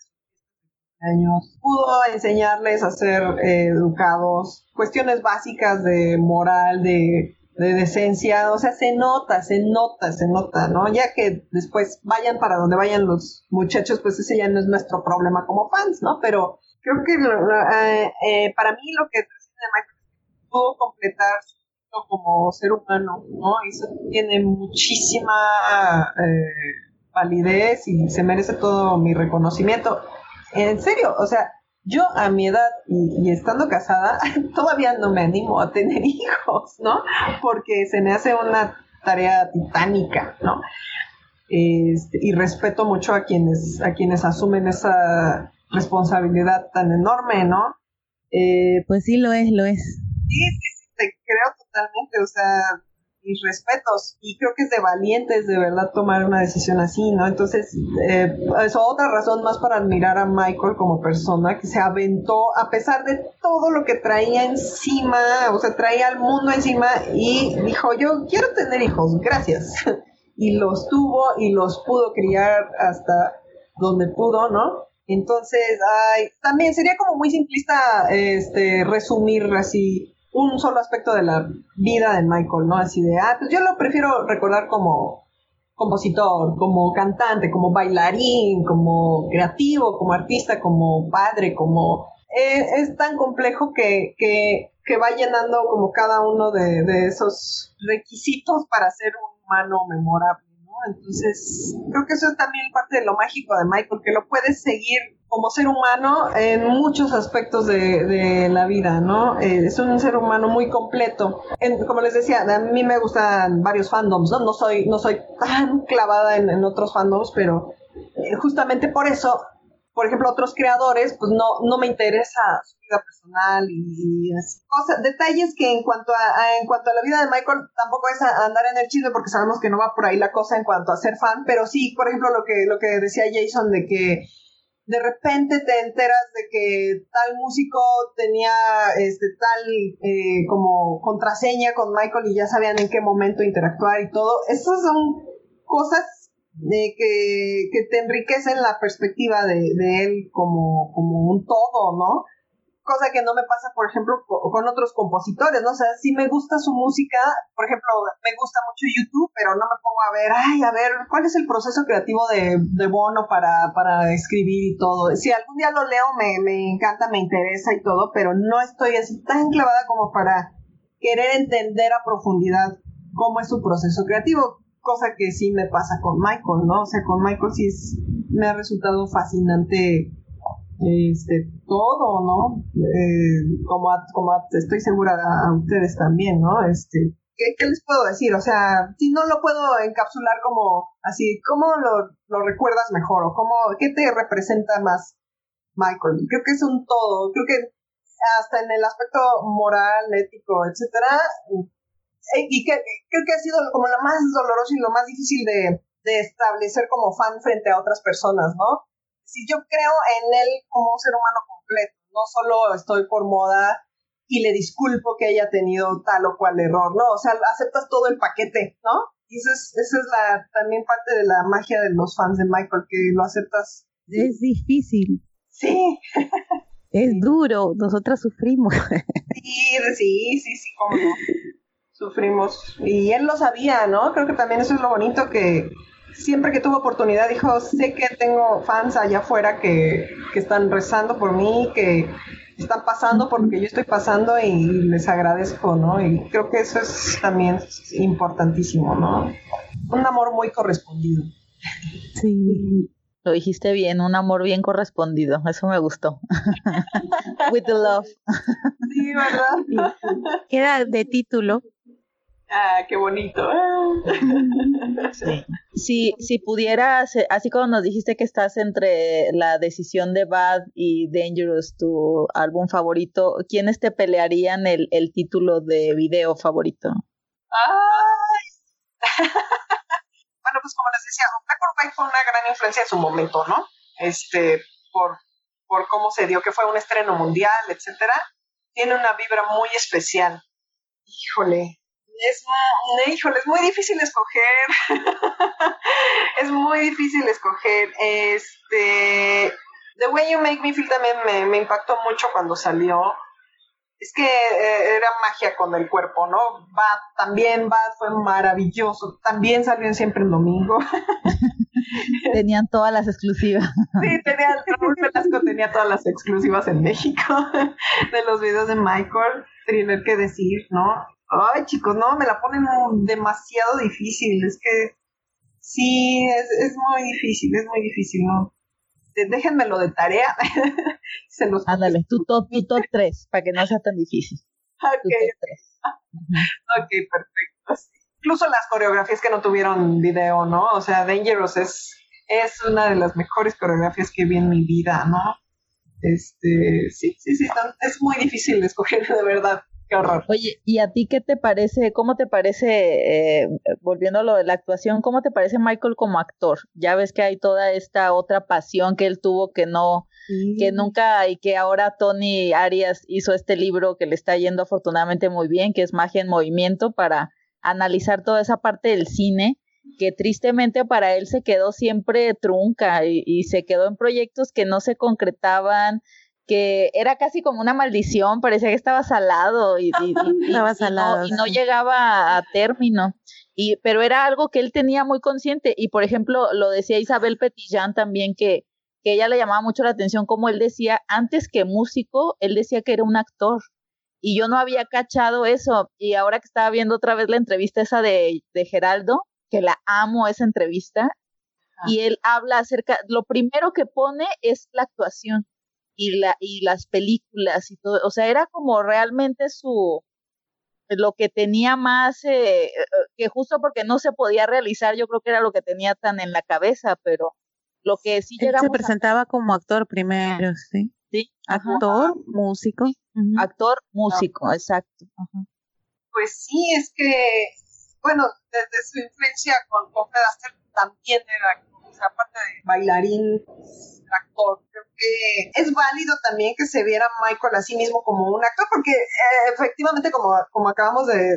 años, pudo enseñarles a ser eh, educados, cuestiones básicas de moral, de, de decencia, o sea, se nota, se nota, se nota, ¿no? Ya que después vayan para donde vayan los muchachos, pues ese ya no es nuestro problema como fans, ¿no? Pero creo que eh, eh, para mí lo que pudo completar su como ser humano, ¿no? Eso tiene muchísima eh, validez y se merece todo mi reconocimiento. En serio, o sea, yo a mi edad y, estando casada, todavía no me animo a tener hijos, ¿no? Porque se me hace una tarea titánica, ¿no? Este, y respeto mucho a quienes, a quienes asumen esa responsabilidad tan enorme, ¿no? Eh, pues sí, lo es, lo es. Sí, sí, te creo totalmente, o sea, mis respetos. Y creo que es de valientes de verdad tomar una decisión así, ¿no? Entonces, eh, es otra razón más para admirar a Michael como persona que se aventó a pesar de todo lo que traía encima, o sea, traía al mundo encima y dijo, yo quiero tener hijos, gracias. y los tuvo y los pudo criar hasta donde pudo, ¿no? Entonces, ay, también sería como muy simplista este resumir así un solo aspecto de la vida de Michael, ¿no? Así de, ah, pues yo lo prefiero recordar como compositor, como cantante, como bailarín, como creativo, como artista, como padre, como... Eh, es tan complejo que, que, que, va llenando como cada uno de, de esos requisitos para ser un humano memorable, Entonces, creo que eso es también parte de lo mágico de Michael, que lo puedes seguir como ser humano en muchos aspectos de, la vida, ¿no? Eh, es un ser humano muy completo. como les decía, a mí me gustan varios fandoms, ¿no? No soy, no soy tan clavada en, otros fandoms, pero eh, justamente por eso, por ejemplo, otros creadores, pues no, no me interesa su vida personal y, cosas, detalles que en cuanto a, en cuanto a la vida de Michael tampoco es andar en el chisme porque sabemos que no va por ahí la cosa en cuanto a ser fan, pero sí, por ejemplo, lo que, lo que decía Jason de que de repente te enteras de que tal músico tenía este tal eh, como contraseña con Michael y ya sabían en qué momento interactuar y todo. Esas son cosas de que, que te enriquecen la perspectiva de, él como, como un todo, ¿no? cosa que no me pasa, por ejemplo, con otros compositores, ¿no? O sea, sí me gusta su música, por ejemplo, me gusta mucho YouTube, pero no me pongo a ver, ay, a ver, ¿cuál es el proceso creativo de, de Bono para, para escribir y todo? Si algún día lo leo, me, me encanta, me interesa y todo, pero no estoy así tan clavada como para querer entender a profundidad cómo es su proceso creativo, cosa que sí me pasa con Michael, ¿no? O sea, con Michael sí me ha resultado fascinante este, todo, ¿no? Eh, como, como estoy segura a, ustedes también, ¿no? Este, ¿qué, les puedo decir? O sea, si no lo puedo encapsular como así, ¿cómo lo, lo recuerdas mejor? ¿O cómo, qué te representa más Michael? Creo que es un todo, creo que hasta en el aspecto moral, ético, etcétera, y que creo que ha sido como lo más doloroso y lo más difícil de, de establecer como fan frente a otras personas, ¿no? Si yo creo en él como un ser humano completo, no solo estoy por moda y le disculpo que haya tenido tal o cual error, ¿no? O sea, aceptas todo el paquete, ¿no? Y esa es, esa es la, también parte de la magia de los fans de Michael, que lo aceptas. Es difícil. Sí. Es duro, nosotras sufrimos. Sí, sí, sí, sí, cómo no. Sufrimos. Y él lo sabía, ¿no? Creo que también eso es lo bonito que siempre que tuvo oportunidad dijo, sé que tengo fans allá afuera que, que están rezando por mí, que están pasando por lo que yo estoy pasando y les agradezco, ¿no? Y creo que eso es también importantísimo, ¿no? Un amor muy correspondido. Sí. Lo dijiste bien, un amor bien correspondido, eso me gustó. With the love. Sí, ¿verdad? Queda de título. Ah, qué bonito. Sí. Si, si pudieras, así como nos dijiste que estás entre la decisión de Bad y Dangerous, tu álbum favorito, ¿quiénes te pelearían el, el título de video favorito? Ay. bueno, pues como les decía, Black fue una gran influencia en su momento, ¿no? Este, por, por cómo se dio, que fue un estreno mundial, etcétera. Tiene una vibra muy especial. Híjole, es, mu- híjole, es muy difícil escoger. es muy difícil escoger. Este, The Way You Make Me Feel también me, me impactó mucho cuando salió. Es que eh, era magia con el cuerpo, ¿no? Bad, también Bad fue maravilloso. También salió en siempre el domingo. Tenían todas las exclusivas. Sí, tenía, Raúl Velasco tenía todas las exclusivas en México de los videos de Michael. Thriller, qué decir, ¿no? Ay, chicos, no, me la ponen demasiado difícil. Es que sí, es, es muy difícil, es muy difícil, ¿no? Déjenmelo de tarea. Se los Ándale, tu top, tu top 3, para que no sea tan difícil. Ok, top 3. ok, perfecto. sí. Incluso las coreografías que no tuvieron video, ¿no? O sea, Dangerous es, es una de las mejores coreografías que vi en mi vida, ¿no? Este, sí, sí, sí, es muy difícil de escoger, de verdad. Qué horror. Oye, ¿y a ti qué te parece, cómo te parece, eh, volviendo a lo de la actuación, cómo te parece Michael como actor? Ya ves que hay toda esta otra pasión que él tuvo que no, que nunca, y que ahora Tony Arias hizo este libro que le está yendo afortunadamente muy bien, que es Magia en Movimiento, para analizar toda esa parte del cine que tristemente para él se quedó siempre trunca y, y se quedó en proyectos que no se concretaban, que era casi como una maldición, parecía que estaba salado y, y- y- y- Estaba y no- y llegaba a término. Y, pero era algo que él tenía muy consciente. Y por ejemplo, lo decía Isabel Petillán también, que, que ella le llamaba mucho la atención, como él decía, antes que músico, él decía que era un actor. Y yo no había cachado eso. Y ahora que estaba viendo otra vez la entrevista esa de, de Geraldo, que la amo esa entrevista, y él habla acerca, lo primero que pone es la actuación y, la, y las películas y todo, o sea, era como realmente su, lo que tenía más, eh, eh, que justo porque no se podía realizar, yo creo que era lo que tenía tan en la cabeza, pero lo que sí Él se a- presentaba como actor primero, sí. sí, ajá, Actor, músico. ujú. actor, músico, exacto. ajá. Pues sí, es que, bueno, desde su influencia con, con Fred Astaire también era, aparte de bailarín, actor, creo que es válido también que se viera Michael a sí mismo como un actor, porque eh, efectivamente, como, como acabamos de,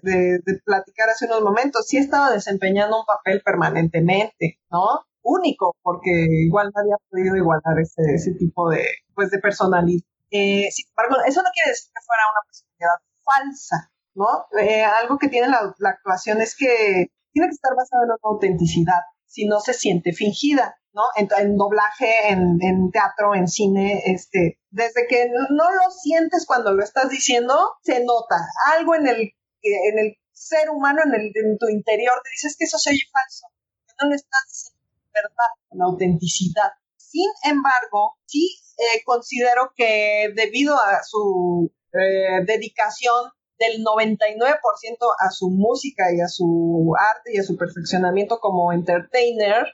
platicar hace unos momentos, sí estaba desempeñando un papel permanentemente, ¿no? Único, porque igual nadie ha podido igualar ese, ese tipo de, pues, de personalidad. Eh, sin embargo, eso no quiere decir que fuera una personalidad falsa, ¿no? Eh, algo que tiene la, la actuación es que tiene que estar basada en una autenticidad, si no se siente fingida, ¿no? En, doblaje, en, teatro, en cine, este, desde que no, lo sientes cuando lo estás diciendo, se nota algo en el, en el ser humano, en, el, en tu interior, te dices que eso se oye falso, que no lo estás diciendo verdad, con autenticidad. Sin embargo, sí eh, considero que debido a su eh, dedicación del 99% a su música y a su arte y a su perfeccionamiento como entertainer,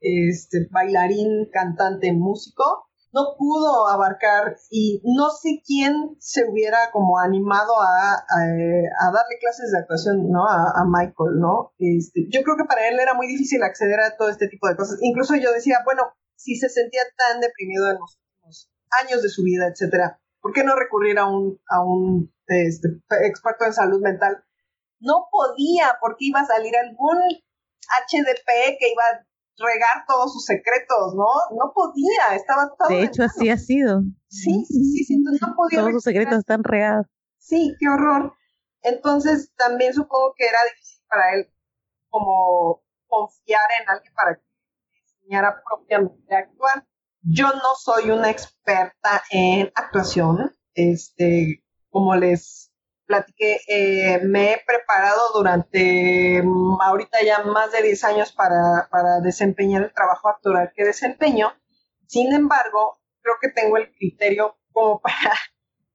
este, bailarín, cantante, músico, no pudo abarcar y no sé quién se hubiera como animado a, darle clases de actuación, ¿no? A, Michael, ¿no? Este, yo creo que para él era muy difícil acceder a todo este tipo de cosas. Incluso yo decía, bueno, si se sentía tan deprimido en los últimos años de su vida, etcétera, ¿por qué no recurrir a un, a un este, experto en salud mental? No podía, porque iba a salir algún HDP que iba a regar todos sus secretos, ¿no? No podía, estaba todo. De hecho, así ha sido. Sí, sí, sí, entonces no podía. Todos sus secretos están regados. Sí, qué horror. Entonces, también supongo que era difícil para él como confiar en alguien para que enseñara propiamente a actuar. Yo no soy una experta en actuación, este, como les platiqué, eh, me he preparado durante mm, ahorita ya más de 10 años para, para desempeñar el trabajo actoral que desempeño. Sin embargo, creo que tengo el criterio como para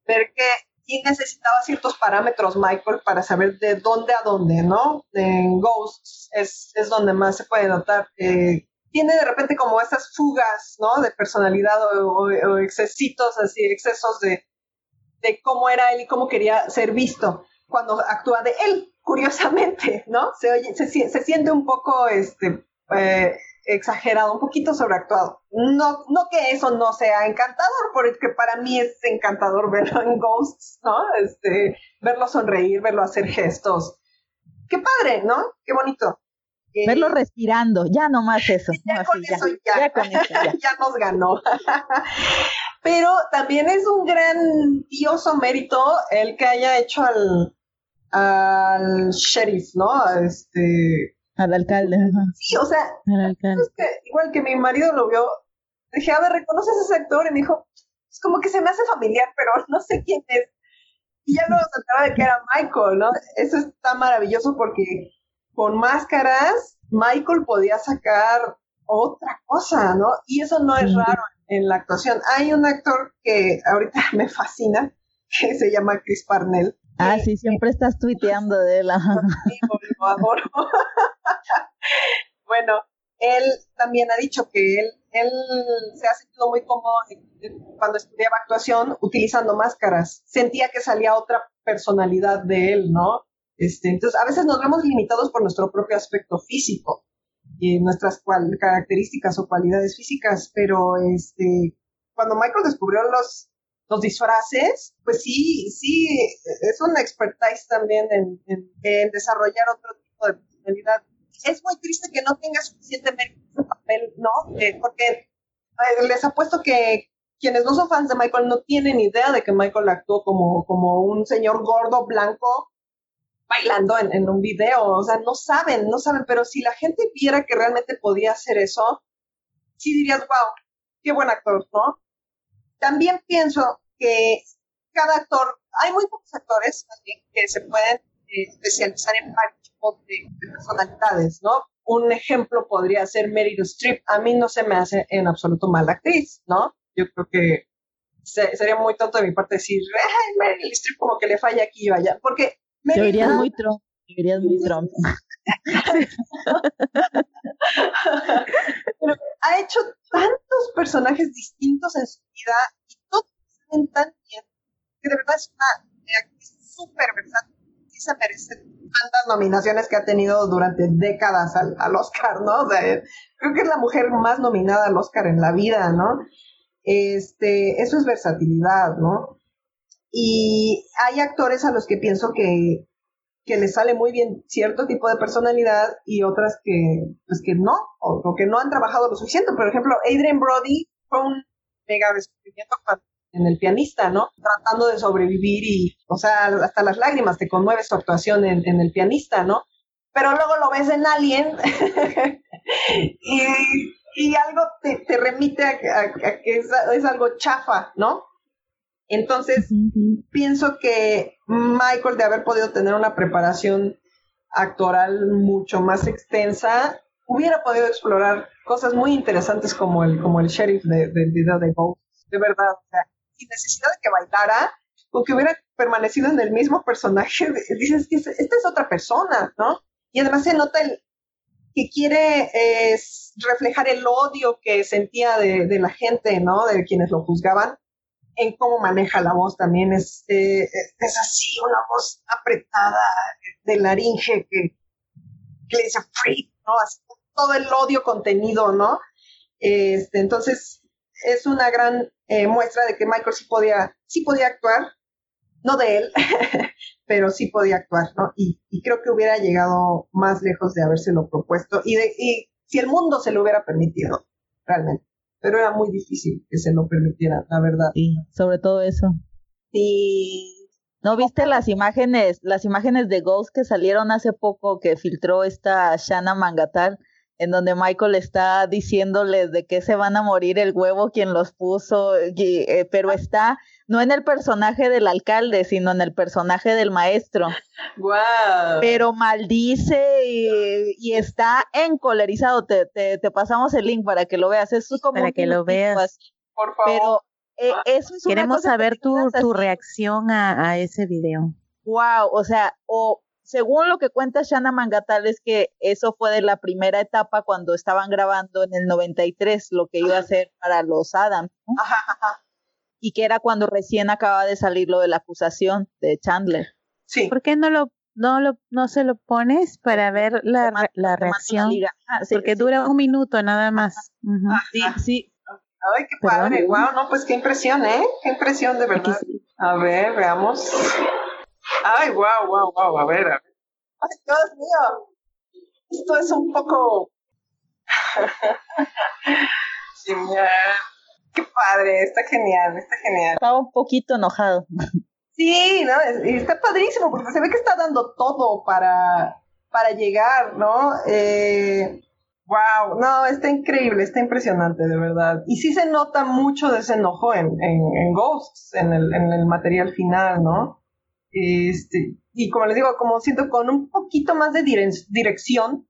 ver que sí necesitaba ciertos parámetros, Michael, para saber de dónde a dónde, ¿no? En Ghosts es, es donde más se puede notar. Eh, tiene de repente como esas fugas, ¿no? De personalidad o, o excesitos, así, excesos de, de cómo era él y cómo quería ser visto cuando actúa de él, curiosamente, ¿no? Se, oye, se, se siente un poco este, eh, exagerado, un poquito sobreactuado. No, no que eso no sea encantador, porque para mí es encantador verlo en Ghosts, ¿no? Este, verlo sonreír, verlo hacer gestos. Qué padre, ¿no? Qué bonito. Verlo respirando, ya nomás eso. Ya, con, eso, ya. ya nos ganó. Pero también es un grandioso mérito el que haya hecho al, al sheriff, ¿no? Este, al alcalde. Sí, o sea, igual que mi marido lo vio, dije, a ver, ¿reconoces a ese actor? Y me dijo, es como que se me hace familiar, pero no sé quién es. Y ya luego se enteraba de que era Michael, ¿no? Eso está maravilloso porque con máscaras, Michael podía sacar otra cosa, ¿no? Y eso no es raro en la actuación. Hay un actor que ahorita me fascina, que se llama Chris Parnell. Ah, sí, siempre estás tuiteando de él. Lo adoro. bueno, él también ha dicho que él, él se ha sentido muy cómodo cuando estudiaba actuación utilizando máscaras. Sentía que salía otra personalidad de él, ¿no? Este, entonces, a veces nos vemos limitados por nuestro propio aspecto físico y nuestras características o cualidades físicas, pero este, cuando Michael descubrió los, los disfraces, pues sí, sí, es una expertise también en, desarrollar otro tipo de personalidad. Es muy triste que no tenga suficiente mérito en papel, ¿no? Eh, porque eh, les apuesto que quienes no son fans de Michael no tienen idea de que Michael actuó como, como un señor gordo, blanco, bailando en, un video, o sea, no saben, no saben, pero si la gente viera que realmente podía hacer eso, sí dirías, wow, qué buen actor, ¿no? También pienso que cada actor, hay muy pocos actores también que se pueden eh, especializar en varios tipos de, personalidades, ¿no? Un ejemplo podría ser Meryl Streep. A mí no se me hace en absoluto mala actriz, ¿no? Yo creo que sería muy tonto de mi parte decir, Meryl Streep como que le falla aquí y allá, porque te verías muy Trump. Te verías muy Trump. ha hecho tantos personajes distintos en su vida y todos saben tan bien que de verdad es una actriz súper versátil. Sí se merece tantas nominaciones que ha tenido durante décadas al, al Oscar, ¿no? creo que es la mujer más nominada al Oscar en la vida, ¿no? Este, eso es versatilidad, ¿no? Y hay actores a los que pienso que, que les sale muy bien cierto tipo de personalidad y otras que, pues que no, o, que no han trabajado lo suficiente. Por ejemplo, Adrian Brody fue un mega descubrimiento en el pianista, ¿no? Tratando de sobrevivir y, o sea, hasta las lágrimas te conmueve su actuación en, el pianista, ¿no? Pero luego lo ves en Alien y, algo te, remite a, que es, es algo chafa, ¿no? Entonces, pienso que Michael, de haber podido tener una preparación actoral mucho más extensa, hubiera podido explorar cosas muy interesantes como el, como el sheriff del video de Ghost. De verdad, o sea, sin necesidad de que bailara, o que hubiera permanecido en el mismo personaje, dices que esta es otra persona, ¿no? Y además se nota el, que quiere eh, reflejar el odio que sentía de, de, la gente, ¿no? De quienes lo juzgaban, en cómo maneja la voz también. Es, eh, es así, una voz apretada de laringe que, le dice freak, ¿no? Así, todo el odio contenido, ¿no? Este, entonces, es una gran eh, muestra de que Michael sí podía, sí podía actuar, no de él, pero sí podía actuar, ¿no? Y, y, creo que hubiera llegado más lejos de habérselo propuesto y, de, y si el mundo se lo hubiera permitido, realmente. Pero era muy difícil que se lo permitiera, la verdad. Sí, sobre todo eso. Sí. ¿No viste las imágenes, las imágenes de Ghost que salieron hace poco que filtró esta Shanna Mangatar? En donde Michael está diciéndoles de qué se van a morir el huevo quien los puso, eh, pero está no en el personaje del alcalde, sino en el personaje del maestro. Wow. Pero maldice y, está encolerizado. Te, te, te, pasamos el link para que lo veas. Es como para que lo veas. Por favor. Pero eh, eso es Queremos saber tu, tu reacción a, a ese video. Wow, o sea, o según lo que cuenta Shanna Mangatal es que eso fue de la primera etapa cuando estaban grabando en el 93 lo que iba a ser para los Adams. Y que era cuando recién acaba de salir lo de la acusación de Chandler. Sí. ¿Por qué no lo no lo no se lo pones para ver la, la reacción? Ah, sí, Porque sí. dura un minuto nada más. Uh -huh. Sí, sí. Ay, qué padre. Wow, no, pues qué impresión, ¿eh? Qué impresión de verdad. A ver, veamos. Ay, wow, wow, wow, a ver, a ver. Ay, Dios mío. Esto es un poco. genial. Qué padre, está genial, está genial. Estaba un poquito enojado. Sí, ¿no? Está padrísimo porque se ve que está dando todo para, para llegar, ¿no? Eh, wow, no, está increíble, está impresionante, de verdad. Y sí se nota mucho de ese enojo en, en, en Ghosts, en el, en el material final, ¿no? Este, y como les digo, como siento con un poquito más de dirección,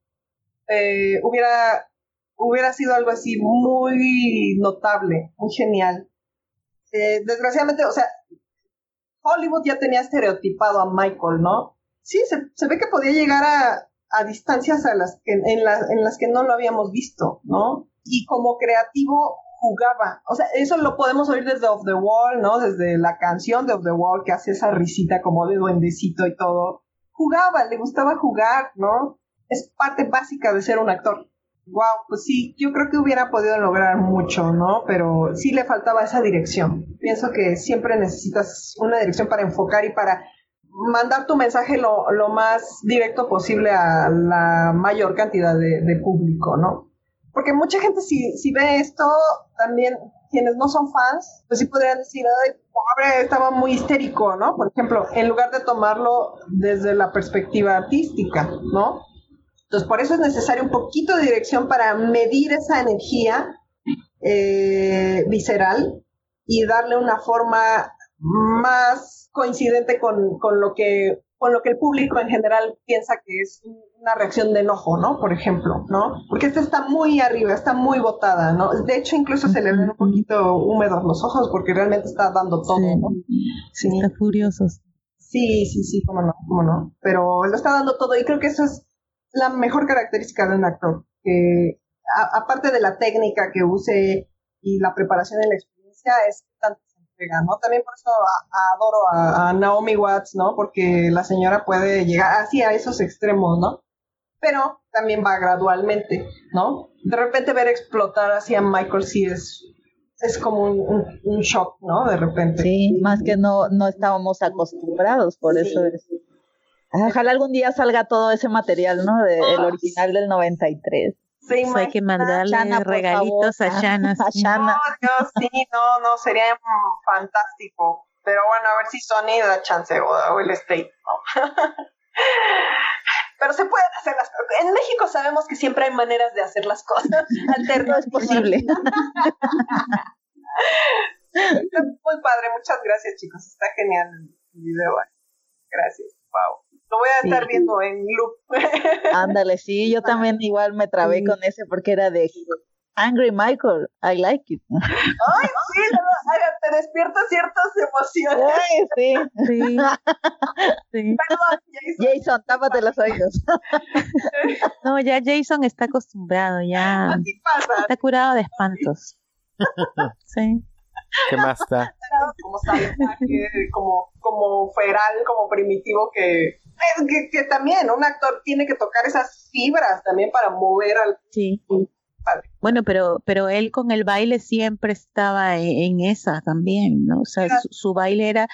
eh, hubiera, hubiera sido algo así muy notable, muy genial. Eh, desgraciadamente, o sea, Hollywood ya tenía estereotipado a Michael, ¿no? Sí, se, ve que podía llegar a, a distancias a las que, en, la, en las que no lo habíamos visto, ¿no? Y como creativo jugaba. O sea, eso lo podemos oír desde Off the Wall, ¿no? Desde la canción de Off the Wall que hace esa risita como de duendecito y todo. Jugaba, le gustaba jugar, ¿no? Es parte básica de ser un actor. Wow, pues sí, yo creo que hubiera podido lograr mucho, ¿no? Pero sí le faltaba esa dirección. Pienso que siempre necesitas una dirección para enfocar y para mandar tu mensaje lo, lo más directo posible a la mayor cantidad de, de público, ¿no? Porque mucha gente si, si ve esto, también quienes no son fans, pues sí podrían decir, ay, pobre, estaba muy histérico, ¿no? Por ejemplo, en lugar de tomarlo desde la perspectiva artística, ¿no? Entonces, por eso es necesario un poquito de dirección para medir esa energía eh, visceral y darle una forma más coincidente con, con lo que con lo que el público en general piensa que es una reacción de enojo, ¿no? Por ejemplo, ¿no? Porque esta está muy arriba, está muy botada, ¿no? De hecho, incluso se le ven un poquito húmedos los ojos porque realmente está dando todo, sí. ¿no? Sí. Está furioso. Sí, sí, sí, cómo no, cómo no. Pero lo está dando todo y creo que eso es la mejor característica de un actor. Que a, aparte de la técnica que use y la preparación de la experiencia, es tanto ¿no? También por eso adoro a, a, Naomi Watts, ¿no? Porque la señora puede llegar así a esos extremos, ¿no? Pero también va gradualmente, ¿no? De repente ver explotar así a Michael sí es, es como un, un, un shock, ¿no? De repente. Sí, más que no, no estábamos acostumbrados, por sí. eso es. Ojalá algún día salga todo ese material, ¿no? De, el original del 93. Sí, pues hay que mandarle Shana, regalitos a Shana. A Shana. No, Dios, sí, no, no, sería fantástico. Pero bueno, a ver si Sony da chance o, o el state, ¿no? Pero se pueden hacer las cosas. En México sabemos que siempre hay maneras de hacer las cosas. no es posible. Está muy padre, muchas gracias chicos. Está genial el video. Gracias. Wow. Lo voy a estar viendo en loop. Ándale, sí, yo también igual me trabé sí. con ese porque era de Angry Michael, I like it. Ay, sí, te despierta ciertas emociones. Ay, sí. Sí. sí. Perdón, Jason. Jason, tápate los oídos. No, ya Jason está acostumbrado, ya Así pasa. está curado de espantos. Sí. ¿Qué más está? como salvaje, como, como feral, como primitivo, que, que, que también un actor tiene que tocar esas fibras también para mover al Sí. padre. Bueno, pero, pero él con el baile siempre estaba e- en, esa también, ¿no? O sea, su, su baile era,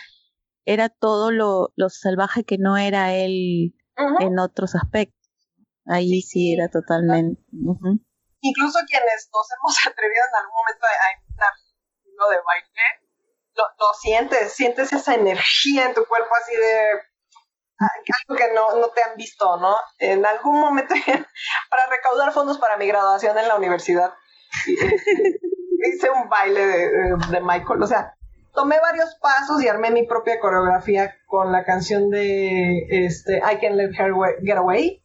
era todo lo, lo salvaje que no era él en otros aspectos. Ahí sí era totalmente. Incluso quienes nos hemos atrevido en algún momento a imitar lo de baile, lo, lo sientes, sientes esa energía en tu cuerpo así de algo que no, no te han visto, ¿no? En algún momento, para recaudar fondos para mi graduación en la universidad, hice un baile de, Michael, o sea, tomé varios pasos y armé mi propia coreografía con la canción de este, I Can Let Her Get Away.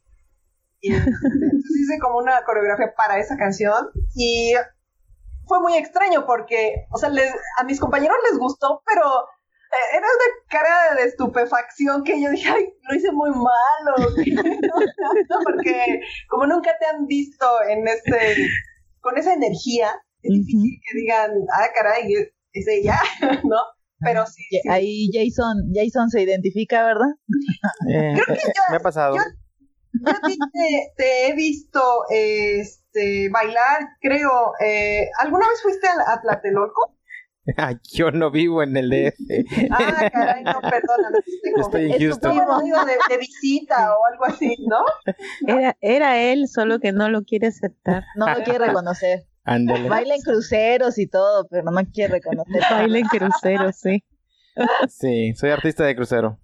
Entonces hice como una coreografía para esa canción y fue muy extraño porque, o sea, a mis compañeros les gustó, pero era una cara de estupefacción que yo dije, ay, lo hice muy mal, o qué?". ¿no? porque como nunca te han visto en este, con esa energía, es difícil que digan, ah, caray, es, es ella, ¿no? Pero sí, sí. Ahí Jason, Jason se identifica, ¿verdad? Eh, Creo que ya- me ha pasado. yo- Yo a ti te, te he visto este, bailar, creo. Eh, ¿Alguna vez fuiste a, a Tlatelolco? Ay, yo no vivo en el DF. Ah, caray, no, perdóname. Estoy en Houston. de, de visita o algo así, ¿no? Era, era él, solo que no lo quiere aceptar. No lo quiere reconocer. Ándale. Baila en cruceros y todo, pero no quiere reconocer. Baile en crucero, sí. Sí, soy artista de crucero.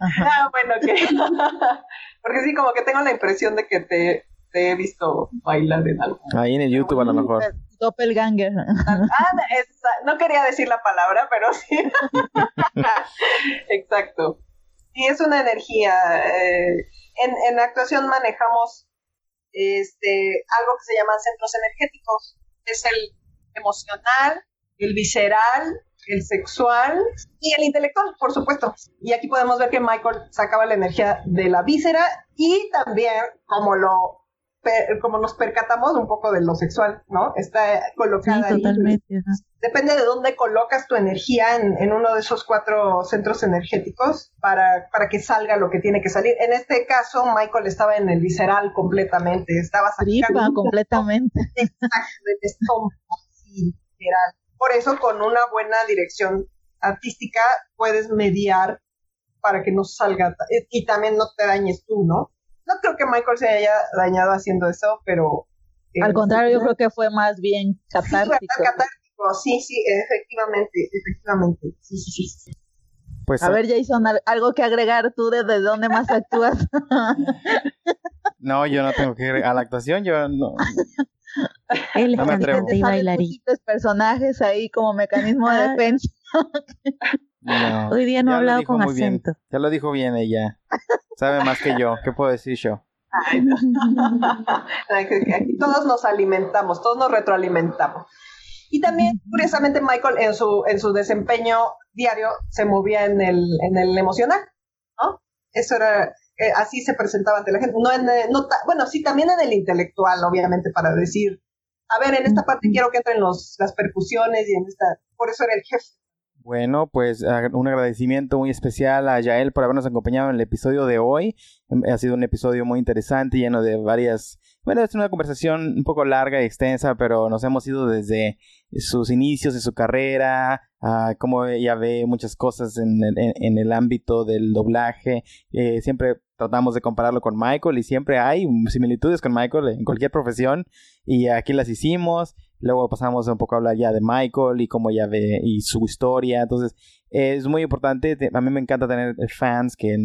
Ah, bueno, ok. Porque sí, como que tengo la impresión de que te, te he visto bailar en algo. Ahí en el YouTube a lo mejor. Doppelganger. Ah, no quería decir la palabra, pero sí. Exacto. Y es una energía. eh, en, en actuación manejamos este, algo que se llaman centros energéticos. Es el emocional, el visceral, el sexual y el intelectual, por supuesto. Y aquí podemos ver que Michael sacaba la energía de la víscera y también, como lo como nos percatamos un poco de lo sexual, ¿no? Está Sí, colocada ahí. totalmente. ajá. Depende de dónde colocas tu energía en, en uno de esos cuatro centros energéticos para, para que salga lo que tiene que salir. En este caso, Michael estaba en el visceral completamente, estaba sacando completamente. del estómago, así, literal. Por eso, con una buena dirección artística, puedes mediar para que no salga y- y también no te dañes tú, ¿no? No creo que Michael se haya dañado haciendo eso, pero... eh, Al contrario, yo creo que fue más bien catártico. catártico, sí, sí, efectivamente, efectivamente. Sí, sí, sí. Pues A ver, Jason, al- algo que agregar tú desde dónde más actúas. no, yo no tengo que ir a la actuación, yo no. Él es No me atrevo. cantante y ¿Sabes bailarín. poquitos personajes ahí como mecanismo de Ah. defensa. no. Hoy día no he hablado con bien. acento. Ya lo dijo bien ella. Sabe más que yo. ¿Qué puedo decir yo? Ay, no. Aquí- todos nos alimentamos, todos nos retroalimentamos. Y también, curiosamente, Michael en su, en su desempeño diario se movía en el, en el emocional, ¿no? Eso era, eh, así se presentaba ante la gente. No en, eh, no ta- bueno, sí, también en el intelectual, obviamente, para decir, a ver, en esta parte quiero que entren los, las percusiones y en esta, por eso era el jefe. Bueno, pues ag- un agradecimiento muy especial a Yael por habernos acompañado en el episodio de hoy. Em, Ha sido un episodio muy interesante, lleno de varias... Bueno, es una conversación un poco larga y extensa, pero nos hemos ido desde sus inicios de su carrera, a cómo ella ve muchas cosas en el, en- en el ámbito del doblaje. Eh, siempre tratamos de compararlo con Michael y siempre hay similitudes con Michael en cualquier profesión y aquí las hicimos. Luego pasamos un poco a hablar ya de Michael y cómo ella ve y su historia. Entonces, es muy importante. te- A mí me encanta tener fans que,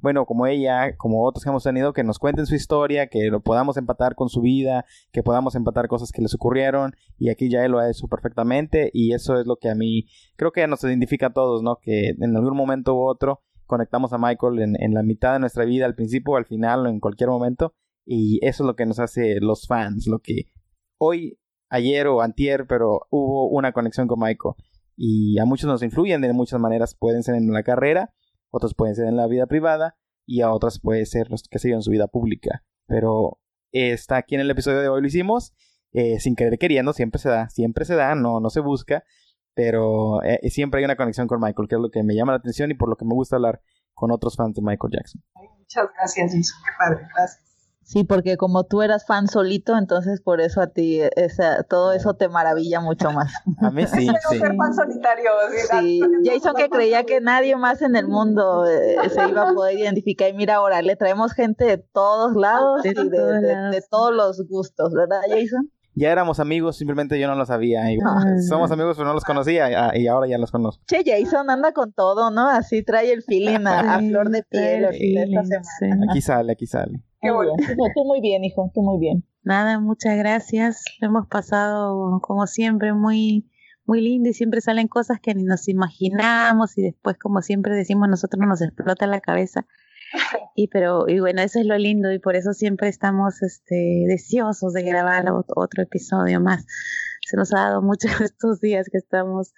bueno, como ella, como otros que hemos tenido, que nos cuenten su historia, que lo podamos empatar con su vida, que podamos empatar cosas que les ocurrieron. Y aquí ya él lo ha hecho perfectamente. Y eso es lo que a mí creo que nos identifica a todos, ¿no? Que en algún momento u otro conectamos a Michael en, en la mitad de nuestra vida, al principio al final o en cualquier momento. Y eso es lo que nos hace los fans, lo que hoy ayer o antier, pero hubo una conexión con Michael. Y a muchos nos influyen de muchas maneras. Pueden ser en la carrera, otros pueden ser en la vida privada y a otros puede ser los que siguen su vida pública. Pero está aquí en el episodio de hoy lo hicimos. Eh, sin querer queriendo, siempre se da, siempre se da, no, no se busca, pero eh, siempre hay una conexión con Michael, que es lo que me llama la atención y por lo que me gusta hablar con otros fans de Michael Jackson. Muchas gracias, Jason, qué padre, gracias. Sí, porque como tú eras fan solito, entonces por eso a ti esa, todo eso te maravilla mucho más. A mí sí, sí. ser fan solitario. Sí, Jason que creía que nadie más en el mundo eh, se iba a poder identificar. Y mira, ahora le traemos gente de todos lados y de, todos de- lados. de todos los gustos, ¿verdad, Jason? Ya éramos amigos, simplemente yo no lo sabía. Y, somos amigos, pero no los conocía y ahora ya los conozco. Che, Jason anda con todo, ¿no? Así trae el feeling a, flor de piel esta semana. Aquí sale, aquí sale. Qué Muy bueno. bien. Tú, muy bien, hijo, tú muy bien. Nada, muchas gracias. Lo hemos pasado como siempre muy muy lindo y siempre salen cosas que ni nos imaginamos y después como siempre decimos nosotros nos explota la cabeza. Y pero y bueno, eso es lo lindo y por eso siempre estamos este deseosos de grabar ot- otro episodio más. Se nos ha dado mucho estos días que estamos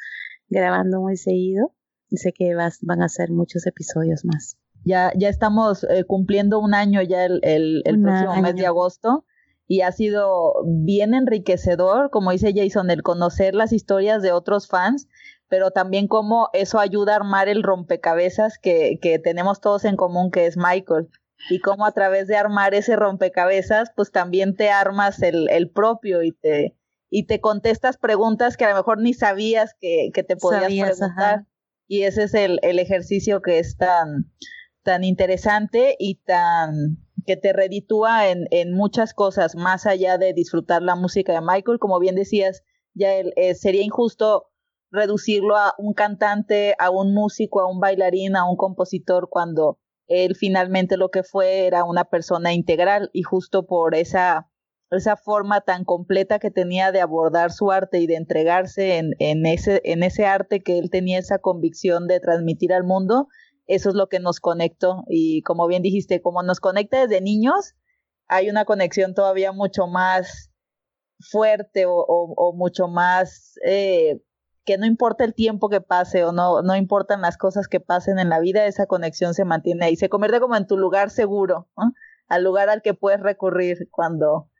grabando muy seguido y sé que vas, van a ser muchos episodios más. Ya, ya estamos eh, cumpliendo un año ya el, el, próximo mes de agosto y ha sido bien enriquecedor, como dice Jason, el conocer las historias de otros fans, pero también cómo eso ayuda a armar el rompecabezas que, que tenemos todos en común, que es Michael. Y cómo a través de armar ese rompecabezas, pues también te armas el, el propio y te, y te contestas preguntas que a lo mejor ni sabías que, que te podías Sabías, preguntar. ajá. Y ese es el, el ejercicio que es tan, tan interesante y tan que te reditúa en, en muchas cosas, más allá de disfrutar la música de Michael. Como bien decías, ya el- eh, sería injusto reducirlo a un cantante, a un músico, a un bailarín, a un compositor, cuando él finalmente lo que fue era una persona integral y justo por esa, esa forma tan completa que tenía de abordar su arte y de entregarse en, en, ese, en ese arte que él tenía esa convicción de transmitir al mundo, eso es lo que nos conectó y como bien dijiste, como nos conecta desde niños, hay una conexión todavía mucho más fuerte o, o, o mucho más eh, que no importa el tiempo que pase o no, no importan las cosas que pasen en la vida, esa conexión se mantiene ahí, se convierte como en tu lugar seguro, al lugar al que puedes recurrir cuando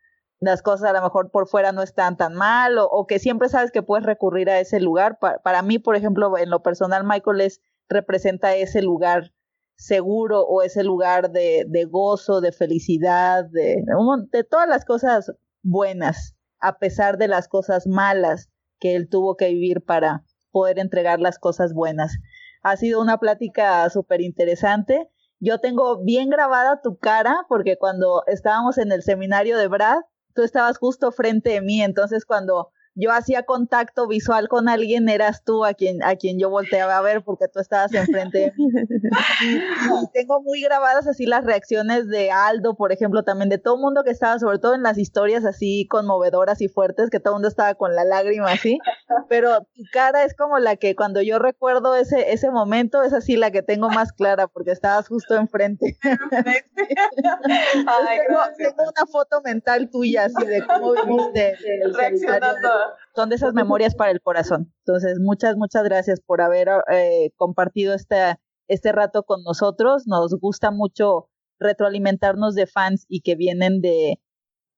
las cosas a lo mejor por fuera no están tan mal o, o que siempre sabes que puedes recurrir a ese lugar. Pa- para mí, por ejemplo, en lo personal, Michael es, representa ese lugar seguro o ese lugar de, de gozo, de felicidad, de, de todas las cosas buenas, a pesar de las cosas malas que él tuvo que vivir para poder entregar las cosas buenas. Ha sido una plática súper interesante. Yo tengo bien grabada tu cara porque cuando estábamos en el seminario de Brad, tú estabas justo frente de mí, entonces cuando yo hacía contacto visual con alguien, eras tú a quien, a quien yo volteaba a ver porque tú estabas enfrente de mí. Y, tengo muy grabadas así las reacciones de Aldo, por ejemplo, también de todo el mundo que estaba, sobre todo en las historias así conmovedoras y fuertes, que todo el mundo estaba con la lágrima así, pero tu cara es como la que cuando yo recuerdo ese, ese momento, es así la que tengo más clara porque estabas justo enfrente. Ay, tengo, una foto mental tuya así de cómo seminario. Reaccionando. Son de esas memorias para el corazón. Entonces, muchas, muchas gracias por haber eh, compartido este, este rato con nosotros. Nos gusta mucho retroalimentarnos de fans y que vienen de,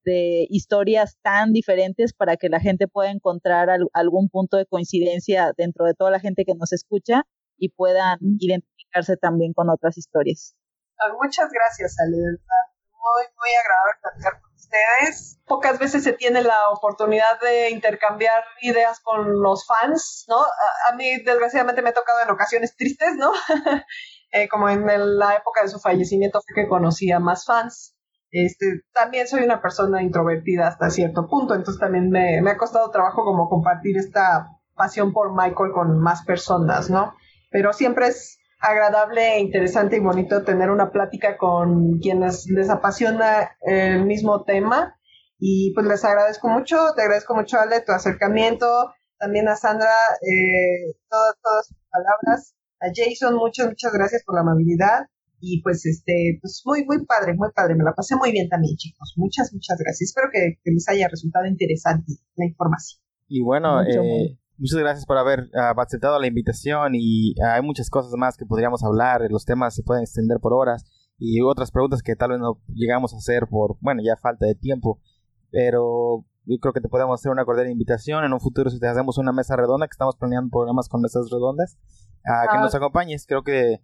de historias tan diferentes para que la gente pueda encontrar al- algún punto de coincidencia dentro de toda la gente que nos escucha y puedan identificarse también con otras historias. Ah, Muchas gracias, Ale. Muy, muy agradable platicar Pocas veces se tiene la oportunidad de intercambiar ideas con los fans, ¿no? A, mí, desgraciadamente, me ha tocado en ocasiones tristes, ¿no? Eh, como en la época de su fallecimiento fue que conocía más fans. Este, también soy una persona introvertida hasta cierto punto, entonces también me, me ha costado trabajo como compartir esta pasión por Michael con más personas, ¿no? Pero siempre es agradable, interesante y bonito tener una plática con quienes les apasiona el mismo tema. Y pues les agradezco mucho, te agradezco mucho, Ale, tu acercamiento, también a Sandra, eh, todas, todas sus palabras, a Jason, muchas, muchas gracias por la amabilidad. Y pues este, pues muy, muy padre, muy padre. Me la pasé muy bien también, chicos. Muchas, muchas gracias. Espero que, que les haya resultado interesante la información. Y bueno, Mucho, eh, muchas gracias por haber ah, aceptado la invitación y ah, hay muchas cosas más que podríamos hablar, los temas se pueden extender por horas y otras preguntas que tal vez no llegamos a hacer por, bueno, ya falta de tiempo, pero yo creo que te podemos hacer una cordial invitación en un futuro si te hacemos una mesa redonda, que estamos planeando programas con mesas redondas, a que nos acompañes, creo que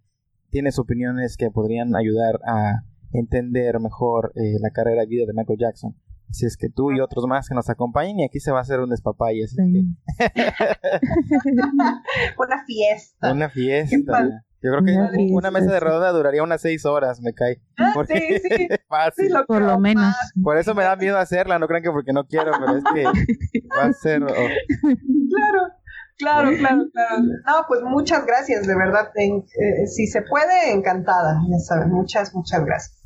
tienes opiniones que podrían ayudar a entender mejor eh, la carrera y vida de Michael Jackson. Así es que tú y otros más que nos acompañen y aquí se va a hacer un. Así es que. Una fiesta. una fiesta. Yo creo que Una mesa de redonda duraría unas seis horas, me cae. Ah, Porque sí, sí. fácil. Sí, lo Por lo menos. más. Por eso me da miedo hacerla, no crean que porque no quiero, pero es que va a ser... oh, Claro, claro, claro, claro. No, pues muchas gracias, de verdad. En- eh, si se puede, encantada. Ya saben, muchas, muchas gracias.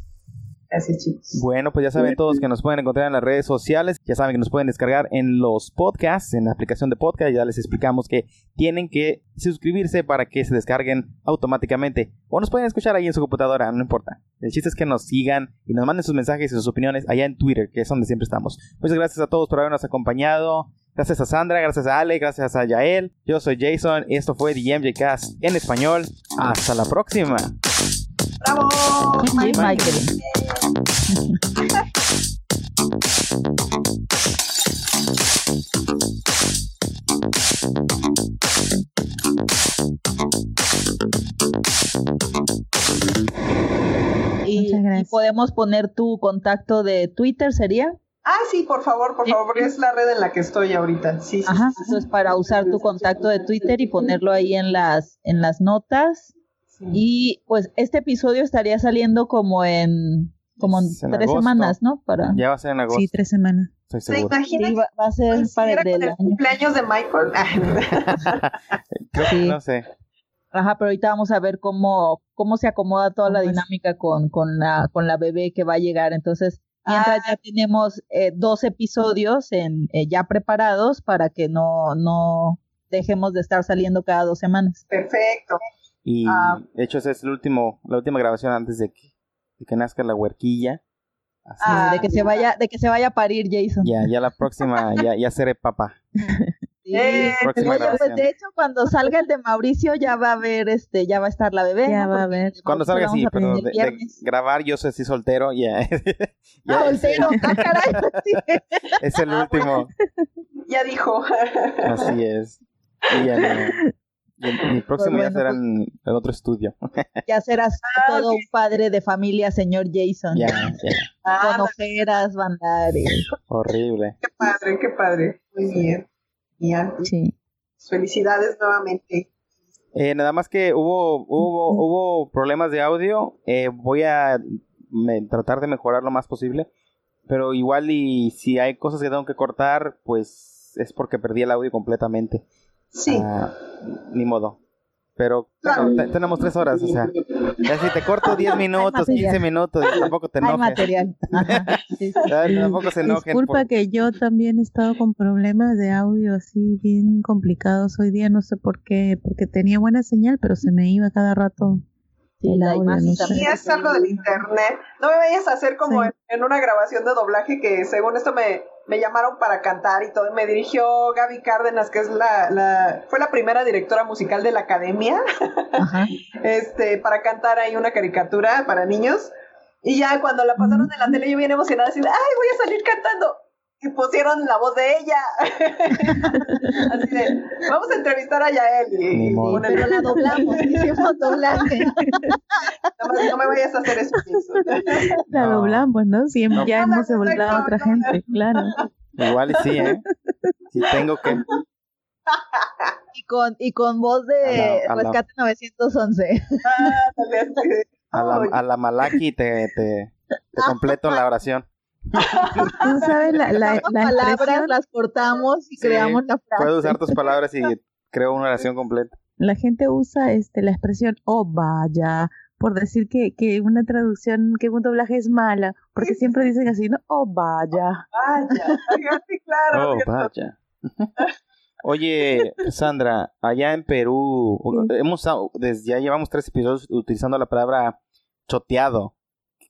Gracias, chicos. Bueno, pues ya saben todos que nos pueden encontrar en las redes sociales. Ya saben que nos pueden descargar en los podcasts, en la aplicación de podcast. Ya les explicamos que tienen que suscribirse para que se descarguen automáticamente. O nos pueden escuchar ahí en su computadora, no importa. El chiste es que nos sigan y nos manden sus mensajes y sus opiniones allá en Twitter, que es donde siempre estamos. Muchas gracias a todos por habernos acompañado. Gracias a Sandra, gracias a Ale, gracias a Yael. Yo soy Jason y esto fue The MJ Cast en español. Hasta la próxima. ¡Bravo! Michael. Y, podemos poner tu contacto de Twitter, ¿sería? Ah, sí, por favor, por favor, porque es la red en la que estoy ahorita. Sí, sí, Ajá, sí, sí. eso es para usar tu contacto de Twitter y ponerlo ahí en las en las notas. Sí. Y pues este episodio estaría saliendo como en como en tres agosto. semanas, ¿no? Para Ya va a ser en agosto, Sí, tres semanas. estoy ¿Se seguro. Sí, va, va a ser para del el año. cumpleaños de Michael? Creo que Sí. no sé. Ajá, pero ahorita vamos a ver cómo cómo se acomoda toda la dinámica con con la con la bebé que va a llegar. Entonces, mientras Ah. ya tenemos eh, dos episodios en eh, ya preparados para que no no dejemos de estar saliendo cada dos semanas. Perfecto. Y Ah. de hecho esa es el último, la última grabación antes de que, de que nazca la huerquilla. Así Ah. de que se vaya de que se vaya a parir Jason. Ya, ya la próxima, ya, ya seré papá. Sí. Eh, Próxima Oye, pues de hecho cuando salga el de Mauricio ya va a haber este ya va a estar la bebé. Ya ¿no? va a haber. Cuando salga sí, pero de, grabar yo soy sí soltero, ya. ya Ah, es, soltero. Ah, caray. Sí. es el último. Ya dijo. Así es. Y ya no. Y el, próximo ya será pues- en el otro estudio. Ya serás Ah, todo un padre de familia, señor Jason. ya, ya. Ah, Con ojeras, van a dar, eh, Horrible. qué padre, qué padre. Muy bien. Bien. Sí. Felicidades nuevamente. Eh, nada más que hubo, hubo, hubo problemas de audio. Eh, voy a me- tratar de mejorar lo más posible. Pero igual y si hay cosas que tengo que cortar, pues es porque perdí el audio completamente. Sí. Ah, ni modo. Pero Claro. bueno, te- tenemos tres horas, o sea. Ya si te corto 10 minutos, 15 minutos, tampoco te Hay enojes. material. Ajá, sí, sí. Ya, Tampoco se enojen. Disculpa por- que yo también he estado con problemas de audio así bien complicados hoy día, no sé por qué, porque tenía buena señal, pero se me iba cada rato Sí, la audio, imagen no es algo del internet. No me vayas a hacer como Sí. en, en una grabación de doblaje que según esto me, me llamaron para cantar y todo. Me dirigió Gaby Cárdenas, que es la, la fue la primera directora musical de la academia, Ajá. este, para cantar ahí una caricatura para niños. Y ya cuando la pasaron en la tele yo bien emocionada, así de, ay, voy a salir cantando. Y pusieron la voz de ella. así de, vamos a entrevistar a Yael. Y, y Pero la doblamos, hicimos doblaje. Más no me vayas a hacer eso. La No. doblamos, ¿no? Siempre No. ya No, hemos doblado a otra no. gente, claro. Igual y sí, ¿eh? Si tengo que. Y con, y con voz de A la- a la- Rescate 911. Ah, A la, "Ay, a la malaki te, te, te completo la oración. Tú sabes la, la, Las la palabras las cortamos y Sí, creamos la frase. Puedo usar tus palabras y creo una oración completa. la gente usa este la expresión oh vaya por decir que, que una traducción, que un doblaje es mala, porque siempre dicen así, ¿no? Oh vaya. Vaya, sí, claro. Oh, ¿cierto? vaya. Oye, Sandra, allá en Perú, hemos desde ya llevamos tres episodios utilizando la palabra choteado.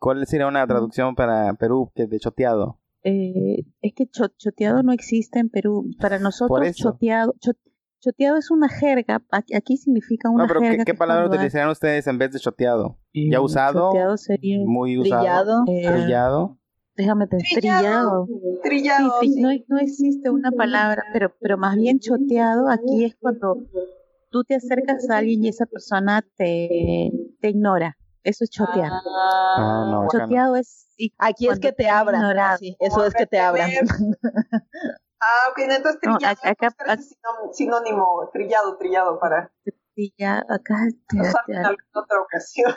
¿Cuál sería una traducción para Perú que de choteado? Eh, es que cho- choteado no existe en Perú. Para nosotros, eso. choteado, cho- choteado es una jerga. Aquí, significa una No, pero ¿qué, jerga. qué palabra utilizarían ustedes en vez de choteado? eh, ¿Ya usado? Choteado sería. Muy usado. Trillado. eh, Trillado. déjame pensar. Trillado. Trillado. Sí, tri- sí. no, no existe una palabra, pero, pero más bien choteado aquí es cuando tú te acercas a alguien y esa persona te, te ignora. Eso es chotear. Ah, no, acá no. choteado es y Aquí es que te abran. Sí, eso es que te abran. Ah, ok, entonces No, trillado. acá- ese sinónimo- sinónimo, trillado, trillado para Sí, ya acá te- usar te- en alguna otra ocasión.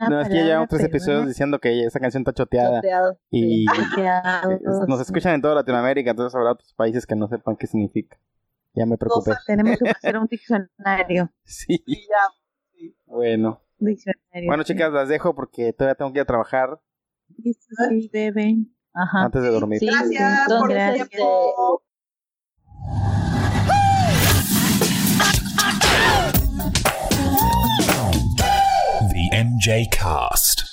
una No, es que ya llevamos tres episodios diciendo que esa canción está choteada. Choteado. Y choteado, eh, nos escuchan en toda Latinoamérica, entonces habrá otros países que no sepan qué significa. Ya me preocupé. Tenemos que hacer un diccionario. Sí, Trillado. bueno. Diccionario Bueno, chicas, las dejo porque todavía tengo que ir a trabajar Sí, sí. Ajá. antes de dormir. Sí, Gracias por el entonces, tiempo. The MJ Cast.